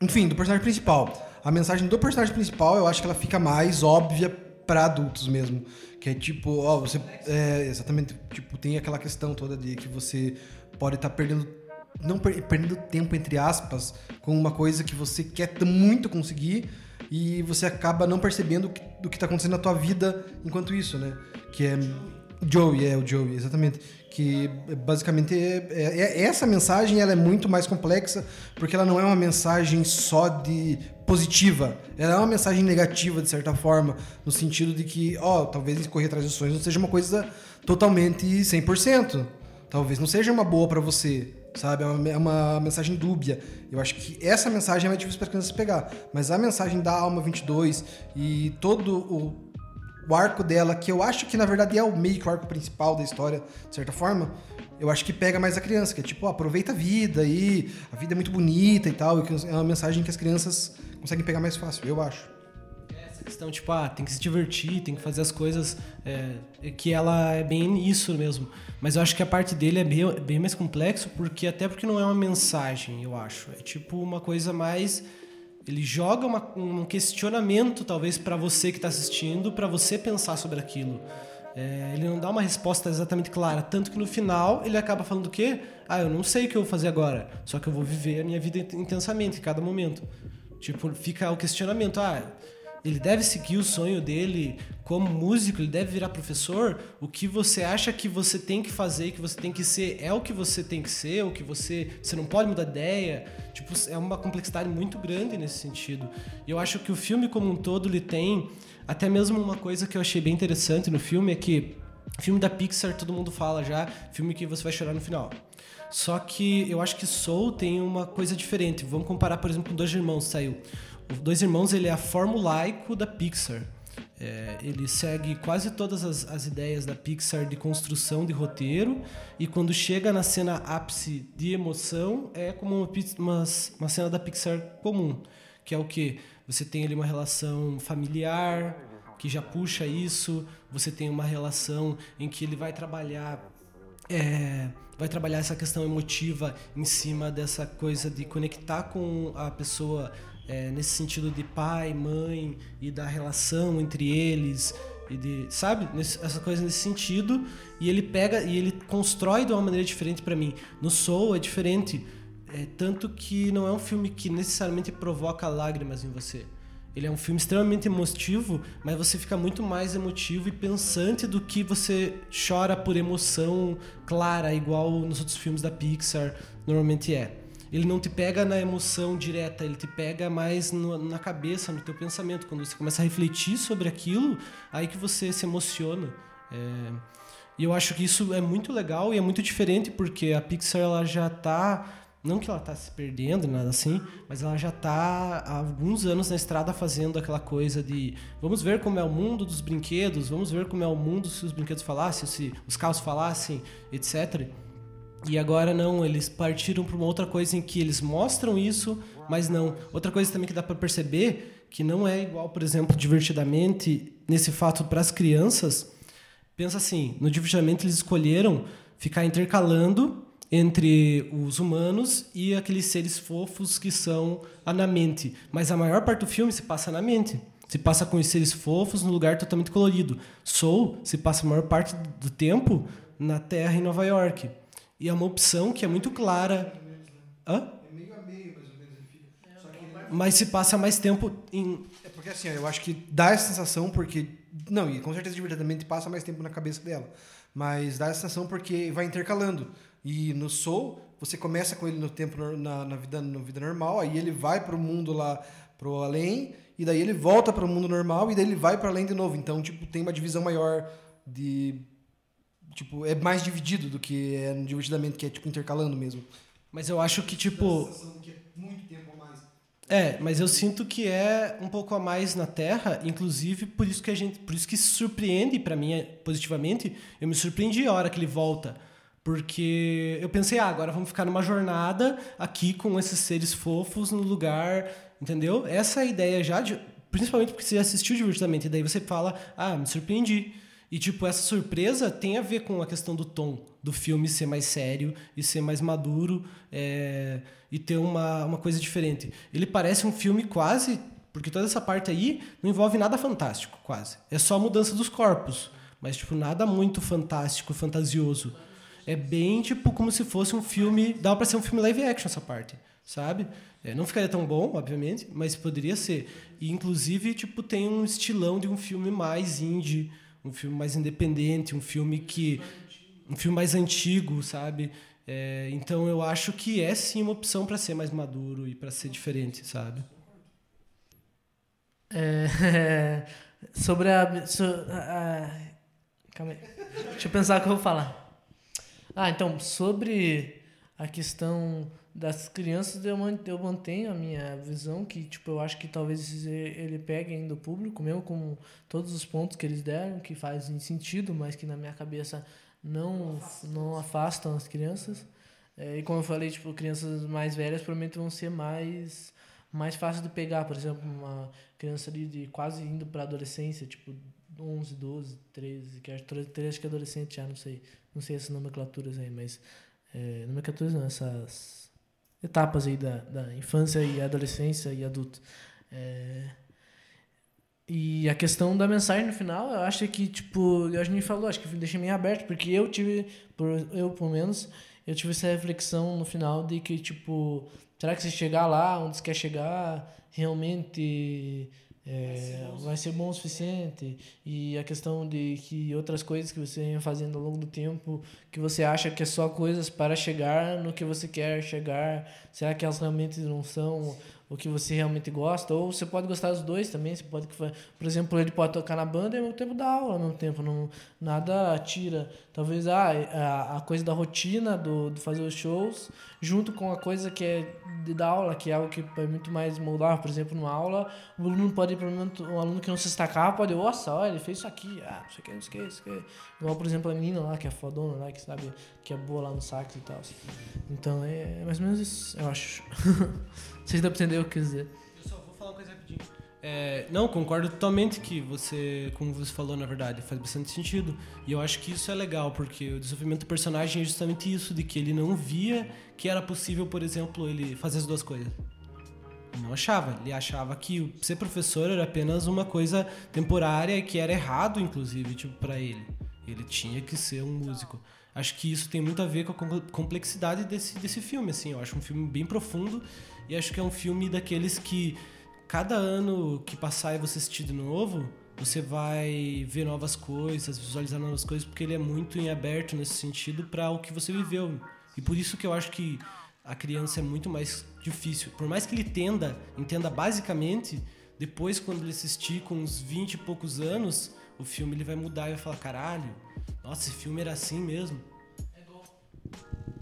S3: Enfim, do personagem principal. A mensagem do personagem principal, eu acho que ela fica mais óbvia para adultos mesmo. Que é tipo, ó, você. É, exatamente, tipo, tem aquela questão toda de que você pode estar tá perdendo não per perdendo tempo, entre aspas, com uma coisa que você quer muito conseguir e você acaba não percebendo que, do que está acontecendo na tua vida enquanto isso, né? Que é Joey, é o Joey, exatamente. Que basicamente é, é, é, essa mensagem ela é muito mais complexa porque ela não é uma mensagem só de positiva, ela é uma mensagem negativa de certa forma, no sentido de que, ó, talvez correr atrás dos sonhos não seja uma coisa totalmente 100%. Talvez não seja uma boa para você, sabe? É uma, é uma, mensagem dúbia. Eu acho que essa mensagem é mais difícil para as crianças pegar. Mas a mensagem da Alma 22 e todo o, o arco dela, que eu acho que na verdade é o meio que o arco principal da história, de certa forma, eu acho que pega mais a criança, que é tipo, ó, aproveita a vida e a vida é muito bonita e tal. E é uma mensagem que as crianças conseguem pegar mais fácil, eu acho
S4: questão, tipo, ah, tem que se divertir, tem que fazer as coisas. É, que ela é bem isso mesmo. Mas eu acho que a parte dele é bem, bem mais complexo, porque até porque não é uma mensagem, eu acho. É tipo uma coisa mais. Ele joga uma, um questionamento, talvez, para você que está assistindo, para você pensar sobre aquilo. É, ele não dá uma resposta exatamente clara. Tanto que no final ele acaba falando o quê? Ah, eu não sei o que eu vou fazer agora. Só que eu vou viver a minha vida intensamente, em cada momento. Tipo, fica o questionamento. Ah, ele deve seguir o sonho dele como músico, ele deve virar professor. O que você acha que você tem que fazer, que você tem que ser, é o que você tem que ser, o que você, você não pode mudar ideia. Tipo, é uma complexidade muito grande nesse sentido. E eu acho que o filme como um todo ele tem até mesmo uma coisa que eu achei bem interessante no filme é que filme da Pixar todo mundo fala já, filme que você vai chorar no final. Só que eu acho que Soul tem uma coisa diferente. Vamos comparar, por exemplo, com Dois Irmãos saiu. Dois Irmãos ele é a formulaico da Pixar. É, ele segue quase todas as, as, ideias da Pixar de construção de roteiro e quando chega na cena ápice de emoção é como uma, uma, uma cena da Pixar comum, que é o que você tem ali uma relação familiar que já puxa isso, você tem uma relação em que ele vai trabalhar é, vai trabalhar essa questão emotiva em cima dessa coisa de conectar com a pessoa é, nesse sentido de pai, mãe e da relação entre eles e de sabe nesse, essa coisa nesse sentido e ele pega e ele constrói de uma maneira diferente para mim no Soul é diferente é, tanto que não é um filme que necessariamente provoca lágrimas em você ele é um filme extremamente emotivo, mas você fica muito mais emotivo e pensante do que você chora por emoção clara, igual nos outros filmes da Pixar normalmente é. Ele não te pega na emoção direta, ele te pega mais no- na cabeça, no teu pensamento. Quando você começa a refletir sobre aquilo, aí que você se emociona. É, e eu acho que isso é muito legal e é muito diferente porque a Pixar ela já tá não que ela tá se perdendo, nada assim, mas ela já tá há alguns anos na estrada fazendo aquela coisa de vamos ver como é o mundo dos brinquedos, vamos ver como é o mundo se os brinquedos falassem, se os carros falassem, etc. E agora não, eles partiram para uma outra coisa em que eles mostram isso, mas não. Outra coisa também que dá para perceber que não é igual, por exemplo, divertidamente nesse fato para as crianças. Pensa assim, no divertidamente eles escolheram ficar intercalando entre os humanos e aqueles seres fofos que são a na mente. Mas a maior parte do filme se passa na mente. Se passa com os seres fofos no lugar totalmente colorido. Soul se passa a maior parte do tempo na Terra em Nova York. E é uma opção que é muito clara. Hã? Mas se passa mais tempo em.
S3: É porque assim, eu acho que dá essa sensação porque. Não, e com certeza divertidamente passa mais tempo na cabeça dela. Mas dá essa sensação porque vai intercalando. E no Soul, você começa com ele no tempo na, na vida, na vida normal, aí ele vai pro mundo lá, pro além, e daí ele volta pro mundo normal, e daí ele vai para além de novo. Então, tipo, tem uma divisão maior de. Tipo, é mais dividido do que é no divertidamente, que é tipo intercalando mesmo.
S4: Mas eu acho que, tipo.
S3: muito tempo a mais.
S4: É, mas eu sinto que é um pouco a mais na Terra, inclusive por isso que a gente, por isso que se surpreende para mim é, positivamente. Eu me surpreendi a hora que ele volta, porque eu pensei, ah, agora vamos ficar numa jornada aqui com esses seres fofos no lugar, entendeu? Essa é a ideia já de, principalmente porque você assistiu divertidamente, e daí você fala, ah, me surpreendi. E, tipo, essa surpresa tem a ver com a questão do tom do filme ser mais sério e ser mais maduro é, e ter uma, uma coisa diferente. Ele parece um filme quase. Porque toda essa parte aí não envolve nada fantástico, quase. É só a mudança dos corpos. Mas, tipo, nada muito fantástico, fantasioso. É bem, tipo, como se fosse um filme. Dá pra ser um filme live action essa parte, sabe? É, não ficaria tão bom, obviamente, mas poderia ser. E, inclusive, tipo, tem um estilão de um filme mais indie um filme mais independente, um filme que um filme mais antigo, sabe? É, então eu acho que é sim uma opção para ser mais maduro e para ser diferente, sabe?
S2: É, sobre a, so- a- Calma aí. Deixa eu pensar o que eu vou falar. Ah, então, sobre a questão das crianças, eu man- eu mantenho a minha visão que, tipo, eu acho que talvez ele pegue ainda o público, mesmo com todos os pontos que eles deram, que fazem sentido, mas que na minha cabeça não, não afastam as crianças. É, e como eu falei, tipo, crianças mais velhas provavelmente vão ser mais mais fácil de pegar, por exemplo, uma criança ali de quase indo para adolescência, tipo 11, 12, 13, que acho, 13 acho que é adolescente já, não sei. Não sei essas nomenclaturas aí, mas é, nomenclaturas não, essas etapas aí da, da infância e adolescência e adulto. É, e a questão da mensagem no final, eu acho que, tipo, a gente falou, acho que deixei meio aberto, porque eu tive, por, eu pelo menos, eu tive essa reflexão no final de que, tipo, será que se chegar lá onde você quer chegar, realmente é, vai ser bom o suficiente? E a questão de que outras coisas que você vem fazendo ao longo do tempo, que você acha que é só coisas para chegar no que você quer chegar, será que elas realmente não são o que você realmente gosta? Ou você pode gostar dos dois também, você pode, por exemplo, ele pode tocar na banda e ao tempo dar aula, mesmo tempo, não, nada tira. Talvez ah, a, a coisa da rotina, do, fazer os shows, junto com a coisa que é de dar aula, que é algo que é muito mais moldável. Por exemplo, numa aula, o aluno pode ir para um aluno que não se destacar, pode, nossa, olha, ele fez isso aqui, ah, isso aqui, isso aqui, isso aqui. Igual, por exemplo, a menina lá, que é fodona lá, que sabe, que é boa lá no sax e tal. Então é mais ou menos isso, eu acho. Vocês pra entender o que eu quis dizer.
S4: Eu só vou falar uma coisa rapidinho. É, não, concordo totalmente que você, como você falou, na verdade, faz bastante sentido. E eu acho que isso é legal, porque o desenvolvimento do personagem é justamente isso, de que ele não via que era possível, por exemplo, ele fazer as duas coisas. Não achava. Ele achava que ser professor era apenas uma coisa temporária que era errado, inclusive, tipo, para ele. Ele tinha que ser um músico. Acho que isso tem muito a ver com a complexidade desse, desse filme, assim. Eu acho um filme bem profundo e acho que é um filme daqueles que cada ano que passar e você assistir de novo, você vai ver novas coisas, visualizar novas coisas, porque ele é muito em aberto nesse sentido para o que você viveu. E por isso que eu acho que a criança é muito mais difícil. Por mais que ele tenda, entenda basicamente, depois quando ele assistir com uns 20 e poucos anos, o filme ele vai mudar e vai falar, caralho, nossa, esse filme era assim mesmo.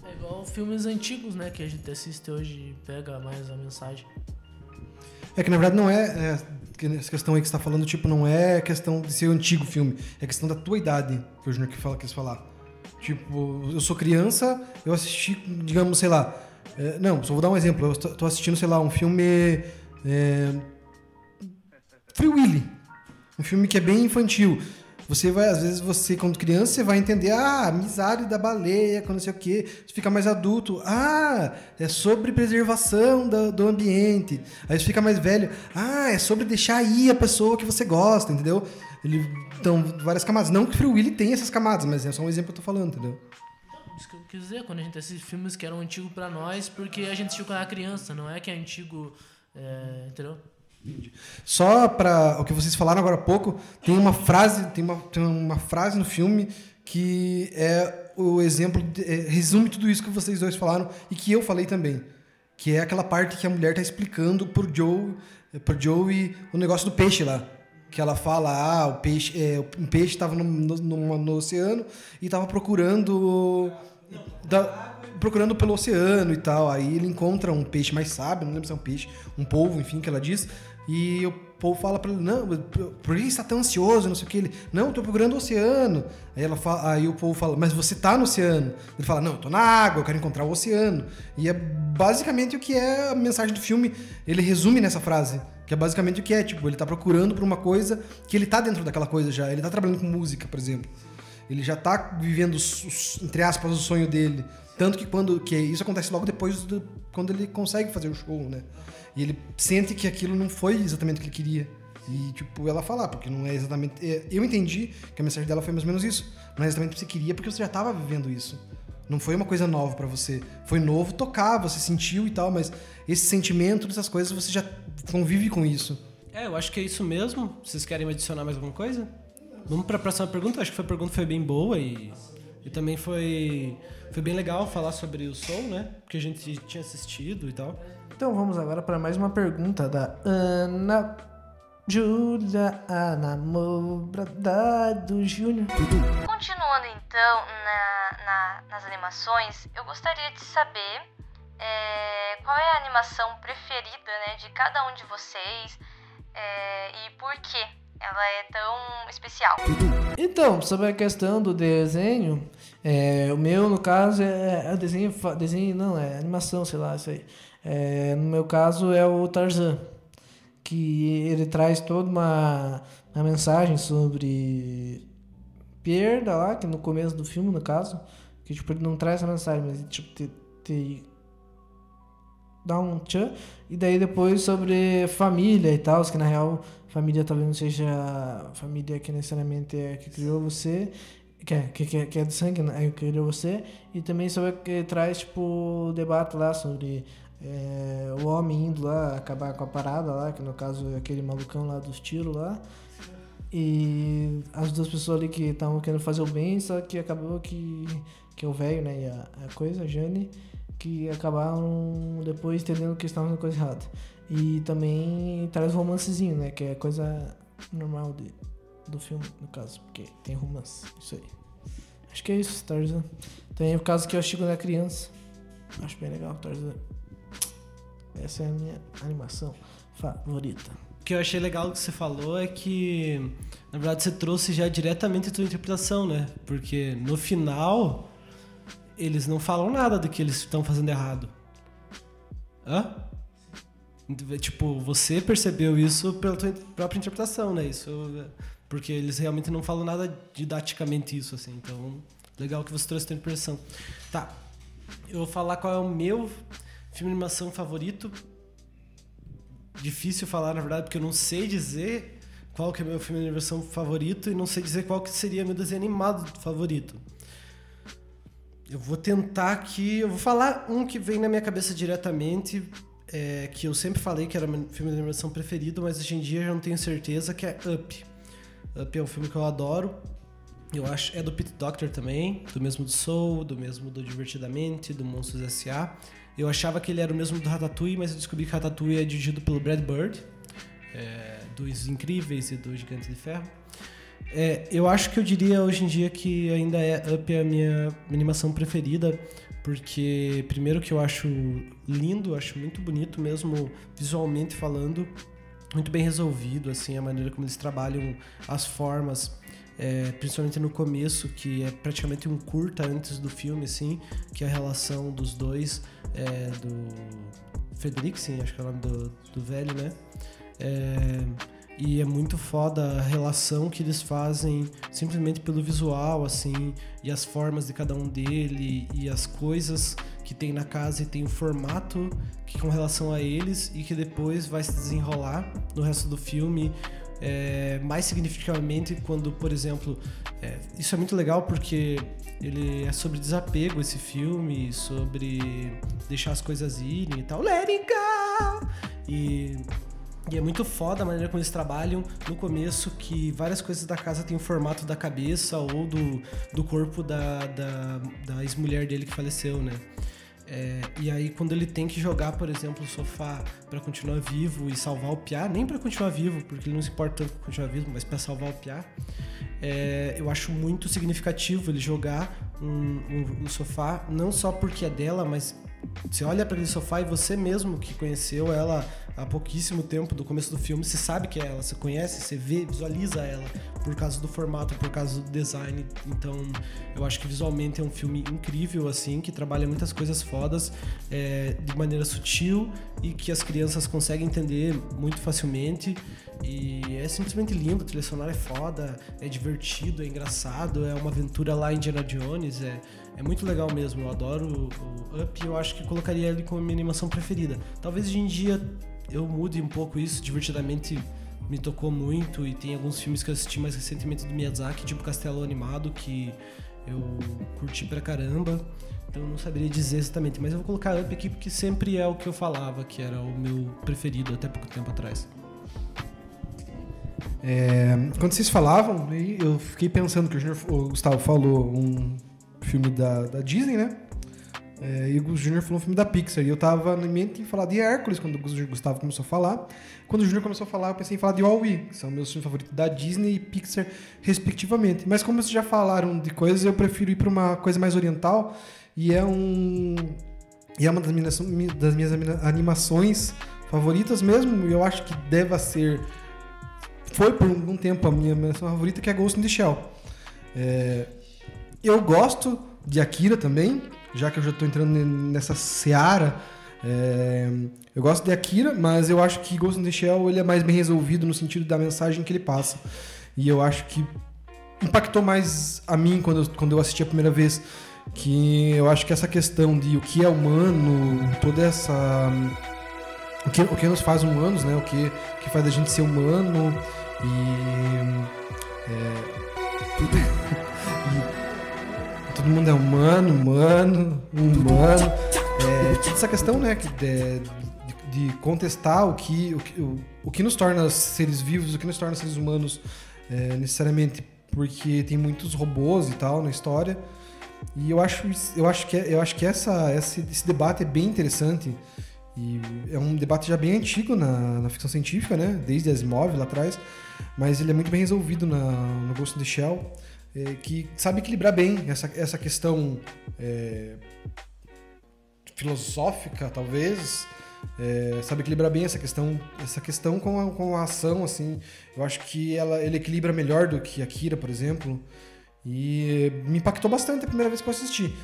S2: É igual filmes antigos, né? Que a gente assiste hoje e pega mais a mensagem.
S3: É que na verdade não é, é essa questão aí que você tá falando, tipo, não é questão de ser o antigo filme, é questão da tua idade, que o Júnior que fala, quis falar. Tipo, eu sou criança, eu assisti, digamos, sei lá. é, não, só vou dar um exemplo. Eu tô assistindo, sei lá, um filme. É, Free Willy. Um filme que é bem infantil. Você vai, às vezes, você, quando criança, você vai entender, ah, amizade da baleia, quando não sei o quê. Você fica mais adulto, ah, é sobre preservação da- do ambiente. Aí você fica mais velho, ah, é sobre deixar ir a pessoa que você gosta, entendeu? Ele, então, várias camadas. Não que Free Willy tenha essas camadas, mas é só um exemplo que eu tô falando, entendeu?
S2: Isso que eu quis dizer, quando a gente assiste filmes que eram antigos pra nós, porque a gente assistiu quando era criança, não é que é antigo. É, entendeu?
S3: Só para o que vocês falaram agora há pouco, tem uma frase, tem uma, tem uma frase no filme que é o exemplo, de- é, resume tudo isso que vocês dois falaram e que eu falei também. Que é aquela parte que a mulher tá explicando pro Joe, pro Joey o negócio do peixe lá. Que ela fala, ah, o peixe, é, um peixe estava no, no, no- no oceano e estava procurando da- procurando pelo oceano e tal. Aí ele encontra um peixe mais sábio, não lembro se é um peixe, um polvo, enfim, que ela diz. E o povo fala pra ele, não, por que você tá tão ansioso? Não sei o que. Ele, não, tô procurando o oceano. Aí, ela fala, aí o povo fala, mas você tá no oceano. Ele fala, não, tô na água, eu quero encontrar o oceano. E é basicamente o que é a mensagem do filme. Ele resume nessa frase. Que é basicamente o que é, tipo, ele tá procurando por uma coisa que ele tá dentro daquela coisa já. Ele tá trabalhando com música, por exemplo. Ele já tá vivendo, entre aspas, o sonho dele. Tanto que quando. Que isso acontece logo depois do, quando ele consegue fazer o show, né? E ele sente que aquilo não foi exatamente o que ele queria. E, tipo, ela falar, porque não é exatamente. é, eu entendi que a mensagem dela foi mais ou menos isso. Não é exatamente o que você queria, porque você já tava vivendo isso. Não foi uma coisa nova pra você. Foi novo tocar, você sentiu e tal, mas esse sentimento dessas coisas você já convive com isso.
S4: É, eu acho que é isso mesmo. Vocês querem adicionar mais alguma coisa? Vamos para a próxima pergunta. Acho que a pergunta foi bem boa e, e também foi, foi bem legal falar sobre o som, né? Porque a gente tinha assistido e tal.
S2: Então vamos agora para mais uma pergunta da Ana Júlia Namorada Júnior.
S15: Continuando então na- na- nas animações, eu gostaria de saber é, qual é a animação preferida né, de cada um de vocês é, e por que ela é tão especial.
S2: Então, sobre a questão do desenho, é, o meu, no caso, é, é desenho, desenho, não, é animação, sei lá, isso aí. É, no meu caso é o Tarzan, que ele traz toda uma, uma mensagem sobre perda lá, que no começo do filme, no caso, que tipo, ele não traz essa mensagem, mas tipo, te, te dá um tchan, e daí depois sobre família e tal, que na real família talvez não seja família que necessariamente é que criou você, que é, que, que, é de sangue, né, é que criou você, e também sobre que traz tipo debate lá sobre é, o homem indo lá acabar com a parada lá, que no caso é aquele malucão lá dos tiros lá. E as duas pessoas ali que estavam querendo fazer o bem, só que acabou que, que é o velho, né? E a, a coisa, a Jane, que acabaram depois entendendo que estavam fazendo coisa errada. E também traz romancezinho, né? Que é coisa normal de, do filme, no caso, porque tem romance, isso aí. Acho que é isso, Tarzan. Tem o caso que eu assisti era criança. Acho bem legal, Tarzan. Essa é a minha animação favorita.
S4: O que eu achei legal que você falou é que, na verdade, você trouxe já diretamente a tua interpretação, né? Porque no final, eles não falam nada do que eles estão fazendo errado. Hã? Tipo, você percebeu isso pela tua própria interpretação, né? Isso, porque eles realmente não falam nada didaticamente isso, assim. Então, legal que você trouxe a tua impressão. Tá. Eu vou falar qual é o meu filme de animação favorito difícil falar, na verdade, porque eu não sei dizer qual que é meu filme de animação favorito e não sei dizer qual que seria meu desenho animado favorito. Eu vou tentar aqui, eu vou falar um que vem na minha cabeça diretamente, é, que eu sempre falei que era meu filme de animação preferido, mas hoje em dia já não tenho certeza, que é Up. Up é um filme que eu adoro. Eu acho é do Pete Doctor também, do mesmo do Soul, do mesmo do Divertidamente, do Monstros S.A. Eu achava que ele era o mesmo do Ratatouille, mas eu descobri que Ratatouille é dirigido pelo Brad Bird, é, dos Incríveis e do Gigante de Ferro. É, eu acho que eu diria hoje em dia que ainda é Up a minha animação preferida, porque primeiro que eu acho lindo, acho muito bonito mesmo visualmente falando, muito bem resolvido assim a maneira como eles trabalham as formas, é, principalmente no começo que é praticamente um curta antes do filme assim, que é a relação dos dois é, do Frederiksen, acho que é o nome do, do velho, né? É, e é muito foda a relação que eles fazem simplesmente pelo visual, assim, e as formas de cada um dele, e as coisas que tem na casa e tem o formato que com relação a eles e que depois vai se desenrolar no resto do filme. É, mais significativamente quando, por exemplo, é, isso é muito legal porque ele é sobre desapego esse filme, sobre deixar as coisas irem e tal. Let it go! E e é muito foda a maneira como eles trabalham no começo, que várias coisas da casa têm o formato da cabeça ou do, do corpo da, da, da ex-mulher dele que faleceu, né? É, e aí quando ele tem que jogar, por exemplo, o sofá para continuar vivo e salvar o Piá, nem para continuar vivo, porque ele não se importa tanto com continuar vivo, mas para salvar o Piá, é, eu acho muito significativo ele jogar um, um, um sofá, não só porque é dela, mas você olha para aquele sofá e você mesmo que conheceu ela há pouquíssimo tempo do começo do filme, você sabe que é ela, você conhece, você vê, visualiza ela por causa do formato, por causa do design. Então, eu acho que visualmente é um filme incrível assim, que trabalha muitas coisas fodas é, de maneira sutil e que as crianças conseguem entender muito facilmente. E é simplesmente lindo, a trilha sonora é foda, é divertido, é engraçado, é uma aventura lá em Indiana Jones, é, é muito legal mesmo. Eu adoro o, Up e eu acho que colocaria ele como minha animação preferida. Talvez hoje em dia eu mude um pouco isso, divertidamente me tocou muito e tem alguns filmes que eu assisti mais recentemente do Miyazaki, tipo Castelo Animado, que eu curti pra caramba. Então não saberia dizer exatamente, mas eu vou colocar Up aqui porque sempre é o que eu falava, que era o meu preferido até pouco tempo atrás.
S3: É, quando vocês falavam, eu fiquei pensando que o, Junior, o Gustavo falou um filme da, da Disney, né? É, e o Junior falou um filme da Pixar. E eu tava na mente em falar de Hércules quando o Gustavo começou a falar. Quando o Junior começou a falar, eu pensei em falar de Wall-E, que são meus filmes favoritos da Disney e Pixar, respectivamente. Mas como vocês já falaram de coisas, eu prefiro ir para uma coisa mais oriental. E é um. E é uma das minhas, das minhas animações favoritas mesmo. E eu acho que deva ser. Foi por um tempo a minha animação favorita, que é Ghost in the Shell. É, eu gosto de Akira também, já que eu já estou entrando nessa seara. É, eu gosto de Akira, mas eu acho que Ghost in the Shell ele é mais bem resolvido no sentido da mensagem que ele passa. E eu acho que impactou mais a mim quando eu, quando eu assisti a primeira vez. Que eu acho que essa questão de o que é humano, toda essa. O que, o que nos faz humanos, né? O que, que faz a gente ser humano e. É, todo mundo é humano, humano, humano. É, essa questão, né, de, de, de, contestar o que, o, que, o, o que nos torna seres vivos, o que nos torna seres humanos, é, necessariamente porque tem muitos robôs e tal na história. E eu acho, eu acho que, eu acho que essa, esse, esse debate é bem interessante. E é um debate já bem antigo na, na ficção científica, né? Desde Asimov lá atrás. Mas ele é muito bem resolvido na, no Ghost in the Shell. É, que sabe equilibrar bem essa, essa questão é, filosófica, talvez. É, sabe equilibrar bem essa questão essa questão com a, com a ação assim. Eu acho que ela ele equilibra melhor do que Akira por exemplo. E me impactou bastante a primeira vez que eu assisti.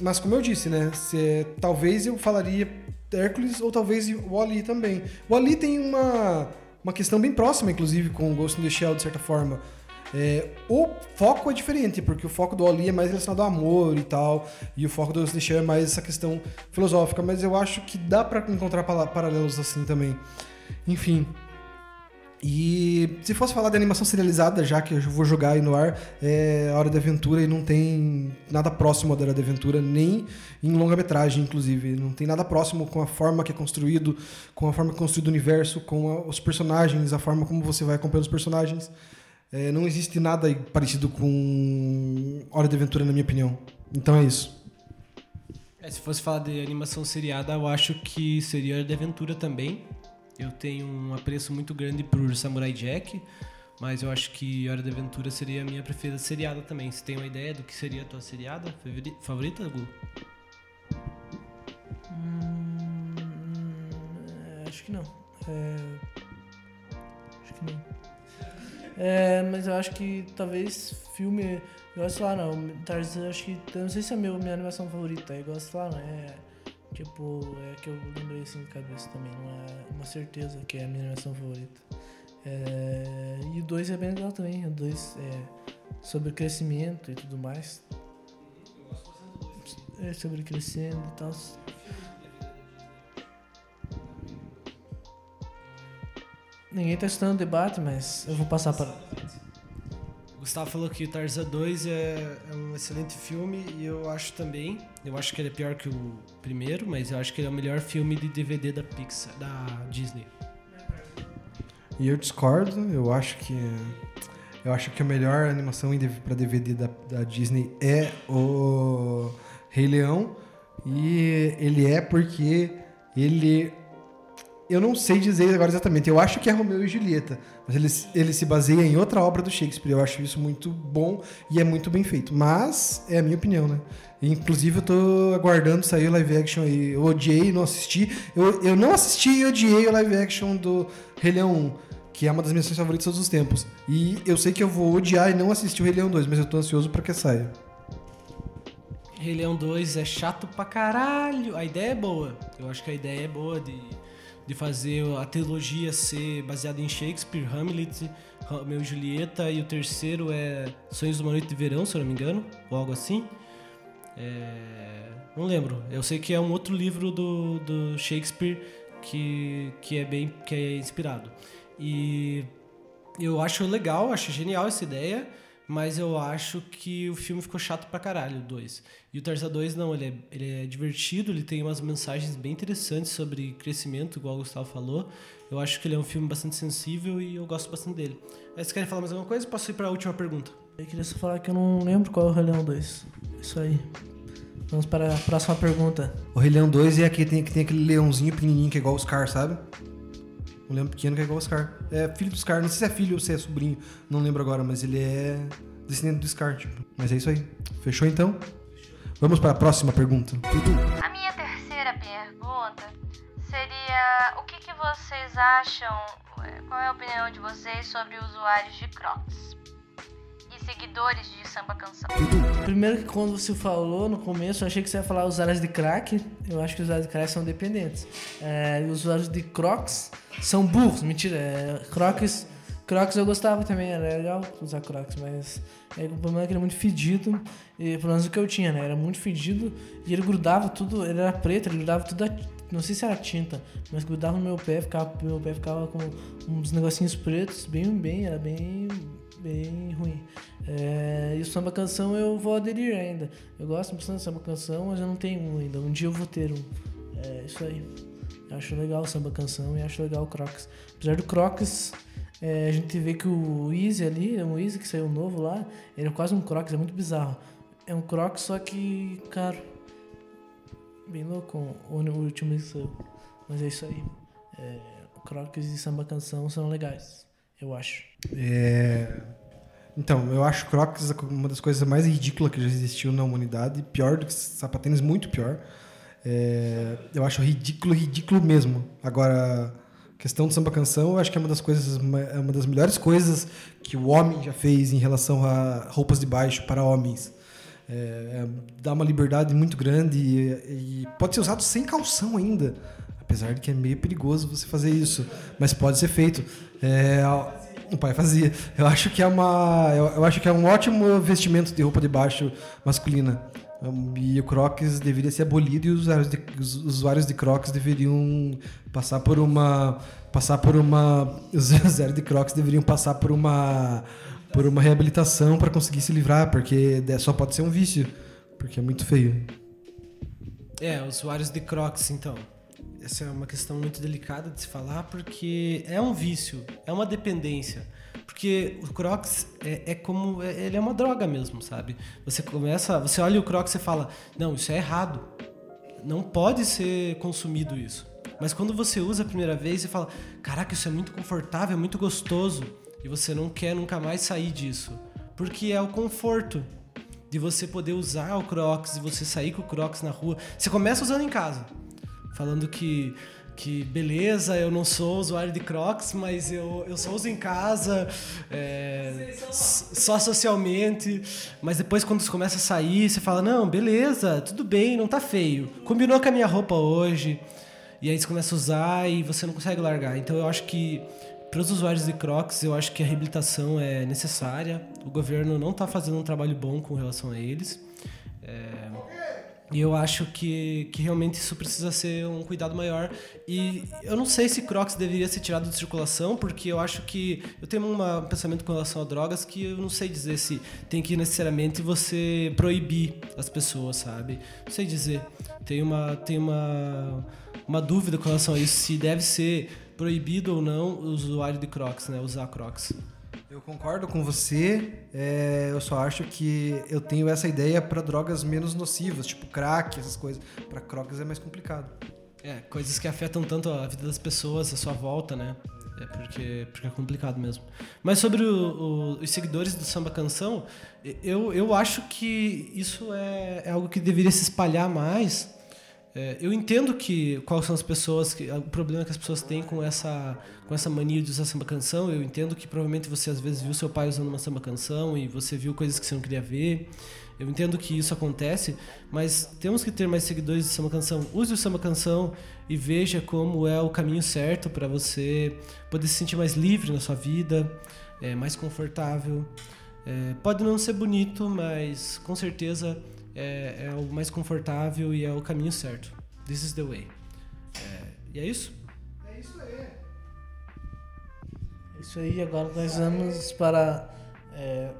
S3: Mas como eu disse né se, talvez eu falaria Hércules ou talvez o Ali também. O Ali tem uma uma questão bem próxima inclusive com o Ghost in the Shell de certa forma é, o foco é diferente, porque o foco do Ali é mais relacionado ao amor e tal, e o foco do The é mais essa questão filosófica, mas eu acho que dá para encontrar paralelos assim também. Enfim. E se fosse falar de animação serializada, já que eu vou jogar aí no ar, é Hora de Aventura e não tem nada próximo da Hora de Aventura, nem em longa-metragem, inclusive. Não tem nada próximo com a forma que é construído, com a forma que é construído o universo, com a, os personagens, a forma como você vai acompanhando os personagens. É, não existe nada parecido com Hora de Aventura, na minha opinião. Então é isso.
S4: É, se fosse falar de animação seriada, eu acho que seria Hora de Aventura também. Eu tenho um apreço muito grande por Samurai Jack, mas eu acho que Hora de Aventura seria a minha preferida seriada também. Você tem uma ideia do que seria a tua seriada favori- favorita, Gu?
S2: Hum, é, acho que não. É, acho que não. É, mas eu acho que talvez filme. Eu gosto lá, não. Tarzan, acho que. Eu não sei se é meu, minha animação favorita. Eu gosto lá, não. É. Tipo, é que eu lembrei assim de cabeça também. Não é uma certeza que é a minha animação favorita. É, e o 2 é bem legal também. O 2 é sobre crescimento e tudo mais. É sobre crescendo e tal. Ninguém tá estudando o debate, mas eu vou passar para.
S4: O Gustavo falou que o Tarzan 2 é, é um excelente filme e eu acho também. Eu acho que ele é pior que o primeiro, mas eu acho que ele é o melhor filme de DVD da Pixar, da Disney.
S3: E eu discordo, eu acho que. Eu acho que a melhor animação pra DVD da, da Disney é o Rei Leão. E ele é porque ele. Eu não sei dizer agora exatamente. Eu acho que é Romeu e Julieta. Mas ele, ele se baseia em outra obra do Shakespeare. Eu acho isso muito bom e é muito bem feito. Mas é a minha opinião, né? Inclusive eu tô aguardando sair o live action aí. Eu odiei não assisti. Eu, eu não assisti e odiei o live action do Rei Leão 1 que é uma das minhas séries favoritas de todos os tempos. E eu sei que eu vou odiar e não assistir o Rei Leão 2, mas eu tô ansioso pra que saia.
S4: Rei Leão 2 é chato pra caralho. A ideia é boa. Eu acho que a ideia é boa de, de fazer a trilogia ser baseada em Shakespeare, Hamlet, Romeu e Julieta, e o terceiro é Sonhos de uma Noite de Verão, se eu não me engano, ou algo assim. É, Não lembro. Eu sei que é um outro livro do, do Shakespeare que, que é bem que é inspirado. E eu acho legal, acho genial essa ideia, mas eu acho que o filme ficou chato pra caralho, o 2. E o Tarzan 2 não, ele é, ele é divertido, ele tem umas mensagens bem interessantes sobre crescimento, igual o Gustavo falou. Eu acho que ele é um filme bastante sensível e eu gosto bastante dele. Aí, vocês querem falar mais alguma coisa? Posso ir pra última pergunta?
S2: Eu queria só falar que eu não lembro qual é o Rei Leão 2. Isso aí. Vamos para a próxima pergunta.
S3: O Rei Leão 2 é aquele que tem, que tem aquele leãozinho pequenininho que é igual o Scar, sabe? Um leão pequeno que é igual o Scar. É filho do Scar, não sei se é filho ou se é sobrinho, não lembro agora, mas ele é descendente do Scar, tipo. Mas é isso aí. Fechou então? Vamos para a próxima pergunta.
S15: A minha terceira pergunta seria: o que, que vocês acham? eh, Qual é a opinião de vocês sobre usuários de Crocs seguidores de samba canção?
S2: Primeiro que quando você falou no começo, eu achei que você ia falar usuários de crack. Eu acho que os usuários de crack são dependentes. É, os usuários de Crocs são burros. Mentira, é, Crocs... Crocs eu gostava também, era legal usar Crocs, mas é, o problema é que ele é muito fedido, e pelo menos o que eu tinha, né? Era muito fedido e ele grudava tudo, ele era preto, ele grudava tudo, a, não sei se era tinta, mas grudava no meu pé, ficava, meu pé ficava com uns negocinhos pretos, bem, bem, era bem, bem ruim. É, e o samba canção eu vou aderir ainda. Eu gosto bastante de samba canção, mas eu não tenho um ainda. Um dia eu vou ter um. É isso aí. Eu acho legal o samba canção e acho legal o Crocs. Apesar do Crocs, é, a gente vê que o Easy ali, o Easy que saiu novo lá, ele é quase um Crocs, é muito bizarro. É um Crocs, só que caro. Bem louco o último que saiu. Mas é isso aí. É, Crocs e samba canção são legais, eu acho.
S3: É... Então, eu acho Crocs uma das coisas mais ridículas que já existiu na humanidade. Pior do que sapatênis, muito pior. É... Eu acho ridículo, ridículo mesmo. Agora, questão do samba canção, eu acho que é uma das coisas, é uma das melhores coisas que o homem já fez em relação a roupas de baixo para homens. É, dá uma liberdade muito grande e, e pode ser usado sem calção ainda. Apesar de que é meio perigoso você fazer isso. Mas pode ser feito. É, o pai fazia. Eu acho que é uma. Eu, eu, acho que é um ótimo vestimento de roupa de baixo masculina. E o Crocs deveria ser abolido e os usuários de, os usuários de Crocs deveriam passar por uma. Passar por uma. Os usuários de Crocs deveriam passar por uma. Por uma reabilitação para conseguir se livrar, porque só pode ser um vício. Porque é muito feio.
S4: É, usuários de Crocs, então. Essa é uma questão muito delicada de se falar, porque é um vício, é uma dependência. Porque o Crocs é, é como. É, ele é uma droga mesmo, sabe? Você começa. Você olha o Crocs e fala: Não, isso é errado. Não pode ser consumido isso. Mas quando você usa a primeira vez e fala, caraca, isso é muito confortável, é muito gostoso, e você não quer nunca mais sair disso, porque é o conforto de você poder usar o Crocs e você sair com o Crocs na rua. Você começa usando em casa, falando que que beleza, eu não sou usuário de Crocs, mas eu, eu só uso em casa, é, só socialmente. Mas depois, quando você começa a sair, você fala: Não, beleza, tudo bem, não tá feio. Combinou com a minha roupa hoje. E aí você começa a usar e você não consegue largar. Então eu acho que para os usuários de Crocs, eu acho que a reabilitação é necessária. O governo não está fazendo um trabalho bom com relação a eles. É, e eu acho que, que realmente isso precisa ser um cuidado maior. E eu não sei se Crocs deveria ser tirado de circulação, porque eu acho que. Eu tenho um pensamento com relação a drogas que eu não sei dizer se tem que necessariamente você proibir as pessoas, sabe? Não sei dizer. Tem uma, tem uma, uma dúvida com relação a isso, se deve ser proibido ou não o usuário de Crocs, né? Usar Crocs.
S3: Eu concordo com você. É, eu só acho que eu tenho essa ideia para drogas menos nocivas, tipo crack, essas coisas. Para Crocs é mais complicado.
S4: É, coisas que afetam tanto a vida das pessoas, a sua volta, né? É porque, porque é complicado mesmo. Mas sobre o, o, os seguidores do samba canção, eu, eu acho que isso é, é algo que deveria se espalhar mais é, eu entendo que quais são as pessoas que o problema que as pessoas têm com essa com essa mania de usar samba canção. Eu entendo que provavelmente você às vezes viu seu pai usando uma samba canção e você viu coisas que você não queria ver. Eu entendo que isso acontece, mas temos que ter mais seguidores de samba canção. Use o samba canção e veja como é o caminho certo para você poder se sentir mais livre na sua vida, é, mais confortável. É, pode não ser bonito, mas com certeza é, é, o mais confortável e é o caminho certo. This is the way. É, e é isso?
S2: É isso aí. É isso aí, agora nós vamos para. É,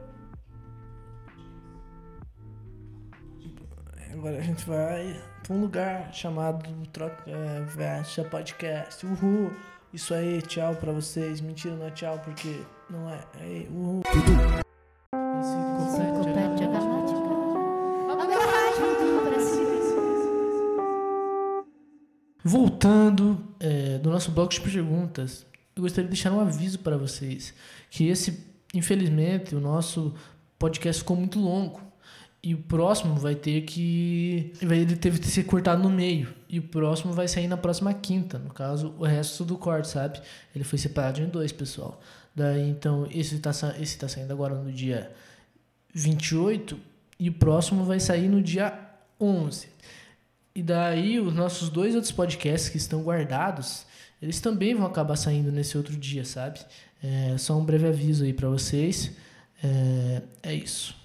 S2: agora a gente vai para um lugar chamado Troca é, Versa Podcast. Uhul! Isso aí, tchau pra vocês. Mentira, não é tchau porque não é. é uhul.
S17: Enciclopédia
S2: Voltando é, do nosso bloco de perguntas, eu gostaria de deixar um aviso para vocês que esse, infelizmente, o nosso podcast ficou muito longo e o próximo vai ter que ele teve que ser cortado no meio e o próximo vai sair na próxima quinta, no caso o resto do corte, sabe? Ele foi separado em dois, pessoal. Daí então esse tá esse tá saindo agora no dia 28 e o próximo vai sair no dia 11. E daí os nossos dois outros podcasts que estão guardados, eles também vão acabar saindo nesse outro dia, sabe? É só um breve aviso aí para vocês. É, é isso.